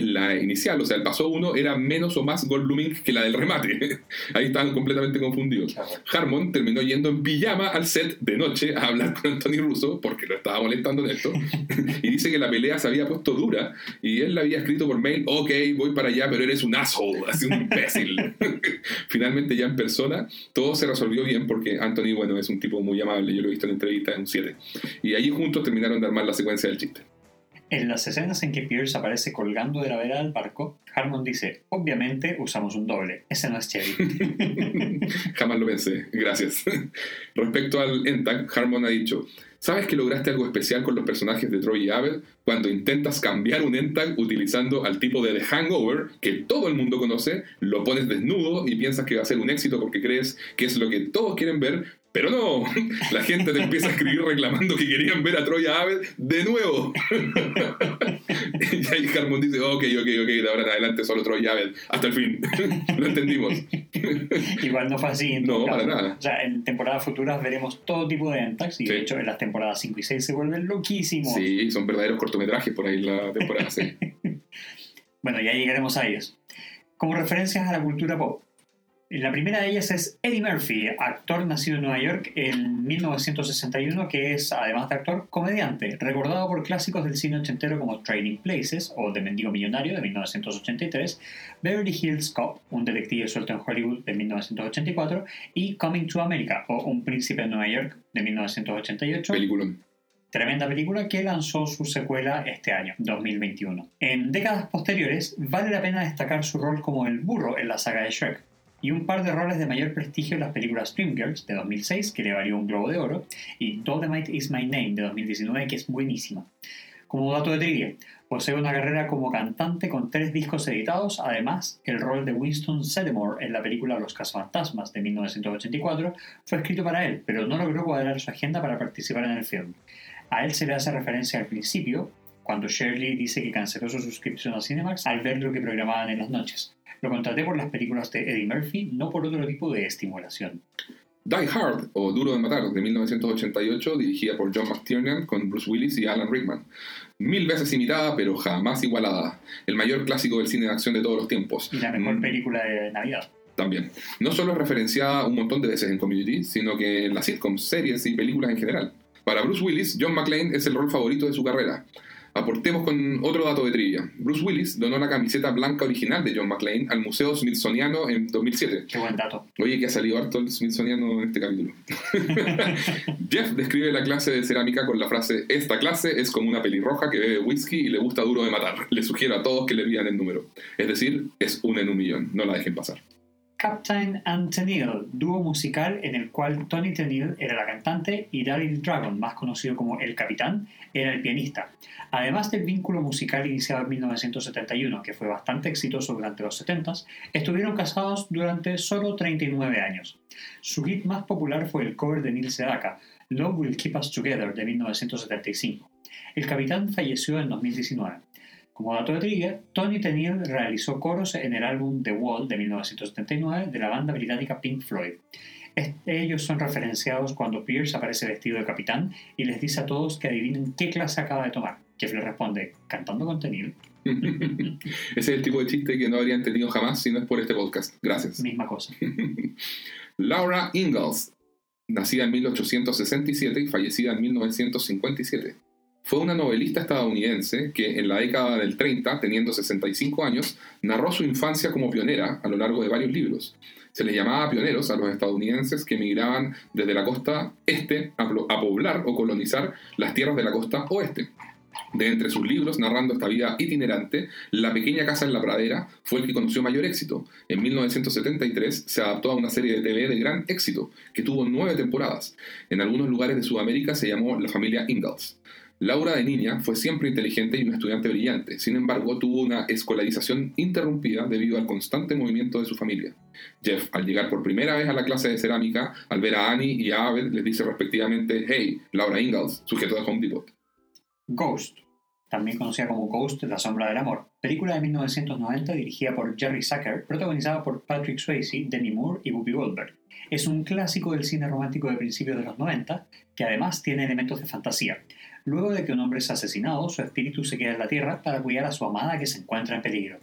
la inicial, o sea, el paso uno, era menos o más Goldbluming que la del remate. Ahí estaban completamente confundidos. Harmon terminó yendo en pijama al set de noche a hablar con Anthony Russo porque lo estaba molestando en esto y dice que la pelea se había puesto dura y él le había escrito por mail, ok, voy para allá, pero eres un asshole, así un imbécil. Finalmente ya en persona todo se resolvió bien porque Anthony, bueno, es un tipo muy amable, yo lo he visto en entrevistas, un 7. Y allí juntos terminaron de armar la secuencia del chiste. En las escenas en que Pierce aparece colgando de la vela del barco, Harmon dice, obviamente usamos un doble, ese no es Chevy. Jamás lo pensé, gracias. Respecto al Entag, Harmon ha dicho, ¿sabes que lograste algo especial con los personajes de Troy y Abed cuando intentas cambiar un Entag utilizando al tipo de The Hangover que todo el mundo conoce, lo pones desnudo y piensas que va a ser un éxito porque crees que es lo que todos quieren ver, pero no, la gente te empieza a escribir reclamando que querían ver a Troy y a Abed de nuevo. y ahí Harmon dice, ok, ok, ok, de ahora en adelante solo Troy y Abed, hasta el fin. lo entendimos. Igual no fue así. en No, para nada. O sea, en temporadas futuras veremos todo tipo de Entax y Sí. de hecho en las temporadas 5 y 6 se vuelven loquísimos. Sí, son verdaderos cortometrajes por ahí la temporada 6. Bueno, ya llegaremos a ellos. Como referencias a la cultura pop. La primera de ellas es Eddie Murphy, actor nacido en Nueva York en 1961, que es, además de actor, comediante, recordado por clásicos del cine ochentero como Trading Places o The Mendigo Millonario de 1983, Beverly Hills Cop, un detective suelto en Hollywood de 1984, y Coming to America o Un príncipe en Nueva York de 1988. Peliculón. Tremenda película que lanzó su secuela este año, 2021. En décadas posteriores, vale la pena destacar su rol como el burro en la saga de Shrek, y un par de roles de mayor prestigio en las películas Dreamgirls de 2006, que le valió un Globo de Oro, y Dolomite is My Name de 2019, que es buenísima. Como dato de trivia, posee una carrera como cantante con tres discos editados, además, el rol de Winston Sedemore en la película Los Cazafantasmas de 1984 fue escrito para él, pero no logró cuadrar su agenda para participar en el film. A él se le hace referencia al principio, cuando Shirley dice que canceló su suscripción a Cinemax al ver lo que programaban en las noches. Lo contraté por las películas de Eddie Murphy, no por otro tipo de estimulación. Die Hard, o Duro de Matar, de 1988, dirigida por John McTiernan con Bruce Willis y Alan Rickman. Mil veces imitada, pero jamás igualada. El mayor clásico del cine de acción de todos los tiempos. Y la mejor Mm, película de Navidad. También. No solo es referenciada un montón de veces en Community, sino que en las sitcoms, series y películas en general. Para Bruce Willis, John McClane es el rol favorito de su carrera. Aportemos con otro dato de trivia. Bruce Willis donó la camiseta blanca original de John McClane al Museo Smithsoniano en 2007. Qué buen dato. Oye, que ha salido harto el Smithsoniano en este capítulo. Jeff describe la clase de cerámica con la frase: Esta clase es como una pelirroja que bebe whisky y le gusta duro de matar. Le sugiero a todos que le pidan el número. Es decir, es una en un millón. No la dejen pasar. Captain and Tennille, dúo musical en el cual Tony Tennille era la cantante y Daryl Dragon, más conocido como El Capitán, era el pianista. Además del vínculo musical iniciado en 1971, que fue bastante exitoso durante los 70s, estuvieron casados durante solo 39 años. Su hit más popular fue el cover de Neil Sedaka, Love Will Keep Us Together, de 1975. El Capitán falleció en 2019. Como dato de trivia, Tony Tennille realizó coros en el álbum The Wall de 1979 de la banda británica Pink Floyd. Ellos son referenciados cuando Pierce aparece vestido de capitán y les dice a todos que adivinen qué clase acaba de tomar. Jeff le responde, cantando con Tennille. Ese es el tipo de chiste que no habría entendido jamás si no es por este podcast. Gracias. Misma cosa. Laura Ingalls, nacida en 1867 y fallecida en 1957 fue una novelista estadounidense que en la década del 30, teniendo 65 años, narró su infancia como pionera a lo largo de varios libros. Se les llamaba pioneros a los estadounidenses que emigraban desde la costa este a, poblar o colonizar las tierras de la costa oeste. De entre sus libros, narrando esta vida itinerante, La pequeña casa en la pradera fue el que conoció mayor éxito. En 1973 se adaptó a una serie de TV de gran éxito, que tuvo nueve temporadas. En algunos lugares de Sudamérica se llamó La familia Ingalls. Laura de niña fue siempre inteligente y una estudiante brillante, sin embargo tuvo una escolarización interrumpida debido al constante movimiento de su familia. Jeff, al llegar por primera vez a la clase de cerámica, al ver a Annie y a Abed, les dice respectivamente, hey, Laura Ingalls, sujeto de Home Depot. Ghost, también conocida como Ghost, La sombra del amor, película de 1990 dirigida por Jerry Zucker, protagonizada por Patrick Swayze, Demi Moore y Whoopi Goldberg. Es un clásico del cine romántico de principios de los 90, que además tiene elementos de fantasía. Luego de que un hombre es asesinado, su espíritu se queda en la tierra para cuidar a su amada que se encuentra en peligro.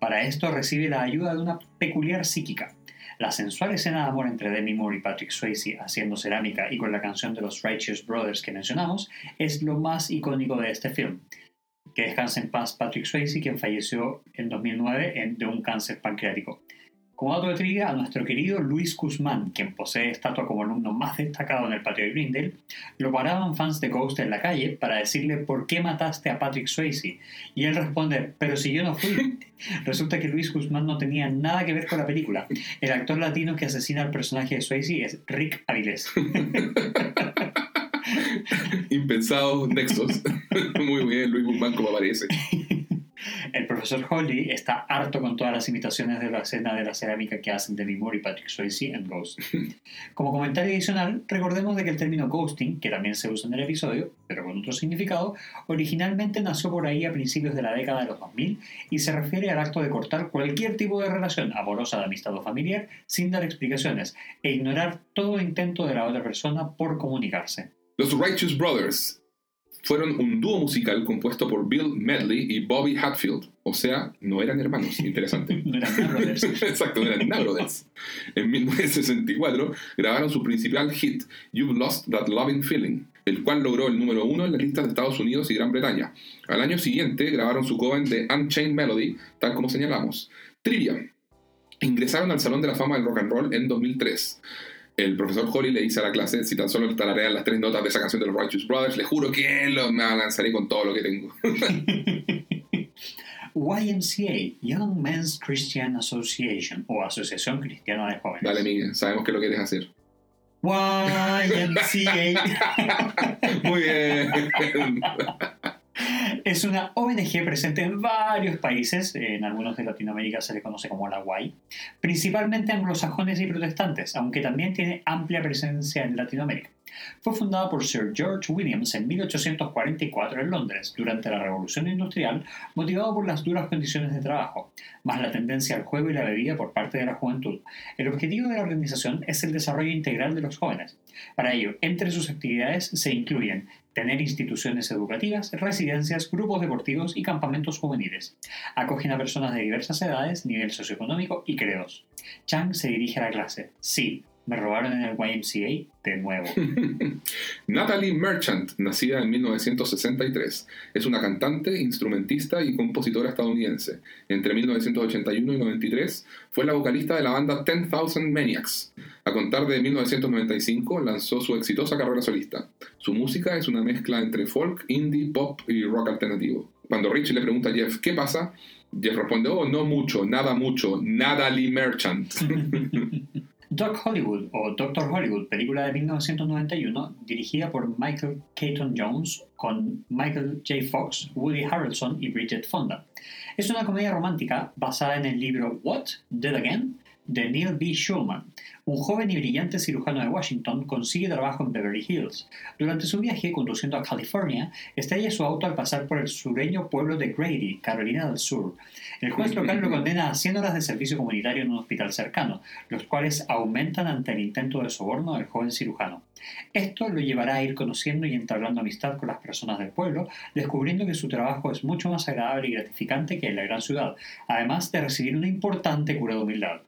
Para esto recibe la ayuda de una peculiar psíquica. La sensual escena de amor entre Demi Moore y Patrick Swayze haciendo cerámica y con la canción de los Righteous Brothers que mencionamos es lo más icónico de este film. Que descanse en paz Patrick Swayze, quien falleció en 2009 de un cáncer pancreático. Como dato de trivia, a nuestro querido Luis Guzmán, quien posee estatua como alumno más destacado en el patio de Grindel, lo paraban fans de Ghost en la calle para decirle por qué mataste a Patrick Swayze. Y él responde, pero si yo no fui. Resulta que Luis Guzmán no tenía nada que ver con la película. El actor latino que asesina al personaje de Swayze es Rick Avilés. Impensados nexos. Muy bien, Luis Guzmán como aparece. El profesor Holly está harto con todas las imitaciones de la escena de la cerámica que hacen Demi Moore y Patrick Swayze en Ghost. Como comentario adicional, recordemos de que el término ghosting, que también se usa en el episodio, pero con otro significado, originalmente nació por ahí a principios de la década de los 2000 y se refiere al acto de cortar cualquier tipo de relación amorosa, de amistad o familiar sin dar explicaciones e ignorar todo intento de la otra persona por comunicarse. Los Righteous Brothers fueron un dúo musical compuesto por Bill Medley y Bobby Hatfield. O sea, no eran hermanos. Interesante. no eran brothers. Exacto, no eran brothers. En 1964 grabaron su principal hit, You've Lost That Loving Feeling, el cual logró el número uno en las listas de Estados Unidos y Gran Bretaña. Al año siguiente grabaron su cover de Unchained Melody, tal como señalamos. Trivia. Ingresaron al Salón de la Fama del Rock and Roll en 2003 el profesor Holly le dice a la clase, si tan solo tararean las tres notas de esa canción de los Righteous Brothers, le juro que lo, me lanzaré con todo lo que tengo. YMCA, Young Men's Christian Association, o Asociación Cristiana de Jóvenes. Dale, Miguel, sabemos que lo quieres hacer. YMCA. Muy bien. Es una ONG presente en varios países, en algunos de Latinoamérica se le conoce como la WAI, principalmente anglosajones y protestantes, aunque también tiene amplia presencia en Latinoamérica. Fue fundada por Sir George Williams en 1844 en Londres, durante la Revolución Industrial, motivado por las duras condiciones de trabajo, más la tendencia al juego y la bebida por parte de la juventud. El objetivo de la organización es el desarrollo integral de los jóvenes. Para ello, entre sus actividades se incluyen tener instituciones educativas, residencias, grupos deportivos y campamentos juveniles. Acogen a personas de diversas edades, nivel socioeconómico y credos. Chang se dirige a la clase. Sí, Me robaron en el YMCA de nuevo. Natalie Merchant, nacida en 1963, es una cantante, instrumentista y compositora estadounidense. Entre 1981 y 93 fue la vocalista de la banda 10,000 Maniacs. A contar de 1995 lanzó su exitosa carrera solista. Su música es una mezcla entre folk, indie, pop y rock alternativo. Cuando Rich le pregunta a Jeff qué pasa, Jeff responde, oh, no mucho, nada mucho, Natalie Merchant. Doc Hollywood o Doctor Hollywood, película de 1991, dirigida por Michael Keaton Jones con Michael J. Fox, Woody Harrelson y Bridget Fonda. Es una comedia romántica basada en el libro What? Dead Again? de Neil B. Schulman. Un joven y brillante cirujano de Washington consigue trabajo en Beverly Hills. Durante su viaje conduciendo a California, estalla su auto al pasar por el sureño pueblo de Grady, Carolina del Sur. El juez local lo condena a 100 horas de servicio comunitario en un hospital cercano, los cuales aumentan ante el intento de soborno del joven cirujano. Esto lo llevará a ir conociendo y entablando amistad con las personas del pueblo, descubriendo que su trabajo es mucho más agradable y gratificante que en la gran ciudad, además de recibir una importante cura de humildad.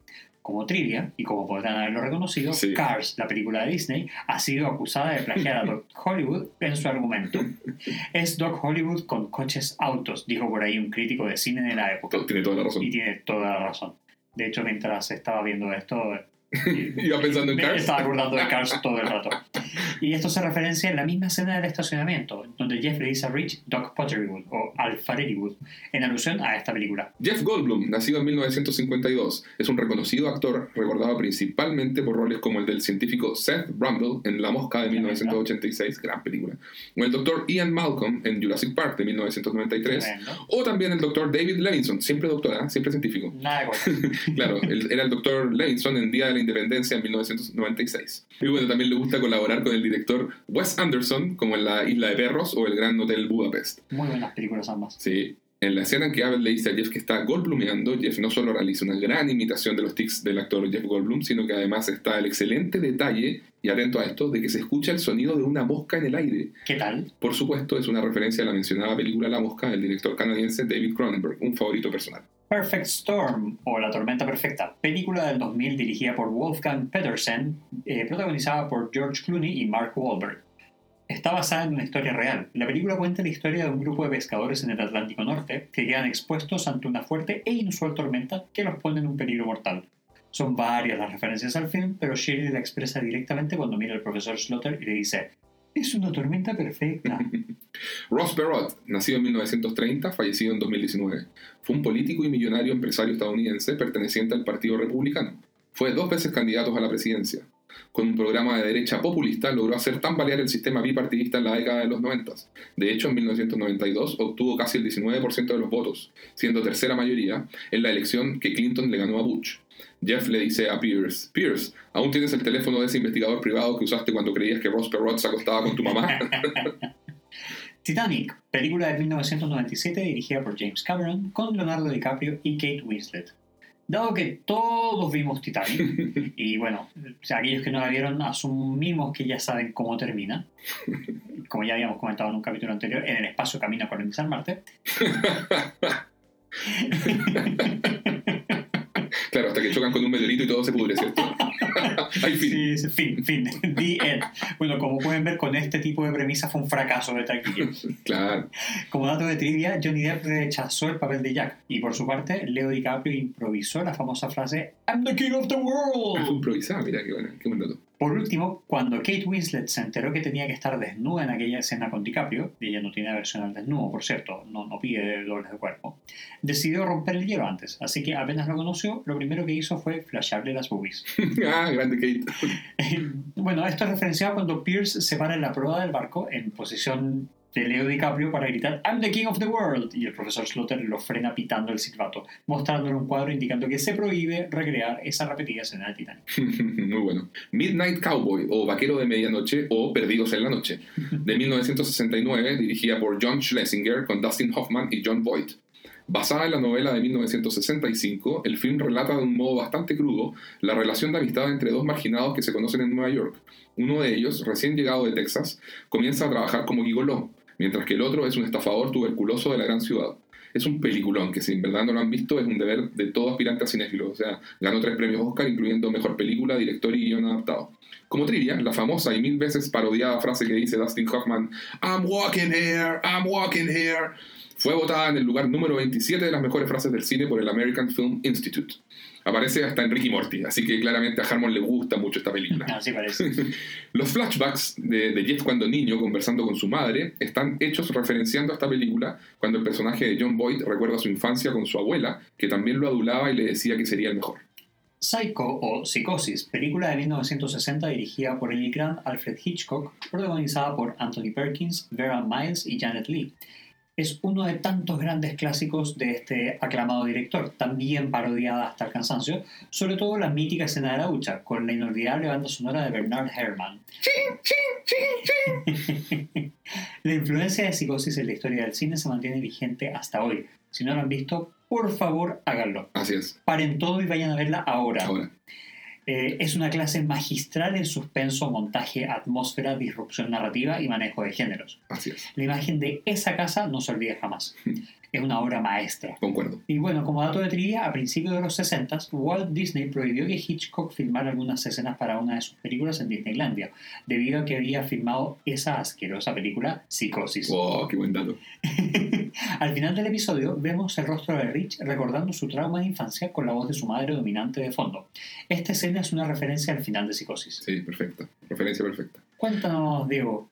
Como trivia, y como podrán haberlo reconocido, Sí. Cars, la película de Disney, ha sido acusada de plagiar a Doc Hollywood en su argumento. Es Doc Hollywood con coches autos, dijo por ahí un crítico de cine de la época. Tiene toda la razón. Y tiene toda la razón. De hecho, mientras estaba viendo esto, Iba pensando en Cars. estaba acordando de Cars todo el rato. Y esto se referencia en la misma escena del estacionamiento, donde Jeff le dice a Rich Doc Potterywood o Alfarerywood, en alusión a esta película. Jeff Goldblum, nacido en 1952, es un reconocido actor recordado principalmente por roles como el del científico Seth Brundle en La Mosca de 1986, gran película, o el Dr. Ian Malcolm en Jurassic Park de 1993, Tremendo. o también el Dr. David Levinson, siempre doctor, ¿eh? siempre científico. Nada de. Claro, él era el Dr. Levinson en Día de la Independencia en 1996. Y bueno, también le gusta colaborar con el director Wes Anderson, como en La Isla de Perros o El Gran Hotel Budapest. Muy buenas películas ambas. Sí. En la escena en que Abel le dice a Jeff que está Goldblumeando, Jeff no solo realiza una gran imitación de los tics del actor Jeff Goldblum, sino que además está el excelente detalle, y atento a esto, de que se escucha el sonido de una mosca en el aire. ¿Qué tal? Por supuesto, es una referencia a la mencionada película La Mosca del director canadiense David Cronenberg, un favorito personal. Perfect Storm o La Tormenta Perfecta, película del 2000 dirigida por Wolfgang Petersen, eh, protagonizada por George Clooney y Mark Wahlberg. Está basada en una historia real. La película cuenta la historia de un grupo de pescadores en el Atlántico Norte que quedan expuestos ante una fuerte e inusual tormenta que los pone en un peligro mortal. Son varias las referencias al film, pero Shirley la expresa directamente cuando mira al profesor Slaughter y le dice: Es una tormenta perfecta. Ross Perot, nacido en 1930, fallecido en 2019, fue un político y millonario empresario estadounidense perteneciente al Partido Republicano. Fue dos veces candidato a la presidencia. Con un programa de derecha populista logró hacer tambalear el sistema bipartidista en la década de los 90. De hecho, en 1992 obtuvo casi el 19% de los votos, siendo tercera mayoría en la elección que Clinton le ganó a Bush. Jeff le dice a Pierce, Pierce, ¿aún tienes el teléfono de ese investigador privado que usaste cuando creías que Ross Perot se acostaba con tu mamá? Titanic, película de 1997 dirigida por James Cameron con Leonardo DiCaprio y Kate Winslet. Dado que todos vimos Titanic, y bueno, aquellos que no la vieron asumimos que ya saben cómo termina, como ya habíamos comentado en un capítulo anterior, en el espacio camino a colonizar Marte. que chocan con un meteorito y todo se pudre, ¿cierto? Ay, fin. Sí, sí, fin, fin, the end. Bueno, como pueden ver, con este tipo de premisa fue un fracaso de taquilla. Claro. Como dato de trivia, Johnny Depp rechazó el papel de Jack y por su parte, Leo DiCaprio improvisó la famosa frase I'm the king of the Ah, Fue world. improvisada, mira, qué, bueno, qué buen dato. Por último, cuando Kate Winslet se enteró que tenía que estar desnuda en aquella escena con DiCaprio, y ella no tiene versión al desnudo, por cierto, no, no pide dobles de cuerpo, decidió romper el hielo antes, así que apenas lo conoció, lo primero que hizo fue flashearle las boobies. ah, grande Kate. bueno, esto es referenciado cuando Pierce se para en la proa del barco en posición de Leo DiCaprio para gritar I'm the king of the world y el profesor Slaughter lo frena pitando el silbato, mostrándole un cuadro indicando que se prohíbe recrear esa repetida escena de Titanic. Muy bueno. Midnight Cowboy o Vaquero de Medianoche o Perdidos en la Noche, de 1969, dirigida por John Schlesinger con Dustin Hoffman y John Boyd. Basada en la novela de 1965, el film relata de un modo bastante crudo la relación de amistad entre dos marginados que se conocen en Nueva York. Uno de ellos, recién llegado de Texas, comienza a trabajar como gigoló, mientras que el otro es un estafador tuberculoso de la gran ciudad. es un peliculón que si en verdad no lo han visto es un deber de todo aspirante a cinéfilo. O sea, ganó tres premios Oscar, incluyendo Mejor Película, Director y Guión Adaptado. Como trivia, la famosa y mil veces parodiada frase que dice Dustin Hoffman, I'm walking here, I'm walking here, fue votada en el lugar número 27 de las mejores frases del cine por el American Film Institute. Aparece hasta en Ricky Morty, así que claramente a Harmon le gusta mucho esta película. Parece. Los flashbacks de, de Jeff cuando niño conversando con su madre están hechos referenciando a esta película cuando el personaje de John Boyd recuerda su infancia con su abuela, que también lo adulaba y le decía que sería el mejor. Psycho o Psicosis, película de 1960 dirigida por el gran Alfred Hitchcock, protagonizada por Anthony Perkins, Vera Miles y Janet Leigh. Es uno de tantos grandes clásicos de este aclamado director, también parodiada hasta el cansancio, sobre todo la mítica escena de la ducha, con la inolvidable banda sonora de Bernard Herrmann. la influencia de Psicosis en la historia del cine se mantiene vigente hasta hoy. Si no lo han visto, por favor háganlo. Así es. Paren todo y vayan a verla ahora. Ahora. Eh, es una clase magistral en suspenso, montaje, atmósfera, disrupción narrativa y manejo de géneros. Así es. La imagen de esa casa no se olvida jamás. Es una obra maestra. Concuerdo. Y bueno, como dato de trivia, a principios de los 60, Walt Disney prohibió que Hitchcock filmara algunas escenas para una de sus películas en Disneylandia, debido a que había filmado esa asquerosa película Psicosis. Wow, qué buen dato. Al final del episodio vemos el rostro de Rich recordando su trauma de infancia con la voz de su madre dominante de fondo. Esta escena es una referencia al final de Psicosis. Sí, perfecto. Referencia perfecta. Cuéntanos, Diego,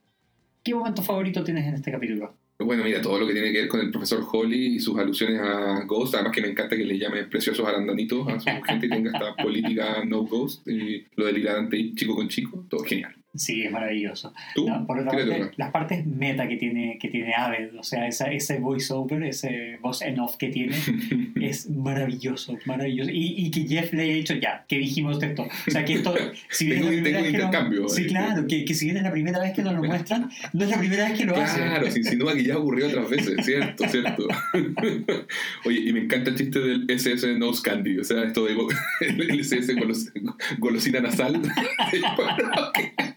¿qué momento favorito tienes en este capítulo? Bueno, mira, todo lo que tiene que ver con el profesor Holly y sus alusiones a Ghost, además que me encanta que le llame preciosos arandanitos a su gente y tenga esta política no Ghost y lo del chico con chico, todo genial. Sí, es maravilloso. No, por otra ¿Qué le parte, las partes meta que tiene, que tiene Aved, o sea, esa, ese voiceover, ese voz en off que tiene, es maravilloso, maravilloso. Y, y que Jeff le haya dicho, ya, que dijimos esto. O sea, que esto, si bien Tengo es la tengo un vez que intercambio, no, Sí, eh. claro, que, que si bien es la primera vez que nos lo muestran, no es la primera vez que lo hace. Claro, se insinúa que ya ocurrió otras veces, cierto, cierto. Oye, y me encanta el chiste del SS Nose Candy, o sea, esto de go- el SS golos- golosina nasal.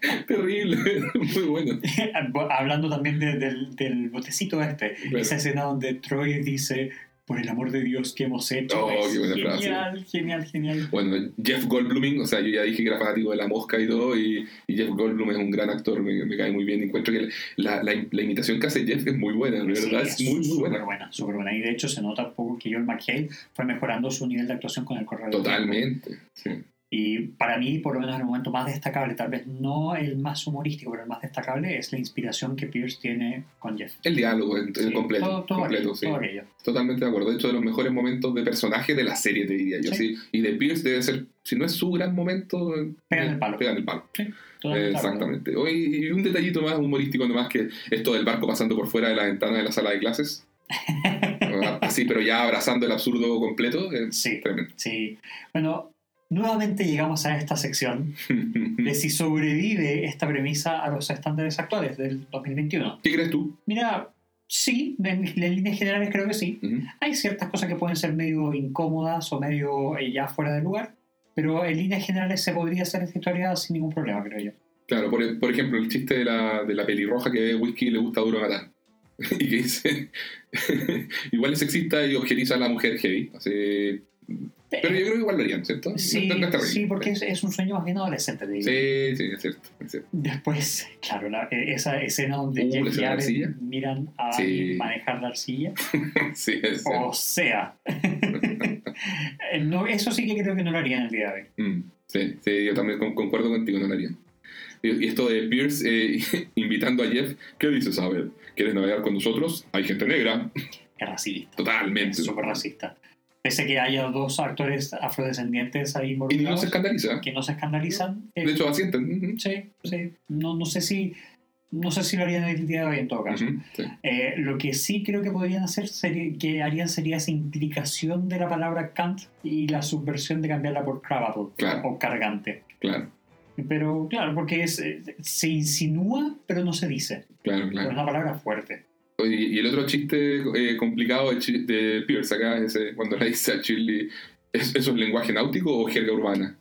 Terrible, muy bueno. Hablando también de- del, del botecito este, Claro. esa escena donde Troy dice, por el amor de Dios, ¿qué hemos hecho? Oh, Es qué buena frase. genial, genial, genial. Bueno, Jeff Goldbluming, o sea, yo ya dije que era fanático de la mosca y todo, y, y Jeff Goldblum es un gran actor, me, me cae muy bien. Encuentro que la, la, la imitación que hace Jeff es muy buena, de verdad, Sí, es muy, muy súper buena. buena, súper buena. Y de hecho se nota un poco que Joel McHale fue mejorando su nivel de actuación con el tiempo. Totalmente, sí. Y para mí, por lo menos el momento más destacable, tal vez no el más humorístico, pero el más destacable es la inspiración que Pierce tiene con Jeff. El diálogo Sí, completo, todo, todo completo, aquello, sí. todo aquello. Totalmente de acuerdo. De hecho, de los mejores momentos de personaje de la serie, te diría yo. Sí. Y de Pierce debe ser, si no es su gran momento, Pegan eh, el palo. pegan el palo. Exactamente. Hoy, y un detallito más humorístico nomás que esto del barco pasando por fuera de la ventana de la sala de clases. Así, pero ya abrazando el absurdo completo. Es Sí, tremendo. sí. Bueno, nuevamente llegamos a esta sección de si sobrevive esta premisa a los estándares actuales del 2021. ¿Qué crees tú? Mira, sí, en, en líneas generales creo que sí. Hay ciertas cosas que pueden ser medio incómodas o medio eh, ya fuera de lugar, pero en líneas generales se podría hacer esta historia sin ningún problema, creo yo. Claro, por, por ejemplo, el chiste de la, de la pelirroja que bebe whisky y le gusta duro matar. y que dice, igual es sexista y objetiza a la mujer heavy. Así, pero yo creo que igual lo harían, ¿cierto? Sí, No- no sí, porque es, es un sueño más bien adolescente. digo. Sí, sí, es cierto. es cierto. Después, claro, la- eh, esa escena donde Uh, Jeff y arcilla. miran a Sí. manejar la arcilla. Sí, es O sea, no, eso sí que creo que no lo harían el día de hoy. Mm, sí, sí, yo también con- concuerdo contigo, no lo harían. Y, esto de Pierce eh, invitando a Jeff, ¿qué dices? A ver, ¿quieres navegar con nosotros? Hay gente negra. Es racista. Totalmente. Es súper racista. Pese que haya dos actores afrodescendientes ahí Y no se escandaliza. que no se escandalizan. eh, De hecho, asienten. Ujú, Sí, sí. No, no sé si no sé si lo harían el día de hoy en todo caso. sí. Eh, lo que sí creo que podrían hacer sería, que harían sería esa implicación de la palabra Kant y la subversión de cambiarla por Claro. o cargante. Claro, Pero claro, porque es, eh, se insinúa, pero no se dice. claro, Pero es claro. una palabra fuerte. Oye, y el otro chiste eh, complicado de, de Pierce acá es ese, cuando le dice a Shirley, ¿es- ¿eso es lenguaje náutico o jerga urbana?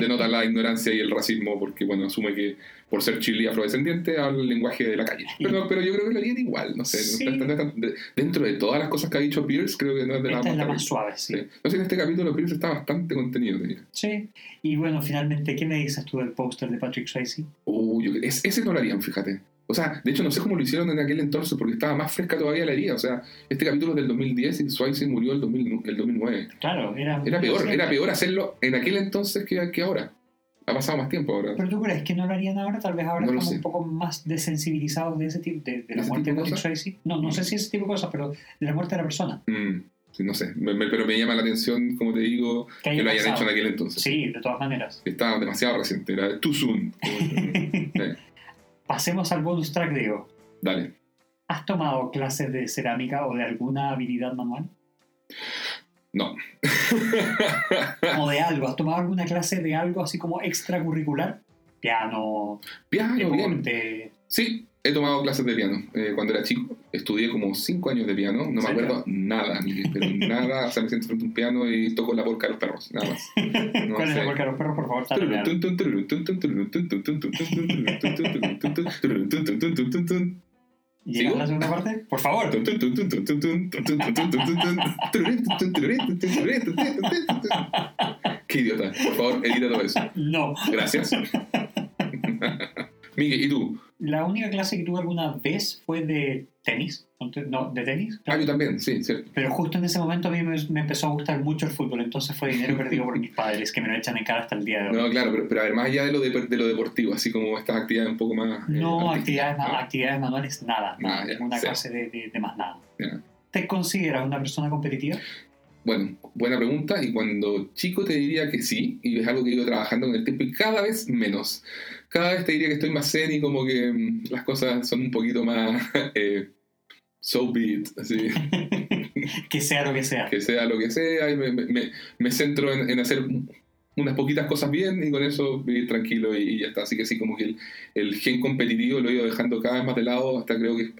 Denota la ignorancia y el racismo porque, bueno, asume que por ser chile afrodescendiente habla el lenguaje de la calle. Pero, pero yo creo que lo harían igual, no sé. Sí. no está- no está- de- dentro de todas las cosas que ha dicho Pierce, creo que no es de Esta es la más suave, sí. Sí. No sé, en este capítulo Pierce está bastante contenido. Sí. Y bueno, finalmente, ¿qué me dices tú del póster de Patrick Swayze? Uh, yo- es- ese no lo harían, fíjate. O sea, de hecho no sé cómo lo hicieron en aquel entonces porque estaba más fresca todavía la herida. O sea, este capítulo es del 2010 y Swayze murió el, 2000 el 2009. Claro, era... Era peor, era peor hacerlo en aquel entonces que, que ahora. Ha pasado más tiempo ahora. Pero tú crees que no lo harían ahora, tal vez ahora No estamos un poco más desensibilizados de ese tipo, de, de la ¿Ese muerte de Patrick? Swayze. No, no sé si ese tipo de cosas, pero de la muerte de la persona. Mm, sí, no sé, Me- me- pero me llama la atención, como te digo, Que que lo hayan pasado. hecho en aquel entonces. Sí, de todas maneras. Estaba demasiado reciente, era too soon. Pasemos al bonus track, Diego. Dale. ¿Has tomado clases de cerámica o de alguna habilidad manual? No. ¿O de algo? ¿Has tomado alguna clase de algo así como extracurricular? Piano, Piano, bien. deporte. Sí, he tomado clases de piano. Eh, cuando era chico, estudié como 5 años de piano. No me acuerdo nada, Miguel, pero nada. O sea, me siento frente a un piano y toco la polca de los perros, nada más. No ¿Cuál es sé. la porca de los perros, por favor? tararealo. ¿Llegas ¿Sigo? a la segunda parte? Por favor. Qué idiota. Por favor, edita todo eso. No. Gracias. Miguel, ¿y tú? La única clase que tuve alguna vez fue de tenis. No, de tenis. Ah, yo también, sí, cierto. Pero justo en ese momento a mí me, me empezó a gustar mucho el fútbol, entonces fue dinero perdido por mis padres, que me lo echan en cara hasta el día de hoy. No, claro, pero, pero a ver, más allá de lo, de, de lo deportivo, así como estas actividades un poco más. eh, No, actividades, ¿no? actividades manuales, nada. nada Ah, ya, ninguna sí. clase de, de- de más nada. Ya. ¿Te consideras una persona competitiva? Bueno, buena pregunta. Y cuando chico te diría que sí, y es algo que he ido trabajando con el tiempo, y cada vez menos. Cada vez te diría que estoy más zen y como que mm, las cosas son un poquito más. eh, so be it, así. que sea lo que sea. que sea lo que sea, y me, me- me centro en, en hacer unas poquitas cosas bien y con eso vivir tranquilo y, y ya está. Así que sí, como que el, el gen competitivo lo he ido dejando cada vez más de lado, hasta creo que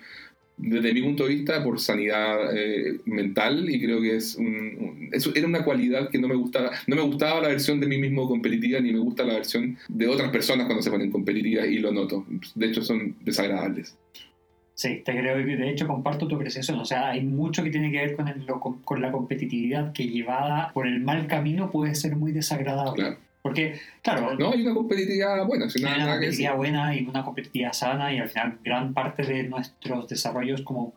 desde mi punto de vista por sanidad eh, mental y creo que es, un, un- eso era una cualidad que no me gustaba no me gustaba la versión de mí mismo competitiva ni me gusta la versión de otras personas cuando se ponen competitivas y lo noto de hecho son desagradables Sí, te creo y de hecho comparto tu apreciación. O sea, hay mucho que tiene que ver con, el- lo- con, con la competitividad que llevada por el mal camino puede ser muy desagradable. claro Porque, claro, no hay una competitividad buena sin hay una que competitividad buena y una competitividad sana y al final gran parte de nuestros desarrollos como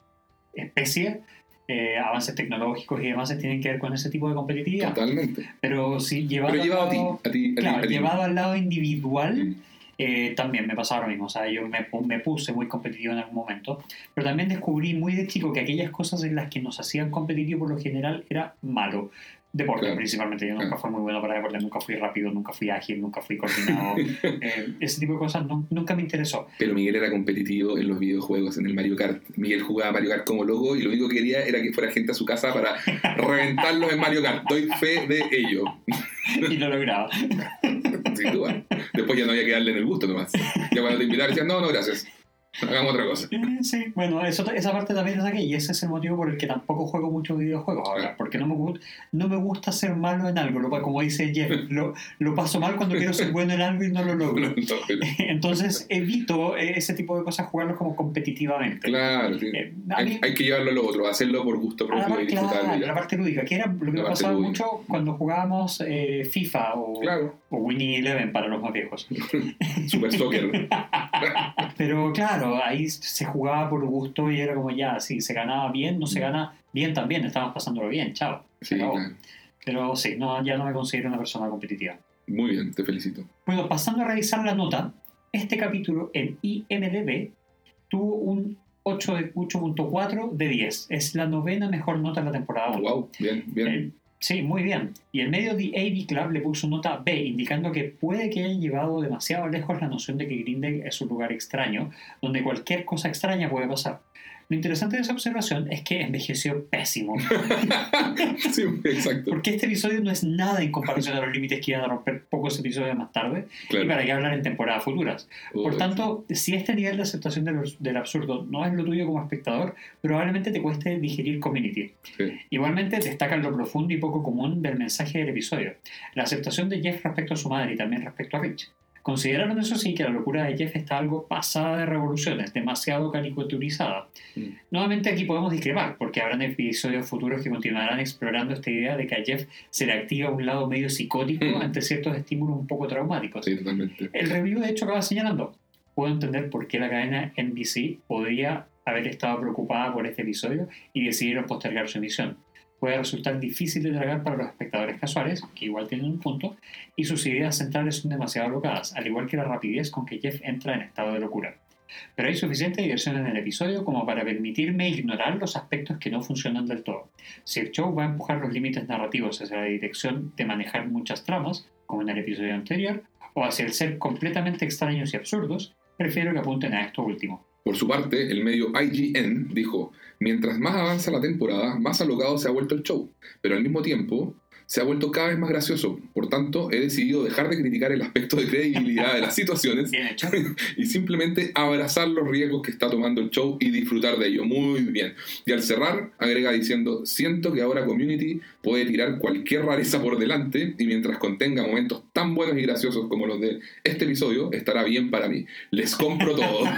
especie, eh, avances tecnológicos y demás tienen que ver con ese tipo de competitividad. totalmente Pero sí, llevado, pero al llevado lado- a ti, a ti, claro, a ti. llevado al lado individual, Mm. eh, también me pasaba lo mismo. O sea, yo me, me puse muy competitivo en algún momento, pero también descubrí muy de chico que aquellas cosas en las que nos hacían competitivo por lo general era malo. Deporte, Claro. principalmente. Yo nunca Claro. fui muy bueno para deporte, nunca fui rápido, nunca fui ágil, nunca fui coordinado. Eh, ese tipo de cosas no- nunca me interesó. Pero Miguel era competitivo en los videojuegos, en el Mario Kart. Miguel jugaba Mario Kart como loco y lo único que quería era que fuera gente a su casa para reventarlos en Mario Kart. Doy fe de ello. y lo lograba. Sin duda. Después ya no había que darle en el gusto nomás. Ya cuando te invitaban decían, no, no, gracias. Hagamos otra cosa. Eh, sí, bueno, eso, esa parte también la saqué y ese es el motivo por el que tampoco juego muchos videojuegos ahora, porque no me, no me gusta ser malo en algo, lo, como dice Jeff, lo, lo paso mal cuando quiero ser bueno en algo y no lo logro. Entonces evito eh, ese tipo de cosas jugarlos como competitivamente. claro, sí. Eh, Hay, mí- hay que llevarlo a lo otro, hacerlo por gusto la, propio par- y disfrutarlo. claro, la parte lúdica, que era lo que La me pasaba lúdica. mucho cuando jugábamos eh, FIFA o, Claro, o Winning Eleven para los más viejos. Super Soccer. Pero claro, ahí se jugaba por gusto y era como ya, si se ganaba bien, no se gana bien también, estábamos pasándolo bien, chao. Sí, claro. Pero sí, no, ya no me considero una persona competitiva. Muy bien, te felicito. Bueno, pasando a revisar la nota, este capítulo en IMDB tuvo un 8 de 8.4 de 10. Es la novena mejor nota de la temporada 1. Wow, bien, bien. Eh, sí, muy bien. Y el medio de AV Club le puso nota B, indicando que puede que hayan llevado demasiado lejos la noción de que Grindel es un lugar extraño, donde cualquier cosa extraña puede pasar. Lo interesante de esa observación es que envejeció pésimo. sí, exacto. Porque este episodio no es nada en comparación a los límites que iban a romper pocos episodios más tarde Claro. y para qué hablar en temporadas futuras. Por tanto, si este nivel de aceptación del, del absurdo no es lo tuyo como espectador, probablemente te cueste digerir Community. sí. Igualmente destacan lo profundo y poco común del mensaje del episodio, la aceptación de Jeff respecto a su madre y también respecto a Rich. Consideraron eso sí que la locura de Jeff está algo pasada de revoluciones, demasiado caricaturizada. Mm. Nuevamente aquí podemos discrepar, porque habrán episodios futuros que continuarán explorando esta idea de que a Jeff se le activa un lado medio psicótico Mm. ante ciertos estímulos un poco traumáticos. Sí, totalmente. El review de hecho acaba señalando, puedo entender por qué la cadena NBC podría haber estado preocupada por este episodio y decidieron postergar su emisión. Puede resultar difícil de tragar para los espectadores casuales, que igual tienen un punto, y sus ideas centrales son demasiado locadas, al igual que la rapidez con que Jeff entra en estado de locura. Pero hay suficiente diversión en el episodio como para permitirme ignorar los aspectos que no funcionan del todo. Si el show va a empujar los límites narrativos hacia la dirección de manejar muchas tramas, como en el episodio anterior, o hacia el ser completamente extraños y absurdos, prefiero que apunten a esto último. Por su parte, el medio IGN dijo, mientras más avanza la temporada, más alocado se ha vuelto el show, pero al mismo tiempo se ha vuelto cada vez más gracioso. Por tanto, he decidido dejar de criticar el aspecto de credibilidad de las situaciones y simplemente abrazar los riesgos que está tomando el show y disfrutar de ello. Muy bien. Y al cerrar, agrega diciendo, siento que ahora Community puede tirar cualquier rareza por delante y mientras contenga momentos tan buenos y graciosos como los de este episodio, estará bien para mí. Les compro todo.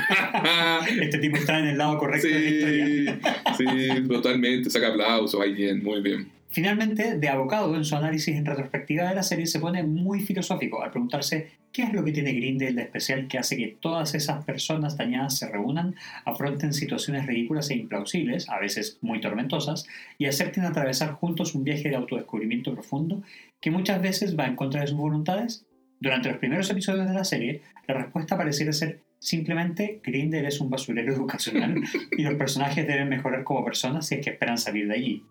Este tipo está en el lado correcto de la historia. sí, sí, totalmente. Saca aplausos, ahí bien, muy bien. Finalmente, de abocado en su análisis en retrospectiva de la serie, se pone muy filosófico al preguntarse qué es lo que tiene Grindel de especial que hace que todas esas personas dañadas se reúnan, afronten situaciones ridículas e implausibles, a veces muy tormentosas, y acepten atravesar juntos un viaje de autodescubrimiento profundo que muchas veces va en contra de sus voluntades. Durante los primeros episodios de la serie, la respuesta pareciera ser simplemente Grindel es un basurero educacional y los personajes deben mejorar como personas si es que esperan salir de allí.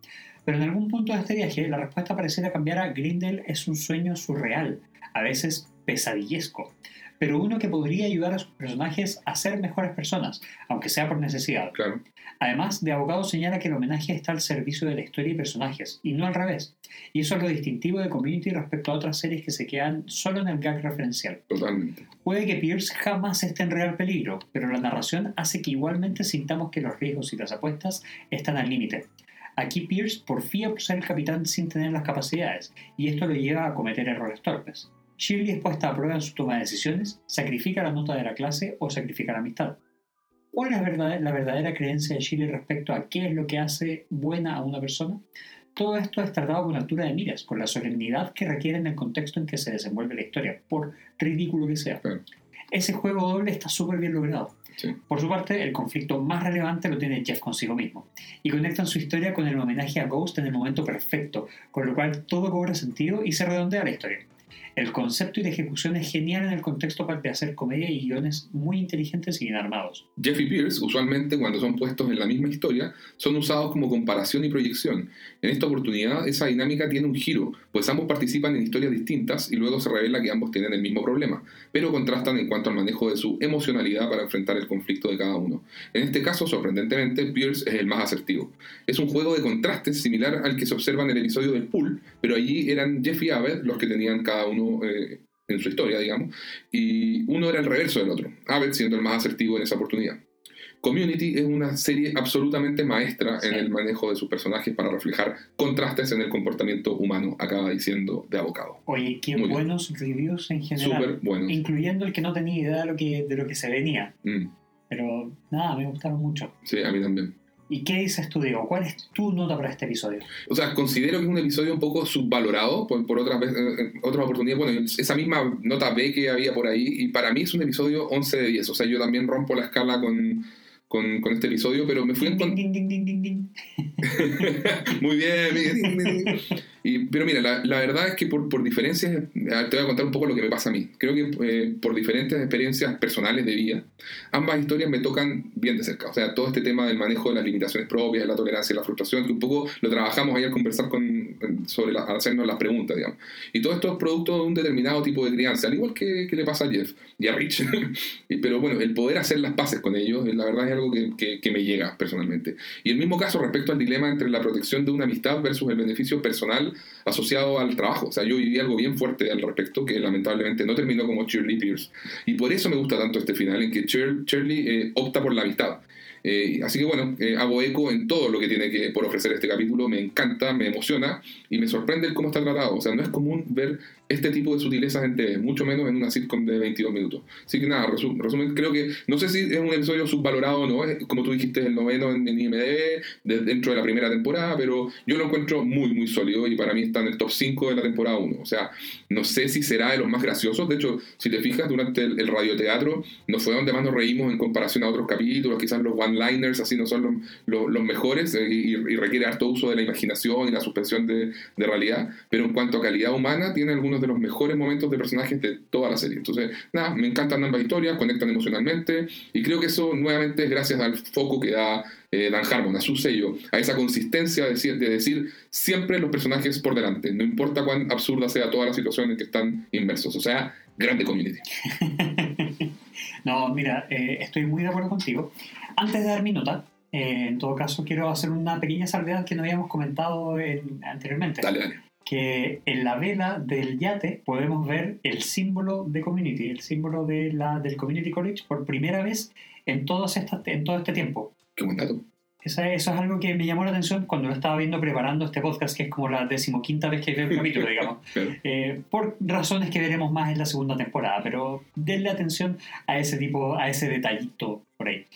Pero en algún punto de este viaje, la respuesta pareciera cambiar a Grindel es un sueño surreal, a veces pesadillesco, pero uno que podría ayudar a sus personajes a ser mejores personas, aunque sea por necesidad. Claro. Además, de abogado señala que el homenaje está al servicio de la historia y personajes, y no al revés. Y eso es lo distintivo de Community respecto a otras series que se quedan solo en el gag referencial. Totalmente. Puede que Pierce jamás esté en real peligro, pero la narración hace que igualmente sintamos que los riesgos y las apuestas están al límite. Aquí Pierce porfía por ser el capitán sin tener las capacidades, y esto lo lleva a cometer errores torpes. Shirley es puesta a prueba en su toma de decisiones, sacrifica la nota de la clase o sacrifica la amistad. ¿Cuál es verdad- la verdadera creencia de Shirley respecto a qué es lo que hace buena a una persona? Todo esto es tratado con altura de miras, con la solemnidad que requiere en el contexto en que se desenvuelve la historia, por ridículo que sea. Ese juego doble está súper bien logrado. Por su parte, el conflicto más relevante lo tiene Jeff consigo mismo, y conectan su historia con el homenaje a Ghost en el momento perfecto, con lo cual todo cobra sentido y se redondea la historia. El concepto y la ejecución es genial en el contexto para hacer comedia y guiones muy inteligentes y bien armados. Jeff y Pierce, usualmente cuando son puestos en la misma historia, son usados como comparación y proyección. En esta oportunidad, esa dinámica tiene un giro, pues ambos participan en historias distintas y luego se revela que ambos tienen el mismo problema, pero contrastan en cuanto al manejo de su emocionalidad para enfrentar el conflicto de cada uno. En este caso, sorprendentemente, Pierce es el más asertivo. Es un juego de contrastes similar al que se observa en el episodio del pool, pero allí eran Jeff y Abed los que tenían cada uno eh, en su historia, digamos, y uno era el reverso del otro, Abed siendo el más asertivo en esa oportunidad. Community es una serie absolutamente maestra en Sí. el manejo de sus personajes para reflejar contrastes en el comportamiento humano, acaba diciendo de abocado. Oye, qué Muy bien. buenos reviews en general, Súper bueno. incluyendo el que no tenía idea de lo que, de lo que se venía. Mm, Pero nada, me gustaron mucho. sí, a mí también. ¿Y qué dices tú, Diego? ¿Cuál es tu nota para este episodio? O sea, considero que es un episodio un poco subvalorado por, por otras, otras oportunidades. Bueno, esa misma nota B que había por ahí, y para mí es un episodio 11 de 10. O sea, yo también rompo la escala con, con, con este episodio, pero me fui en Ding, ding, ding, ding, ding, ding. Muy bien, Miguel. Y, pero mira, la, la verdad es que por, por diferencias, eh, te voy a contar un poco lo que me pasa a mí. Creo que eh, por diferentes experiencias personales de vida, ambas historias me tocan bien de cerca. O sea, todo este tema del manejo de las limitaciones propias, de la tolerancia y la frustración, que un poco lo trabajamos ahí al conversar con, sobre la- hacernos las preguntas, digamos. Y todo esto es producto de un determinado tipo de crianza, al igual que, que le pasa a Jeff y a Rich. Pero bueno, el poder hacer las paces con ellos, eh, la verdad es algo que, que- que me llega personalmente. Y el mismo caso respecto al dilema entre la protección de una amistad versus el beneficio personal asociado al trabajo. O sea, yo viví algo bien fuerte al respecto que lamentablemente no terminó como Shirley Pierce. Y por eso me gusta tanto este final, en que Shir- Shirley eh, opta por la amistad. Eh, así que bueno, eh, hago eco en todo lo que tiene que por ofrecer este capítulo. Me encanta, me emociona y me sorprende el cómo está tratado. O sea, no es común ver este tipo de sutilezas en TV, mucho menos en una sitcom de 22 minutos. Así que nada, resu- resumen, creo que no sé si es un episodio subvalorado o no, es, como tú dijiste, el noveno en, en IMDb, de- dentro de la primera temporada, pero yo lo encuentro muy, muy sólido y para mí está en el top 5 de la temporada 1. O sea, no sé si será de los más graciosos. De hecho, si te fijas, durante el, el radioteatro no fue donde más nos reímos en comparación a otros capítulos. Quizás los one-liners así no son los, los- los mejores eh, y, y requiere harto uso de la imaginación y la suspensión de, de realidad. Pero en cuanto a calidad humana, tiene algunos de los mejores momentos de personajes de toda la serie. Entonces, nada, me encantan ambas historias, conectan emocionalmente y creo que eso nuevamente es gracias al foco que da eh, Dan Harmon, a su sello, a esa consistencia de, decir- de decir siempre los personajes por delante, no importa cuán absurda sea toda la situación en que están inmersos. O sea, grande community. No, mira, eh, estoy muy de acuerdo contigo. Antes de dar mi nota, eh, en todo caso quiero hacer una pequeña salvedad que no habíamos comentado en- anteriormente. Dale, dale. Que en la vela del yate podemos ver el símbolo de Community, el símbolo de la, del Community College por primera vez en, todas estas, en todo este tiempo. Qué buen dato. Esa- eso es algo que me llamó la atención cuando lo estaba viendo preparando este podcast, que es como la decimoquinta vez que veo el capítulo, digamos. Claro. Eh, por razones que veremos más en la segunda temporada, pero denle atención a ese tipo, a ese detallito por ahí.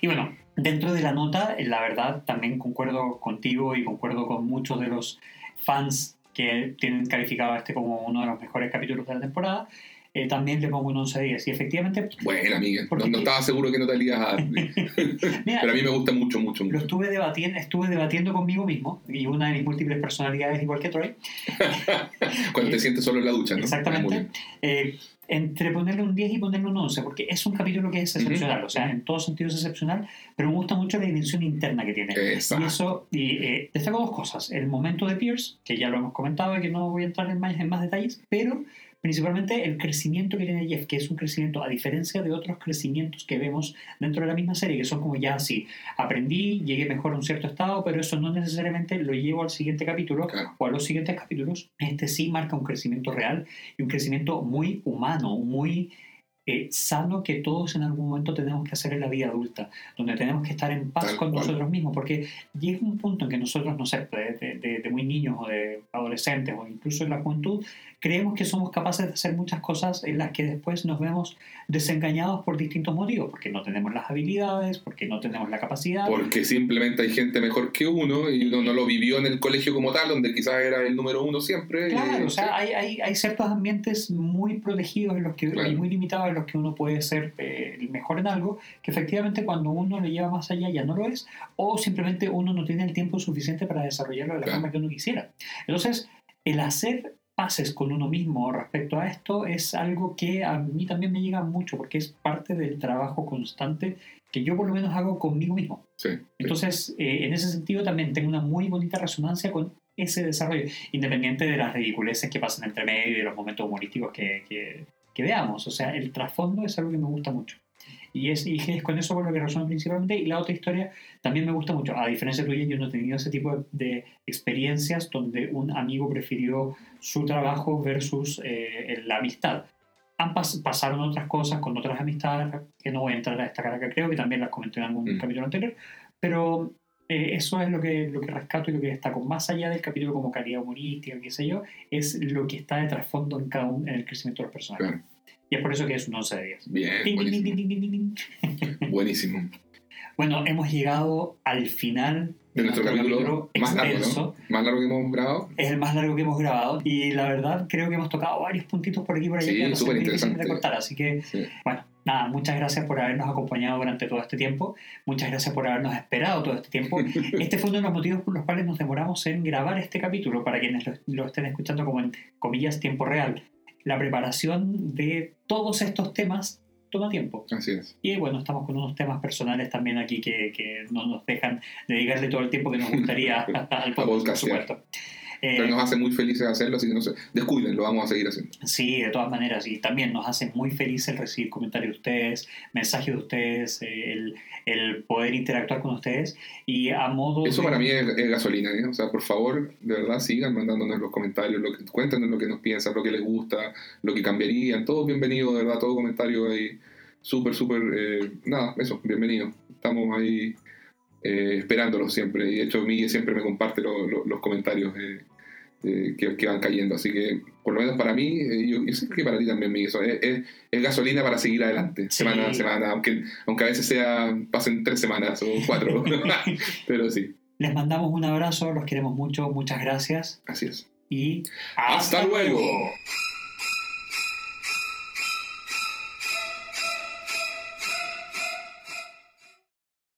Y bueno, dentro de la nota, la verdad, también concuerdo contigo y concuerdo con muchos de los fans que tienen calificado este como uno de los mejores capítulos de la temporada. Eh, también le pongo un 11 de 10. Y efectivamente, Bueno, amiga, Porque no estaba seguro que no te ibas a mira, Pero a mí me gusta mucho, mucho, lo mucho. estuve debatiendo, estuve debatiendo conmigo mismo y una de mis múltiples personalidades, igual que Troy, Cuando te sientes solo en la ducha, ¿no? Exactamente. Eh, entre ponerle un 10 y ponerle un 11, porque es un capítulo que es excepcional, Ujú. o sea, en todos sentidos es excepcional, pero me gusta mucho la dimensión interna que tiene. Exacto. Y eso, y eh, destaco dos cosas. El momento de Pierce, que ya lo hemos comentado y que no voy a entrar en más, en más detalles, pero principalmente el crecimiento que tiene Jeff, que es un crecimiento, a diferencia de otros crecimientos que vemos dentro de la misma serie, que son como ya así, aprendí, llegué mejor a un cierto estado, pero eso no necesariamente lo llevo al siguiente capítulo Claro. o a los siguientes capítulos. Este sí marca un crecimiento real y un crecimiento muy humano, muy eh, sano que todos en algún momento tenemos que hacer en la vida adulta, donde tenemos que estar en paz Tal con cual. nosotros mismos, porque llega un punto en que nosotros, no sé, de, de- de- de muy niños o de adolescentes o incluso en la juventud, creemos que somos capaces de hacer muchas cosas en las que después nos vemos desengañados por distintos motivos, porque no tenemos las habilidades, porque no tenemos la capacidad. Porque simplemente hay gente mejor que uno y uno no lo vivió en el colegio como tal, donde quizás era el número uno siempre. y- Claro, o sea, hay, hay, hay ciertos ambientes muy protegidos en los que, Claro. y muy limitados en los que uno puede ser eh, el mejor en algo, que efectivamente cuando uno lo lleva más allá ya no lo es, o simplemente uno no tiene el tiempo suficiente para desarrollarlo de la Claro. forma que uno quisiera. Entonces, el hacer pases con uno mismo respecto a esto es algo que a mí también me llega mucho, porque es parte del trabajo constante que yo por lo menos hago conmigo mismo. Sí, sí. Entonces, eh, en ese sentido también tengo una muy bonita resonancia con ese desarrollo, independiente de las ridiculeces que pasan entre medio y de los momentos humorísticos que, que- que veamos. O sea, el trasfondo es algo que me gusta mucho. Y es, y es con eso con lo que resuena principalmente. Y la otra historia también me gusta mucho. A diferencia tuya, yo no he tenido ese tipo de, de experiencias donde un amigo prefirió su trabajo versus eh, la amistad. Han pas- pasaron otras cosas con otras amistades que no voy a entrar a esta cara que creo, que también las comenté en algún Mm. capítulo anterior, pero eh, eso es lo que, lo que rescato y lo que destaco. Más allá del capítulo como calidad humorística, qué sé yo, es lo que está de trasfondo en cada uno, en el crecimiento de los personajes. Claro. Y es por eso que es un 11 de 10. Bien, ding, buenísimo. ding, ding. buenísimo. Bueno, hemos llegado al final De nuestro capítulo más largo, extenso. ¿no? Más largo que hemos grabado. Es el más largo que hemos grabado y la verdad creo que hemos tocado varios puntitos por aquí y por allá Sí, que súper interesante. cortar. Así que, Sí. bueno, nada, muchas gracias por habernos acompañado durante todo este tiempo. Muchas gracias por habernos esperado todo este tiempo. Este fue uno de los motivos por los cuales nos demoramos en grabar este capítulo, para quienes lo, lo estén escuchando como en comillas tiempo real. La preparación de todos estos temas toma tiempo. Así es. Y bueno, estamos con unos temas personales también aquí que, que no nos dejan dedicarle todo el tiempo que nos gustaría al podcast, por supuesto. Eh, Pero nos hace muy felices hacerlo, así que no sé, descuiden, lo vamos a seguir haciendo. Sí, de todas maneras, y también nos hace muy felices el recibir comentarios de ustedes, mensajes de ustedes, eh, el, el poder interactuar con ustedes. Y a modo Eso de- para mí es, es gasolina, ¿eh? O sea, por favor, de verdad, sigan mandándonos los comentarios, lo que, cuéntenos lo que nos piensan, lo que les gusta, lo que cambiarían, todo bienvenido, de verdad, todo comentario ahí, súper, súper, eh, nada, eso, bienvenido. Estamos ahí eh, esperándolos siempre, y de hecho Miguel siempre me comparte lo- lo- los comentarios eh, eh, que, que van cayendo, así que, por lo menos para mí, eh, yo, yo sé que para ti también, Miguel, es, es- es gasolina para seguir adelante, Sí. semana a semana, aunque, aunque a veces sea, pasen tres semanas o cuatro, pero sí, Les mandamos un abrazo, los queremos mucho, muchas gracias así es. y ¡Hasta luego!